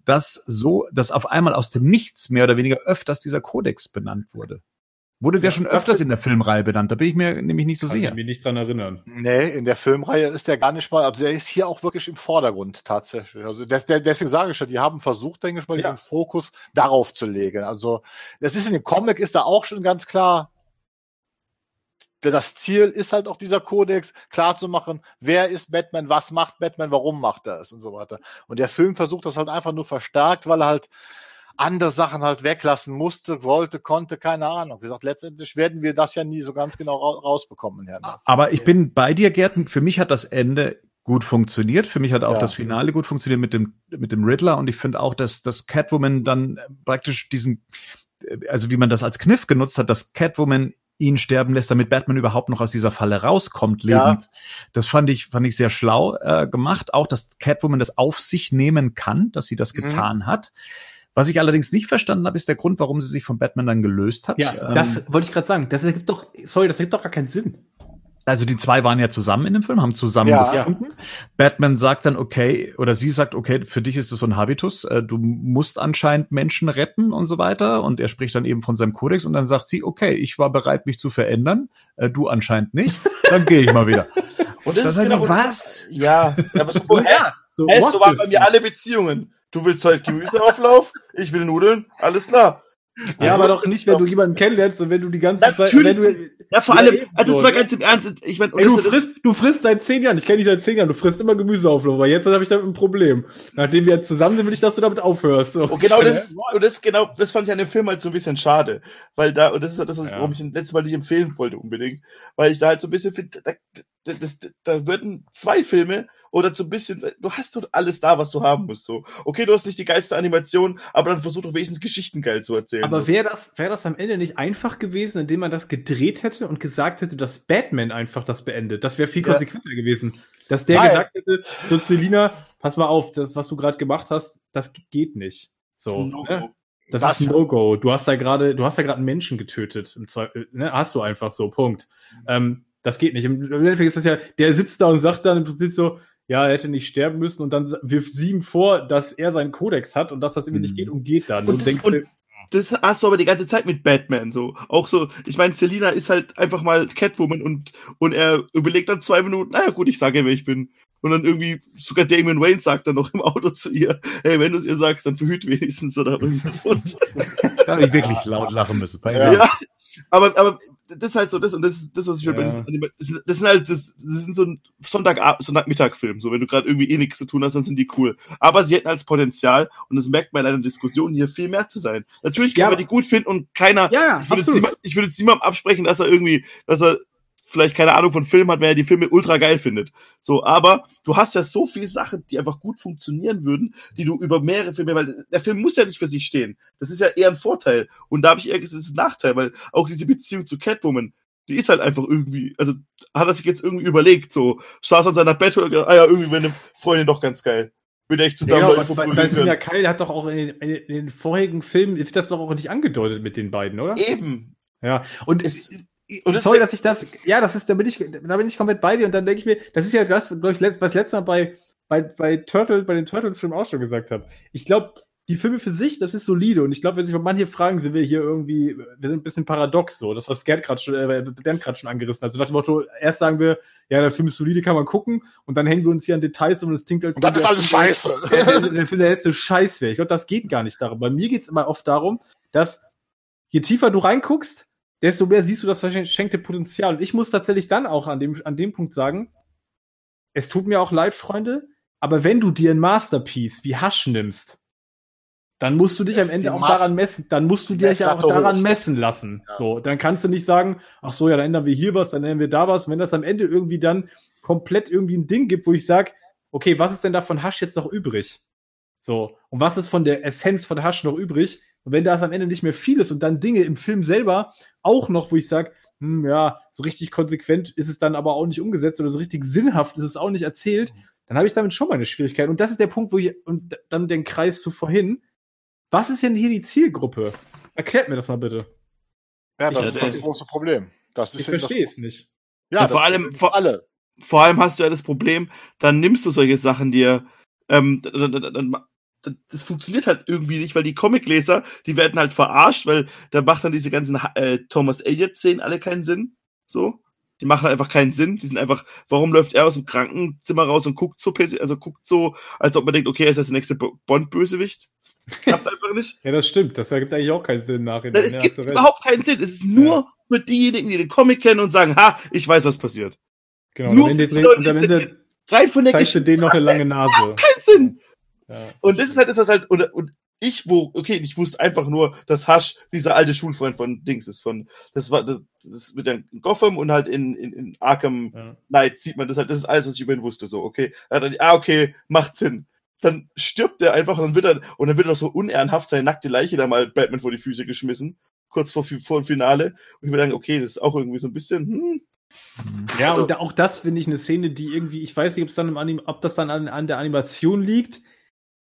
dass so, dass auf einmal aus dem Nichts mehr oder weniger öfters dieser Kodex benannt wurde. Wurde der Ja, schon öfters in der Filmreihe benannt? Da bin ich mir nämlich nicht so Kann sicher. ich mich nicht dran erinnern. Nee, in der Filmreihe ist der gar nicht mal, also der ist hier auch wirklich im Vordergrund tatsächlich. Also des, der, deswegen sage ich ja, die haben versucht, denke ich mal, diesen Ja. Fokus darauf zu legen. Also das ist in dem Comic ist da auch schon ganz klar. Das Ziel ist halt auch dieser Kodex, klar zu machen, wer ist Batman, was macht Batman, warum macht er es und so weiter. Und der Film versucht das halt einfach nur verstärkt, weil er halt andere Sachen halt weglassen musste, wollte, konnte, keine Ahnung. Wie gesagt, letztendlich werden wir das ja nie so ganz genau ra rausbekommen. Herr Netz. Aber ich bin bei dir, Gerd. Für mich hat das Ende gut funktioniert. Für mich hat auch Ja. das Finale gut funktioniert mit dem, mit dem Riddler. Und ich finde auch, dass, dass Catwoman dann praktisch diesen, also wie man das als Kniff genutzt hat, dass Catwoman ihn sterben lässt, damit Batman überhaupt noch aus dieser Falle rauskommt, Ja. lebend. Das fand ich, fand ich sehr schlau äh, gemacht. Auch, dass Catwoman das auf sich nehmen kann, dass sie das Mhm. getan hat. Was ich allerdings nicht verstanden habe, ist der Grund, warum sie sich von Batman dann gelöst hat. Ja, Ähm, das wollte ich gerade sagen. Das ergibt doch, sorry, das ergibt doch gar keinen Sinn. Also die zwei waren ja zusammen in dem Film, haben zusammen Ja. gefunden. Batman sagt dann, okay, oder sie sagt, okay, für dich ist das so ein Habitus, äh, du musst anscheinend Menschen retten und so weiter. Und er spricht dann eben von seinem Kodex und dann sagt sie, okay, ich war bereit, mich zu verändern, äh, du anscheinend nicht, dann gehe ich mal wieder. *laughs* Und Das ist genau- was? *laughs* Ja, aber so, hä? so, what so waren the bei mir alle Beziehungen. Du willst heute Gemüseauflauf, ich will Nudeln, alles klar. Ja, aber doch nicht, wenn du jemanden kennenlernst und wenn du die ganze Zeit, Natürlich wenn du, Ja, vor allem, also es war ne? ganz im Ernst, ich meine, du frisst, du frisst seit zehn Jahren, ich kenne dich seit zehn Jahren, du frisst immer Gemüseauflauf, aber jetzt habe ich damit ein Problem. Nachdem wir jetzt zusammen sind, will ich, dass du damit aufhörst. So. Und genau *laughs* das, und das genau, das fand ich an dem Film halt so ein bisschen schade, weil da und das ist halt das, was- Ja. warum ich ihn letztes Mal nicht empfehlen wollte unbedingt, weil ich da halt so ein bisschen finde, da, da, das, da würden zwei Filme oder so ein bisschen, du hast doch alles da, was du haben musst. So, okay, du hast nicht die geilste Animation, aber dann versuch doch wenigstens Geschichten geil zu erzählen. Aber so. wäre das, wäre das am Ende nicht einfach gewesen, indem man das gedreht hätte und gesagt hätte, dass Batman einfach das beendet? Das wäre viel Ja. konsequenter gewesen. Dass der Nein. gesagt hätte, so Celina, pass mal auf, das, was du gerade gemacht hast, das geht nicht. Das ist So, ne? Das, Das- ist ein No-Go. Du hast da gerade, du hast da gerade einen Menschen getötet. Ne? Hast du einfach so, Punkt. Ähm, Das geht nicht. Im Endeffekt ist das ja, der sitzt da und sagt dann im Prinzip so, ja, er hätte nicht sterben müssen und dann wirft sie ihm vor, dass er seinen Kodex hat und dass das irgendwie Mhm. nicht geht und geht dann. Und Und, das- denkst, und- Das hast du aber die ganze Zeit mit Batman so. Auch so, ich meine, Selina ist halt einfach mal Catwoman und, und er überlegt dann zwei Minuten, naja gut, ich sage ihr, wer ich bin. Und dann irgendwie, sogar Damon Wayne sagt dann noch im Auto zu ihr, hey, wenn du es ihr sagst, dann verhüt wenigstens oder irgendwas. Und, *laughs* Da habe ich wirklich laut lachen müssen. Ja. ja. Aber, aber das ist halt so das und das ist das, was ich mir bei Ja. diesen das, sind- halt, das, das sind so ein Sonntag, Sonntagmittag-Film. So, wenn du gerade irgendwie eh nichts zu tun hast, dann sind die cool. Aber sie hätten als Potenzial, und das merkt man in einer Diskussion hier, viel mehr zu sein. Natürlich kann Ja. man die gut finden und keiner, ja, ich würde niemand- ich würde jetzt niemandem absprechen, dass er irgendwie, dass er vielleicht keine Ahnung von Film hat, wenn er die Filme ultra geil findet. So, aber du hast ja so viele Sachen, die einfach gut funktionieren würden, die du über mehrere Filme, weil der Film muss ja nicht für sich stehen. Das ist ja eher ein Vorteil. Und da habe ich eher gesagt, das ist ein Nachteil, weil auch diese Beziehung zu Catwoman, die ist halt einfach irgendwie, also hat er sich jetzt irgendwie überlegt, so, saß an seiner Bett und gedacht, ah ja, irgendwie wäre eine Freundin doch ganz geil. Mit der ich Ja, zusammen genau, bei, bei Sina. Kyle hat doch auch in den, in den vorherigen Filmen, wird das doch auch nicht angedeutet mit den beiden, oder? Eben. Ja, und es, und sorry, dass ich das, ja, das ist, da bin ich, da bin ich komplett bei dir und dann denke ich mir, das ist ja das, glaube ich, was ich letztes Mal bei, bei, bei Turtle, bei den Turtles-Filmen auch schon gesagt habe. Ich glaube, die Filme für sich, das ist solide und ich glaube, wenn sich manche fragen, sind wir hier irgendwie, wir sind ein bisschen paradox so, das was Gerd gerade schon, äh, Bernd gerade schon angerissen hat. So nach dem Motto, erst sagen wir, ja, der Film ist solide, kann man gucken und dann hängen wir uns hier an Details und es klingt als Und dann ist alles Film- scheiße. der, der, der Film der letzte Scheiß wäre. Ich glaube, das geht gar nicht darum. Bei mir geht es immer oft darum, dass je tiefer du reinguckst, desto mehr siehst du das verschenkte Potenzial. Und ich muss tatsächlich dann auch an dem, an dem Punkt sagen, es tut mir auch leid, Freunde, aber wenn du dir ein Masterpiece wie Hasch nimmst, dann musst du dich Das am Ende auch Mas- daran messen, dann musst du dich ja auch daran hoch. messen lassen. Ja. So, dann kannst du nicht sagen, ach so, ja, dann ändern wir hier was, dann ändern wir da was. Und wenn das am Ende irgendwie dann komplett irgendwie ein Ding gibt, wo ich sage, okay, was ist denn da von Hasch jetzt noch übrig? So, und was ist von der Essenz von Hasch noch übrig? Und wenn das am Ende nicht mehr viel ist und dann Dinge im Film selber auch noch, wo ich sage, hm, ja, so richtig konsequent ist es dann aber auch nicht umgesetzt oder so richtig sinnhaft ist es auch nicht erzählt, dann habe ich damit schon meine Schwierigkeiten. Und das ist der Punkt, wo ich, und dann den Kreis zu vorhin, was ist denn hier die Zielgruppe? Erklärt mir das mal bitte. Ja, das Ich- ist das ich- große Problem. Das ist Ich verstehe es nicht. Ja, Ja, vor allem- vor- alle. vor allem hast du ja das Problem, dann nimmst du solche Sachen dir, ähm, dann, dann, dann, dann, das funktioniert halt irgendwie nicht, weil die Comicleser, die werden halt verarscht, weil da macht dann diese ganzen äh, Thomas Elliott-Szenen alle keinen Sinn. So. Die machen halt einfach keinen Sinn. Die sind einfach, warum läuft er aus dem Krankenzimmer raus und guckt so, also guckt so, als ob man denkt, okay, er ist das nächste Bo- Bond-Bösewicht. Klappt einfach nicht. *laughs* Ja, das stimmt. Das ergibt eigentlich auch keinen Sinn nachher. Es gibt überhaupt keinen Sinn. Es ist nur für diejenigen, die den Comic kennen und sagen, ha, ich weiß, was passiert. Genau, nur und am Ende, und am Ende Rein von der zeigst du denen noch eine lange Nase. keinen Sinn. Ja. Und das ist halt das, was halt, und, und ich, wo, okay, ich wusste einfach nur, dass Hasch dieser alte Schulfreund von Dings ist, von, das war, das, das wird dann in Gotham und halt in, in, in Arkham Ja. Knight sieht man das halt, das ist alles, was ich über ihn wusste, so, okay. Dann, ah, okay, macht Sinn. Dann stirbt er einfach und dann wird er, und dann wird er noch so unehrenhaft seine nackte Leiche da mal Batman vor die Füße geschmissen, kurz vor, vor dem Finale. Und ich würde sagen, okay, das ist auch irgendwie so ein bisschen, hm, Ja, Also- und da- auch das finde ich eine Szene, die irgendwie, ich weiß nicht, ob es dann im Anim ob das dann an, an der Animation liegt.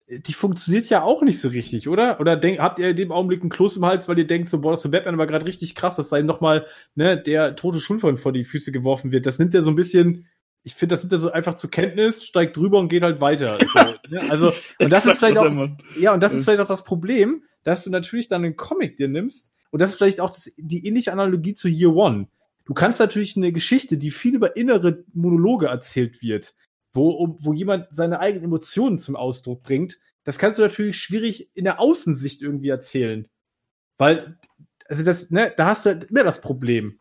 Die funktioniert ja auch nicht so richtig, oder? Oder denk, habt ihr in dem Augenblick einen Kloß im Hals, weil ihr denkt, so, boah, das für Batman aber gerade richtig krass, dass da ihm nochmal, ne, der tote Schulfreund vor die Füße geworfen wird. Das nimmt er so ein bisschen, ich finde, das nimmt er so einfach zur Kenntnis, steigt drüber und geht halt weiter. So, ne? Also, *laughs* und das ist vielleicht auch, ja, und das ist Ja. vielleicht auch das Problem, dass du natürlich dann einen Comic dir nimmst. Und das ist vielleicht auch das, die ähnliche Analogie zu Year One. Du kannst natürlich eine Geschichte, die viel über innere Monologe erzählt wird, wo, um, wo jemand seine eigenen Emotionen zum Ausdruck bringt, das kannst du natürlich schwierig in der Außensicht irgendwie erzählen. Weil, also das, ne, da hast du halt immer das Problem.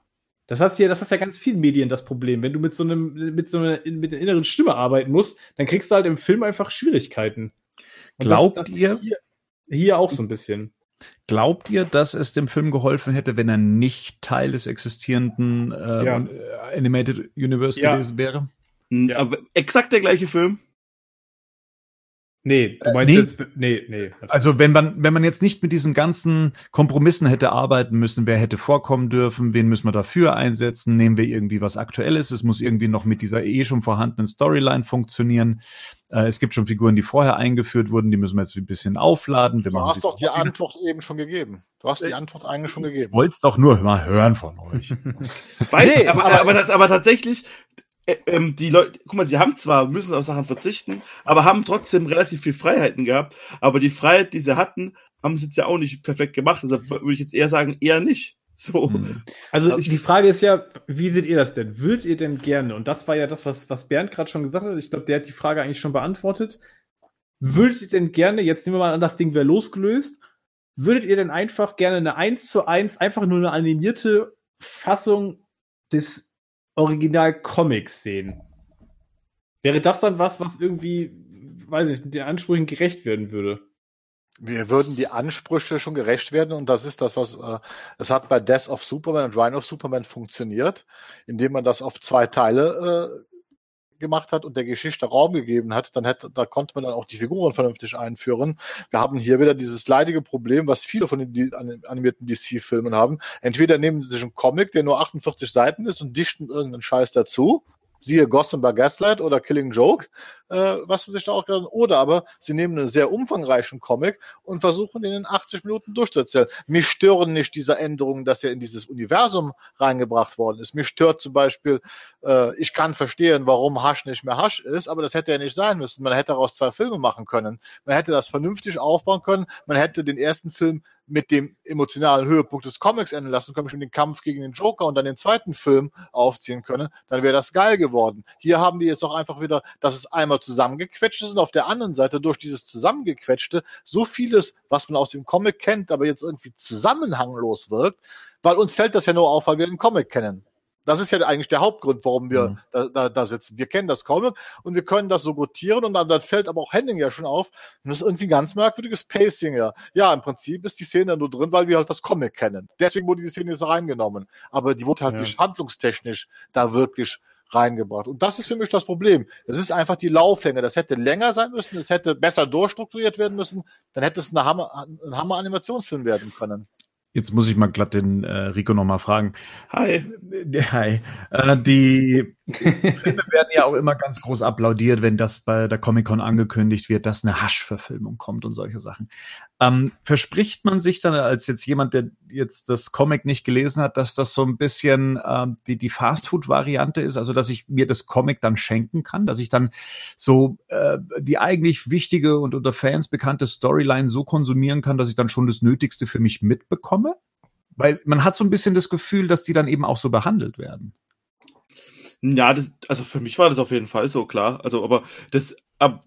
Das hast ja, das hast ja ganz vielen Medien das Problem. Wenn du mit so einem, mit so einer, mit der inneren Stimme arbeiten musst, dann kriegst du halt im Film einfach Schwierigkeiten. Und Glaubt das, das ihr- Hier, hier auch so ein bisschen. Glaubt ihr, dass es dem Film geholfen hätte, wenn er nicht Teil des existierenden äh, Ja. Animated Universe Ja. gewesen wäre? Ja. Aber exakt der gleiche Film. Nee, du meinst nee. jetzt, nee, nee. Also wenn man, wenn man jetzt nicht mit diesen ganzen Kompromissen hätte arbeiten müssen, wer hätte vorkommen dürfen, wen müssen wir dafür einsetzen, nehmen wir irgendwie was Aktuelles, es muss irgendwie noch mit dieser eh schon vorhandenen Storyline funktionieren. Äh, es gibt schon Figuren, die vorher eingeführt wurden, die müssen wir jetzt ein bisschen aufladen. Wir Du hast doch die trotzdem. Antwort eben schon gegeben. Du hast die Antwort eigentlich schon gegeben. Wollt's doch nur mal hören von euch. *laughs* Weiß, Nee, aber- aber, aber, aber tatsächlich, äh, ähm, die Leute, guck mal, sie haben zwar, müssen auf Sachen verzichten, aber haben trotzdem relativ viel Freiheiten gehabt. Aber die Freiheit, die sie hatten, haben sie jetzt ja auch nicht perfekt gemacht. Deshalb würde ich jetzt eher sagen, eher nicht. So. Hm. Also Also die Frage ist ja, wie seht ihr das denn? Würdet ihr denn gerne, und das war ja das, was, was Bernd gerade schon gesagt hat, ich glaube, der hat die Frage eigentlich schon beantwortet. Würdet ihr denn gerne, jetzt nehmen wir mal an, das Ding wäre losgelöst, würdet ihr denn einfach gerne eine 1 zu 1, einfach nur eine animierte Fassung des Original-Comics sehen? Wäre das dann was, was irgendwie, weiß ich den Ansprüchen gerecht werden würde? Wir würden die Ansprüche schon gerecht werden und das ist das, was äh, es hat bei Death of Superman und Reign of Superman funktioniert, indem man das auf zwei Teile äh, gemacht hat und der Geschichte Raum gegeben hat, dann hätte, da konnte man dann auch die Figuren vernünftig einführen. Wir haben hier wieder dieses leidige Problem, was viele von den animierten DC-Filmen haben. Entweder nehmen sie sich einen Comic, der nur 48 Seiten ist und dichten irgendeinen Scheiß dazu. Siehe Gotham by Gaslight oder Killing Joke, äh, was sie sich da auch gerade, oder aber sie nehmen einen sehr umfangreichen Comic und versuchen den in 80 Minuten durchzuerzählen. Mich stören nicht diese Änderungen, dass er in dieses Universum reingebracht worden ist. Mich stört zum Beispiel, äh, ich kann verstehen, warum Hasch nicht mehr Hasch ist, aber das hätte ja nicht sein müssen. Man hätte daraus zwei Filme machen können. Man hätte das vernünftig aufbauen können. Man hätte den ersten Film mit dem emotionalen Höhepunkt des Comics enden lassen können, schon den Kampf gegen den Joker und dann den zweiten Film aufziehen können, dann wäre das geil geworden. Hier haben wir jetzt auch einfach wieder, dass es einmal zusammengequetscht ist und auf der anderen Seite durch dieses Zusammengequetschte so vieles, was man aus dem Comic kennt, aber jetzt irgendwie zusammenhanglos wirkt, weil uns fällt das ja nur auf, weil wir den Comic kennen. Das ist ja eigentlich der Hauptgrund, warum wir Mhm. da, da, da sitzen. Wir kennen das Comic und wir können das so rotieren und dann, dann fällt aber auch Henning ja schon auf. Und das ist irgendwie ein ganz merkwürdiges Pacing ja. Ja, im Prinzip ist die Szene nur drin, weil wir halt das Comic kennen. Deswegen wurde die Szene jetzt reingenommen. Aber die wurde halt Ja. nicht handlungstechnisch da wirklich reingebracht. Und das ist für mich das Problem. Es ist einfach die Lauflänge. Das hätte länger sein müssen, es hätte besser durchstrukturiert werden müssen, dann hätte es eine Hammer, ein Hammer-Animationsfilm werden können. Jetzt muss ich mal glatt den äh, Rico noch mal fragen. Hi. *laughs* Hi. Äh, die Filme werden ja auch immer ganz groß applaudiert, wenn das bei der Comic-Con angekündigt wird, dass eine Hasch-Verfilmung kommt und solche Sachen. Ähm, verspricht man sich dann als jetzt jemand, der jetzt das Comic nicht gelesen hat, dass das so ein bisschen ähm, die, die Fast-Food-Variante ist, also dass ich mir das Comic dann schenken kann, dass ich dann so äh, die eigentlich wichtige und unter Fans bekannte Storyline so konsumieren kann, dass ich dann schon das Nötigste für mich mitbekomme? Weil man hat so ein bisschen das Gefühl, dass die dann eben auch so behandelt werden. Ja, das, also für mich war das auf jeden Fall so, klar. Also, aber das, ab,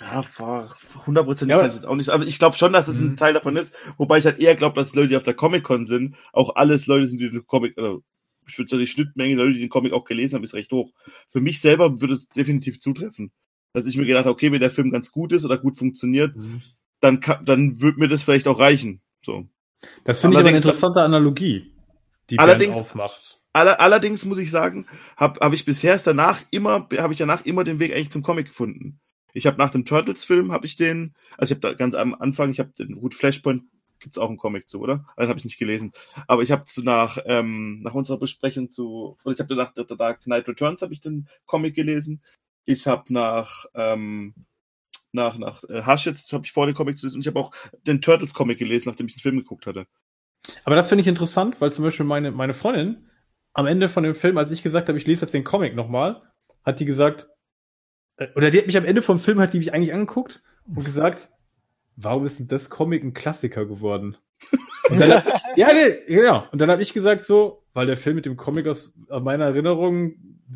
ja, war hundertprozentig Ja, kann ich jetzt auch nicht. Aber ich glaube schon, dass es Mhm. ein Teil davon ist. Wobei ich halt eher glaube, dass Leute, die auf der Comic-Con sind, auch alles Leute sind, die den Comic, also, ich würde sagen, die Schnittmenge Leute, die den Comic auch gelesen haben, ist recht hoch. Für mich selber würde es definitiv zutreffen. Dass ich mir gedacht habe, okay, wenn der Film ganz gut ist oder gut funktioniert, dann kann, dann würde mir das vielleicht auch reichen. So. Das finde ich aber eine interessante Analogie, die Allerdings- Bernd aufmacht. Aller, allerdings muss ich sagen, habe hab ich bisher danach immer, habe ich danach immer den Weg eigentlich zum Comic gefunden. Ich habe nach dem Turtles-Film habe ich den, also ich habe da ganz am Anfang, ich habe den gut Flashpoint, gibt's auch einen Comic zu, oder? Den habe ich nicht gelesen. Aber ich habe zu nach ähm, nach unserer Besprechung zu, oder ich habe nach The Dark Knight Returns habe ich den Comic gelesen. Ich habe nach ähm, nach nach äh, jetzt habe ich vor den Comic zu lesen und ich habe auch den Turtles Comic gelesen, nachdem ich den Film geguckt hatte. Aber das finde ich interessant, weil zum Beispiel meine, meine Freundin am Ende von dem Film, als ich gesagt habe, ich lese jetzt den Comic nochmal, hat die gesagt, oder die hat mich am Ende vom Film, hat die mich eigentlich angeguckt und gesagt, warum ist denn das Comic ein Klassiker geworden? Dann, *laughs* ja, nee, genau. Und dann habe ich gesagt so, weil der Film mit dem Comic aus meiner Erinnerung,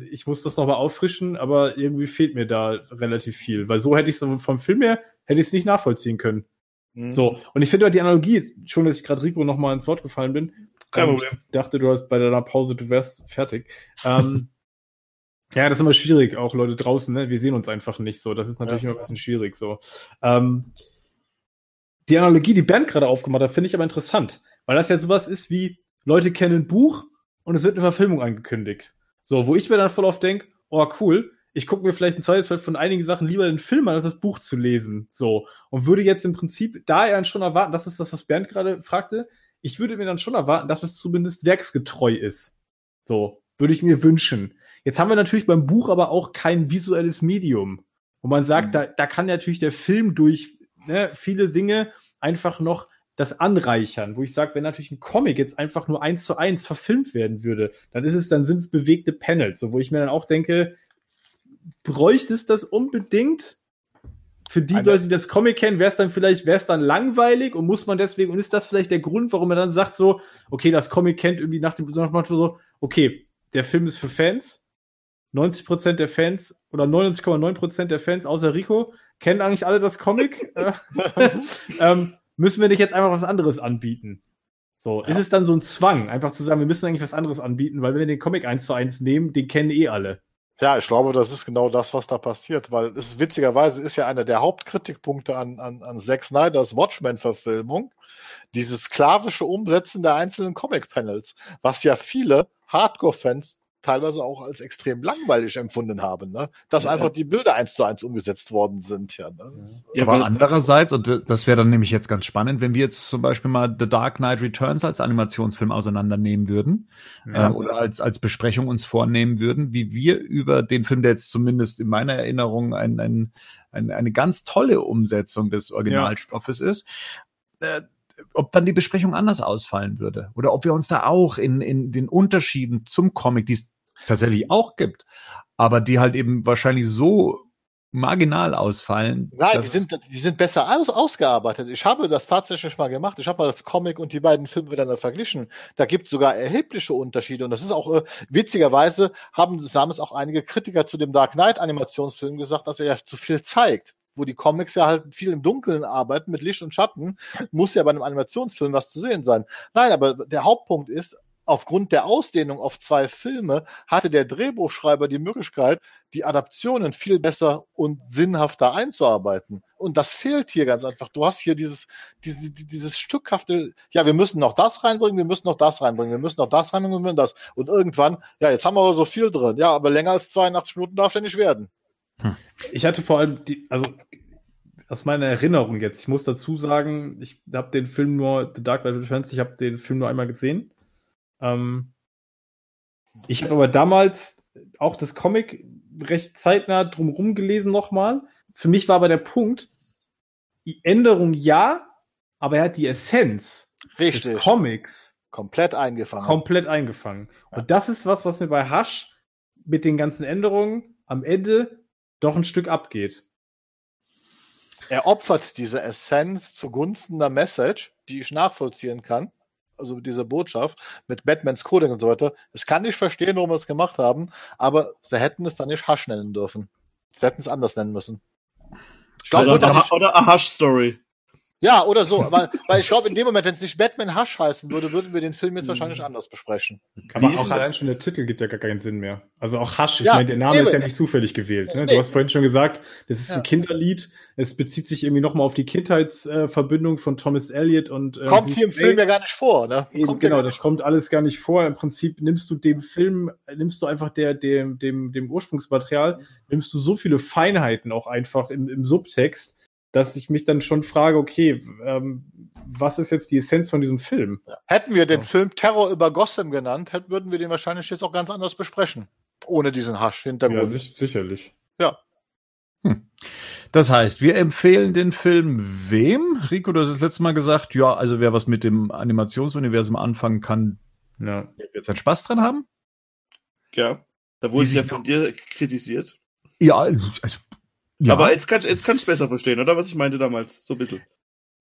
ich muss das nochmal auffrischen, aber irgendwie fehlt mir da relativ viel, weil so hätte ich es vom Film her, hätte ich es nicht nachvollziehen können. Mhm. So, und ich finde halt die Analogie, schon, dass ich gerade Rico noch mal ins Wort gefallen bin. Kein ähm, Problem. Dachte, du hast bei deiner Pause, du wärst fertig. Ähm, *laughs* ja, das ist immer schwierig, auch Leute draußen, ne? Wir sehen uns einfach nicht so. Das ist natürlich Ja. immer ein bisschen schwierig so. Ähm, die Analogie, die Bernd gerade aufgemacht hat, finde ich aber interessant, weil das ja sowas ist wie, Leute kennen ein Buch und es wird eine Verfilmung angekündigt. So, wo ich mir dann voll oft denke, oh cool, ich gucke mir vielleicht im Zweifelsfall von einigen Sachen lieber den Film an, als das Buch zu lesen. So. Und würde jetzt im Prinzip da ja schon erwarten, das ist das, was Bernd gerade fragte, ich würde mir dann schon erwarten, dass es zumindest werksgetreu ist. So. Würde ich mir wünschen. Jetzt haben wir natürlich beim Buch aber auch kein visuelles Medium. Wo man sagt, mhm. da, da kann natürlich der Film durch ne, viele Dinge einfach noch das anreichern, wo ich sage, wenn natürlich ein Comic jetzt einfach nur eins zu eins verfilmt werden würde, dann ist es, dann sind es bewegte Panels, so wo ich mir dann auch denke, bräuchte es das unbedingt? Für die Leute, die das Comic kennen, wäre es dann vielleicht, wäre es dann langweilig und muss man deswegen, und ist das vielleicht der Grund, warum man dann sagt so, okay, das Comic kennt irgendwie nach dem besonderen so, okay, der Film ist für Fans, 90% der Fans oder 99,9% der Fans außer Rico kennen eigentlich alle das Comic. *laughs* Äh, *laughs* ähm, müssen wir nicht jetzt einfach was anderes anbieten? So, ja. ist es dann so ein Zwang, einfach zu sagen, wir müssen eigentlich was anderes anbieten, weil wenn wir den Comic eins zu eins nehmen, den kennen eh alle. Ja, ich glaube, das ist genau das, was da passiert, weil es ist witzigerweise ist ja einer der Hauptkritikpunkte an, an, an Zack Snyders Watchmen-Verfilmung, dieses sklavische Umsetzen der einzelnen Comic-Panels, was ja viele Hardcore-Fans teilweise auch als extrem langweilig empfunden haben, ne? dass ja, einfach die Bilder eins zu eins umgesetzt worden sind. Ja, ne? ja aber andererseits, und das wäre dann nämlich jetzt ganz spannend, wenn wir jetzt zum Beispiel mal The Dark Knight Returns als Animationsfilm auseinandernehmen würden ja. äh, oder als, als Besprechung uns vornehmen würden, wie wir über den Film, der jetzt zumindest in meiner Erinnerung ein, ein, ein eine ganz tolle Umsetzung des Originalstoffes ist, äh, ob dann die Besprechung anders ausfallen würde oder ob wir uns da auch in, in den Unterschieden zum Comic, die es tatsächlich auch gibt, aber die halt eben wahrscheinlich so marginal ausfallen. Nein, die sind, die sind besser aus, ausgearbeitet. Ich habe das tatsächlich mal gemacht. Ich habe mal das Comic und die beiden Filme miteinander verglichen. Da gibt es sogar erhebliche Unterschiede. Und das ist auch, äh, witzigerweise haben damals auch einige Kritiker zu dem Dark Knight Animationsfilm gesagt, dass er ja zu viel zeigt wo die Comics ja halt viel im Dunkeln arbeiten mit Licht und Schatten, muss ja bei einem Animationsfilm was zu sehen sein. Nein, aber der Hauptpunkt ist, aufgrund der Ausdehnung auf zwei Filme hatte der Drehbuchschreiber die Möglichkeit, die Adaptionen viel besser und sinnhafter einzuarbeiten. Und das fehlt hier ganz einfach. Du hast hier dieses, dieses, dieses stückhafte, ja, wir müssen noch das reinbringen, wir müssen noch das reinbringen, wir müssen noch das reinbringen, müssen das. Und irgendwann, ja, jetzt haben wir aber so viel drin. Ja, aber länger als 82 Minuten darf der nicht werden. Hm. Ich hatte vor allem die, also aus meiner Erinnerung jetzt, ich muss dazu sagen, ich habe den Film nur, The Dark Knight Returns, ich habe den Film nur einmal gesehen. Ähm, ich habe aber damals auch das Comic recht zeitnah drumherum gelesen nochmal. Für mich war aber der Punkt, die Änderung ja, aber er hat die Essenz Richtig. des Comics komplett eingefangen. Komplett eingefangen. Ja. Und das ist was, was mir bei Hush mit den ganzen Änderungen am Ende doch ein Stück abgeht. Er opfert diese Essenz zugunsten der Message, die ich nachvollziehen kann. Also diese Botschaft mit Batmans Coding und so weiter. Das kann ich verstehen, warum wir es gemacht haben, aber sie hätten es dann nicht Hush nennen dürfen. Sie hätten es anders nennen müssen. Ich glaub, oder, oder A Hush Story. Ja, oder so. weil, weil ich glaube, in dem Moment, wenn es nicht Batman Hush heißen würde, würden wir den Film jetzt wahrscheinlich anders besprechen. Aber auch allein schon der Titel gibt ja gar keinen Sinn mehr. Also auch Hush, ich ja, meine, der Name eben. ist ja nicht zufällig gewählt. Ne? Du hast vorhin schon gesagt, das ist ja. ein Kinderlied. Es bezieht sich irgendwie nochmal auf die Kindheitsverbindung äh, von Thomas Elliott und äh, Kommt hier im Film ja gar nicht vor, ne? Eben, genau, das kommt alles gar nicht vor. Im Prinzip nimmst du dem Film, nimmst du einfach der, dem, dem, dem Ursprungsmaterial, nimmst du so viele Feinheiten auch einfach im, im Subtext, dass ich mich dann schon frage, okay, ähm, was ist jetzt die Essenz von diesem Film? Hätten wir den ja. Film Terror über Gotham genannt, hätten, würden wir den wahrscheinlich jetzt auch ganz anders besprechen. Ohne diesen Hasch-Hintergrund. Ja, sich, sicherlich. Ja. Hm. Das heißt, wir empfehlen den Film wem? Rico, du hast das letzte Mal gesagt, ja, also wer was mit dem Animationsuniversum anfangen kann, ja. wird jetzt einen Spaß dran haben. Ja, da wurde es ja von dir kritisiert. Ja, also ja. Aber jetzt kannst jetzt kannst du besser verstehen, oder? Was ich meinte damals, so ein bisschen.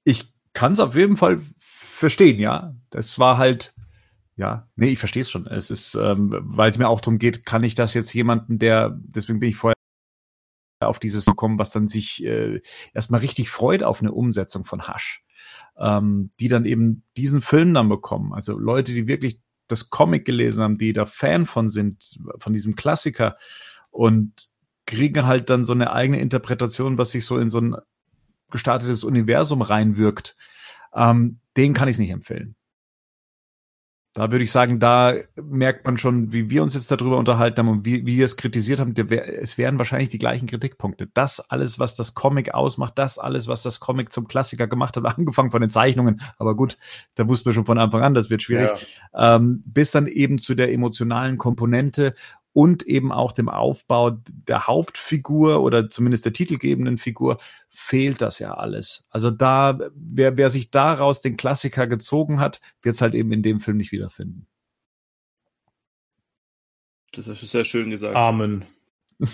Ich kann es auf jeden Fall verstehen, ja. Das war halt, ja, nee, ich verstehe es schon. Es ist, ähm, weil es mir auch darum geht, kann ich das jetzt jemanden, der, deswegen bin ich vorher auf dieses gekommen, was dann sich äh, erstmal richtig freut auf eine Umsetzung von Hasch, ähm, die dann eben diesen Film dann bekommen. Also Leute, die wirklich das Comic gelesen haben, die da Fan von sind, von diesem Klassiker und kriegen halt dann so eine eigene Interpretation, was sich so in so ein gestartetes Universum reinwirkt. Ähm, den kann ich nicht empfehlen. Da würde ich sagen, da merkt man schon, wie wir uns jetzt darüber unterhalten haben und wie, wie wir es kritisiert haben. Es wären wahrscheinlich die gleichen Kritikpunkte. Das alles, was das Comic ausmacht, das alles, was das Comic zum Klassiker gemacht hat, *laughs* angefangen von den Zeichnungen. Aber gut, da wussten wir schon von Anfang an, das wird schwierig. Ja. Ähm, bis dann eben zu der emotionalen Komponente und eben auch dem Aufbau der Hauptfigur oder zumindest der titelgebenden Figur fehlt das ja alles. Also da, wer, wer sich daraus den Klassiker gezogen hat, wird es halt eben in dem Film nicht wiederfinden. Das ist sehr schön gesagt. Amen. *laughs*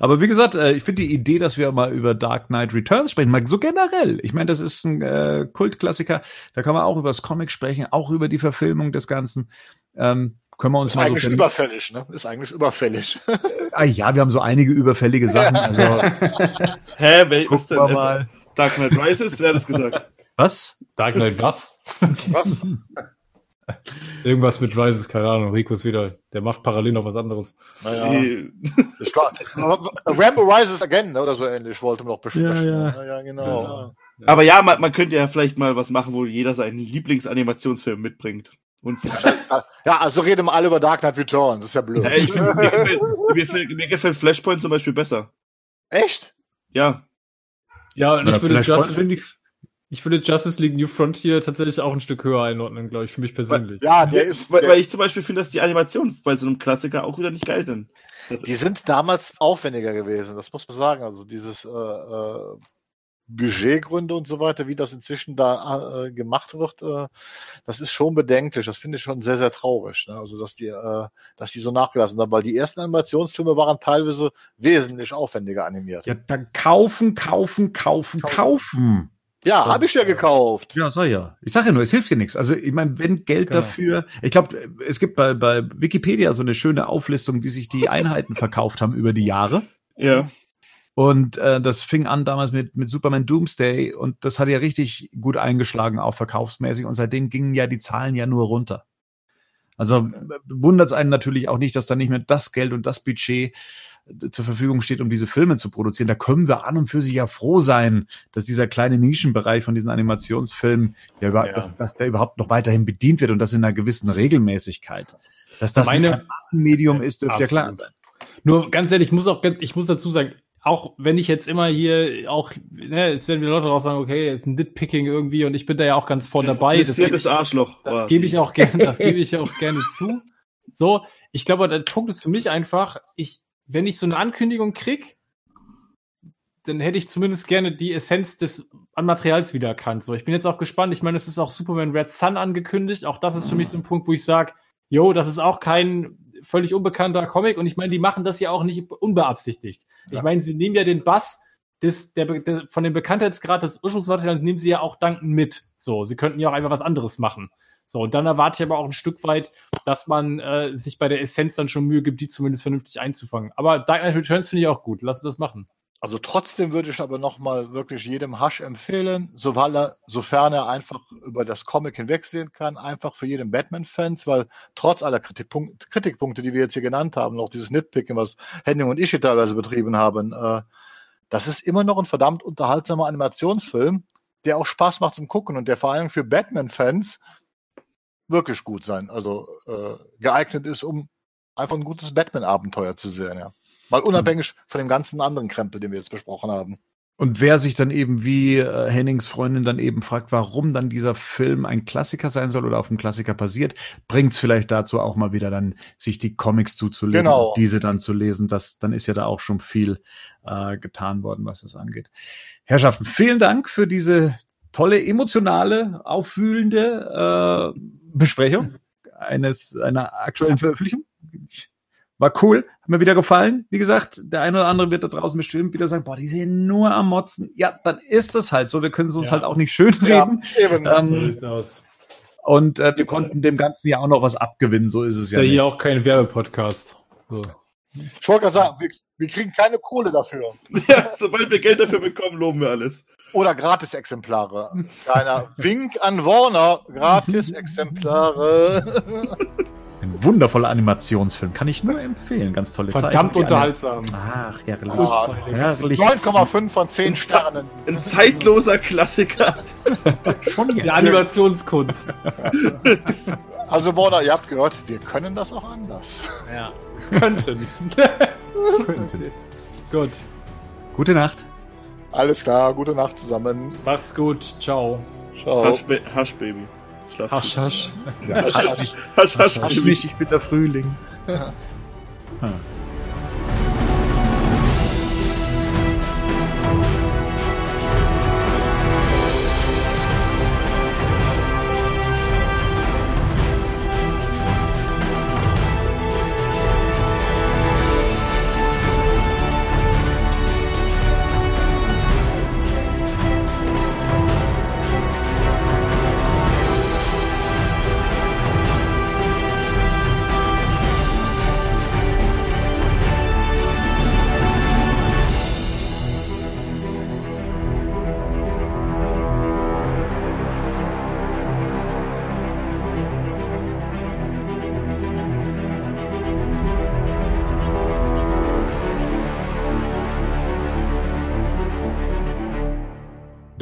Aber wie gesagt, äh, ich finde die Idee, dass wir mal über Dark Knight Returns sprechen, mal so generell. Ich meine, das ist ein äh, Kultklassiker. Da kann man auch über das Comic sprechen, auch über die Verfilmung des Ganzen. Ähm, können wir uns ist mal eigentlich so überfällig, ne? Ist eigentlich überfällig. *laughs* ah, ja, wir haben so einige überfällige Sachen. *laughs* Also, Hä, wer ist denn? Mal. Dark Knight Rises, wer hat das gesagt? Was? Dark Knight was? Was? *laughs* Irgendwas mit Rises, keine Ahnung. Rico ist wieder, der macht parallel noch was anderes. Naja. ich war, Rambo Rises Again, ne, oder so ähnlich, wollte man noch besprechen. Ja, ja. ja genau. Ja. Aber ja, man, man könnte ja vielleicht mal was machen, wo jeder seinen Lieblingsanimationsfilm mitbringt. Und *laughs* ja, also reden wir alle über Dark Knight Returns, das ist ja blöd. Ja, ich, mir, gefällt, *laughs* mir, gefällt, mir, gefällt, Flashpoint zum Beispiel besser. Echt? Ja. Ja, und ich würde, Justice, ich, ich würde Justice League New Frontier tatsächlich auch ein Stück höher einordnen, glaube ich, für mich persönlich. Ja, der ist. Weil, der, weil ich zum Beispiel finde, dass die Animationen bei so einem Klassiker auch wieder nicht geil sind. Das die sind damals aufwendiger gewesen, das muss man sagen. Also dieses äh, äh, Budgetgründe und so weiter, wie das inzwischen da äh, gemacht wird, äh, das ist schon bedenklich. Das finde ich schon sehr, sehr traurig. Ne? Also, dass die, äh, dass die so nachgelassen haben, weil die ersten Animationsfilme waren teilweise wesentlich aufwendiger animiert. Ja, dann kaufen, kaufen, kaufen, kaufen. kaufen. Ja, habe ich ja gekauft. Ja, sag ja. Ich sage ja nur, es hilft dir nichts. Also ich meine, wenn Geld genau. dafür, ich glaube, es gibt bei, bei Wikipedia so eine schöne Auflistung, wie sich die Einheiten verkauft haben über die Jahre. Ja. Und äh, das fing an damals mit, mit Superman Doomsday und das hat ja richtig gut eingeschlagen, auch verkaufsmäßig. Und seitdem gingen ja die Zahlen ja nur runter. Also wundert es einen natürlich auch nicht, dass da nicht mehr das Geld und das Budget äh, zur Verfügung steht, um diese Filme zu produzieren. Da können wir an und für sich ja froh sein, dass dieser kleine Nischenbereich von diesen Animationsfilmen, der ja. dass, dass der überhaupt noch weiterhin bedient wird und das in einer gewissen Regelmäßigkeit. Dass das Meine, ein Massenmedium ist, dürfte ja klar sein. Nur ganz ehrlich, ich muss auch, ich muss dazu sagen, auch wenn ich jetzt immer hier auch, ne, jetzt werden wieder Leute auch sagen, okay, jetzt ein Nitpicking irgendwie und ich bin da ja auch ganz vorne dabei. Das, das, das Arschloch. Das gebe ich auch gerne, das gebe ich auch gerne zu. So, ich glaube, der Punkt ist für mich einfach, ich, wenn ich so eine Ankündigung krieg, dann hätte ich zumindest gerne die Essenz des an Materials wiedererkannt. So, ich bin jetzt auch gespannt. Ich meine, es ist auch Superman Red Sun angekündigt. Auch das ist für mich so ein Punkt, wo ich sage, yo, das ist auch kein völlig unbekannter Comic und ich meine, die machen das ja auch nicht unbeabsichtigt. Ja. Ich meine, sie nehmen ja den Bass des, der, der, von dem Bekanntheitsgrad des Ursprungsmaterials nehmen sie ja auch dankend mit. So, sie könnten ja auch einfach was anderes machen. So, und dann erwarte ich aber auch ein Stück weit, dass man äh, sich bei der Essenz dann schon Mühe gibt, die zumindest vernünftig einzufangen. Aber Dark Knight Returns finde ich auch gut. Lass uns das machen. Also trotzdem würde ich aber nochmal wirklich jedem Hasch empfehlen, sofern er, sofern er einfach über das Comic hinwegsehen kann, einfach für jeden Batman-Fans, weil trotz aller Kritikpunkte, Kritikpunkte, die wir jetzt hier genannt haben, noch dieses Nitpicking, was Henning und ich teilweise betrieben haben, äh, das ist immer noch ein verdammt unterhaltsamer Animationsfilm, der auch Spaß macht zum Gucken und der vor allem für Batman-Fans wirklich gut sein, also äh, geeignet ist, um einfach ein gutes Batman-Abenteuer zu sehen, ja. Mal unabhängig von dem ganzen anderen Krempel, den wir jetzt besprochen haben. Und wer sich dann eben wie äh, Hennings Freundin dann eben fragt, warum dann dieser Film ein Klassiker sein soll oder auf einem Klassiker basiert, bringt es vielleicht dazu auch mal wieder dann, sich die Comics zuzulegen, genau. diese dann zu lesen. Das, dann ist ja da auch schon viel äh, getan worden, was das angeht. Herrschaften, vielen Dank für diese tolle, emotionale, auffühlende äh, Besprechung eines einer aktuellen Veröffentlichung. War cool, hat mir wieder gefallen. Wie gesagt, der eine oder andere wird da draußen bestimmt wieder sagen, boah, die sehen nur am Motzen. Ja, dann ist es halt so. Wir können es uns ja. halt auch nicht schön reden. Ja, eben. Ähm, so und äh, wir konnten dem Ganzen ja auch noch was abgewinnen, so ist es ist ja. Ist ja hier auch kein Werbepodcast. So. Ich wollte gerade sagen, wir, wir, kriegen keine Kohle dafür. *laughs* Ja, sobald wir Geld dafür bekommen, loben wir alles. Oder Gratis-Exemplare. Kleiner *laughs* Wink an Warner. Gratis-Exemplare. *laughs* Wundervoller Animationsfilm, kann ich nur empfehlen. Ganz tolle Zeit. Verdammt unterhaltsam. Ach, herrlich. Ah, herrlich. 9,5 von 10 Sternen. Ein zeitloser Klassiker. *laughs* Schon jetzt. Die Animationskunst. *laughs* Also Warner, ihr habt gehört, wir können das auch anders. Ja. Könnten. *laughs* Könnte. Gut. Gute Nacht. Alles klar, gute Nacht zusammen. Macht's gut. Ciao. Ciao. Hasch, Ba- Hasch Baby. Schlaf. Hasch, hasch. Ja, Hasch, hasch, Hasch, Hasch, Hasch, hasch ich bin der Frühling. Der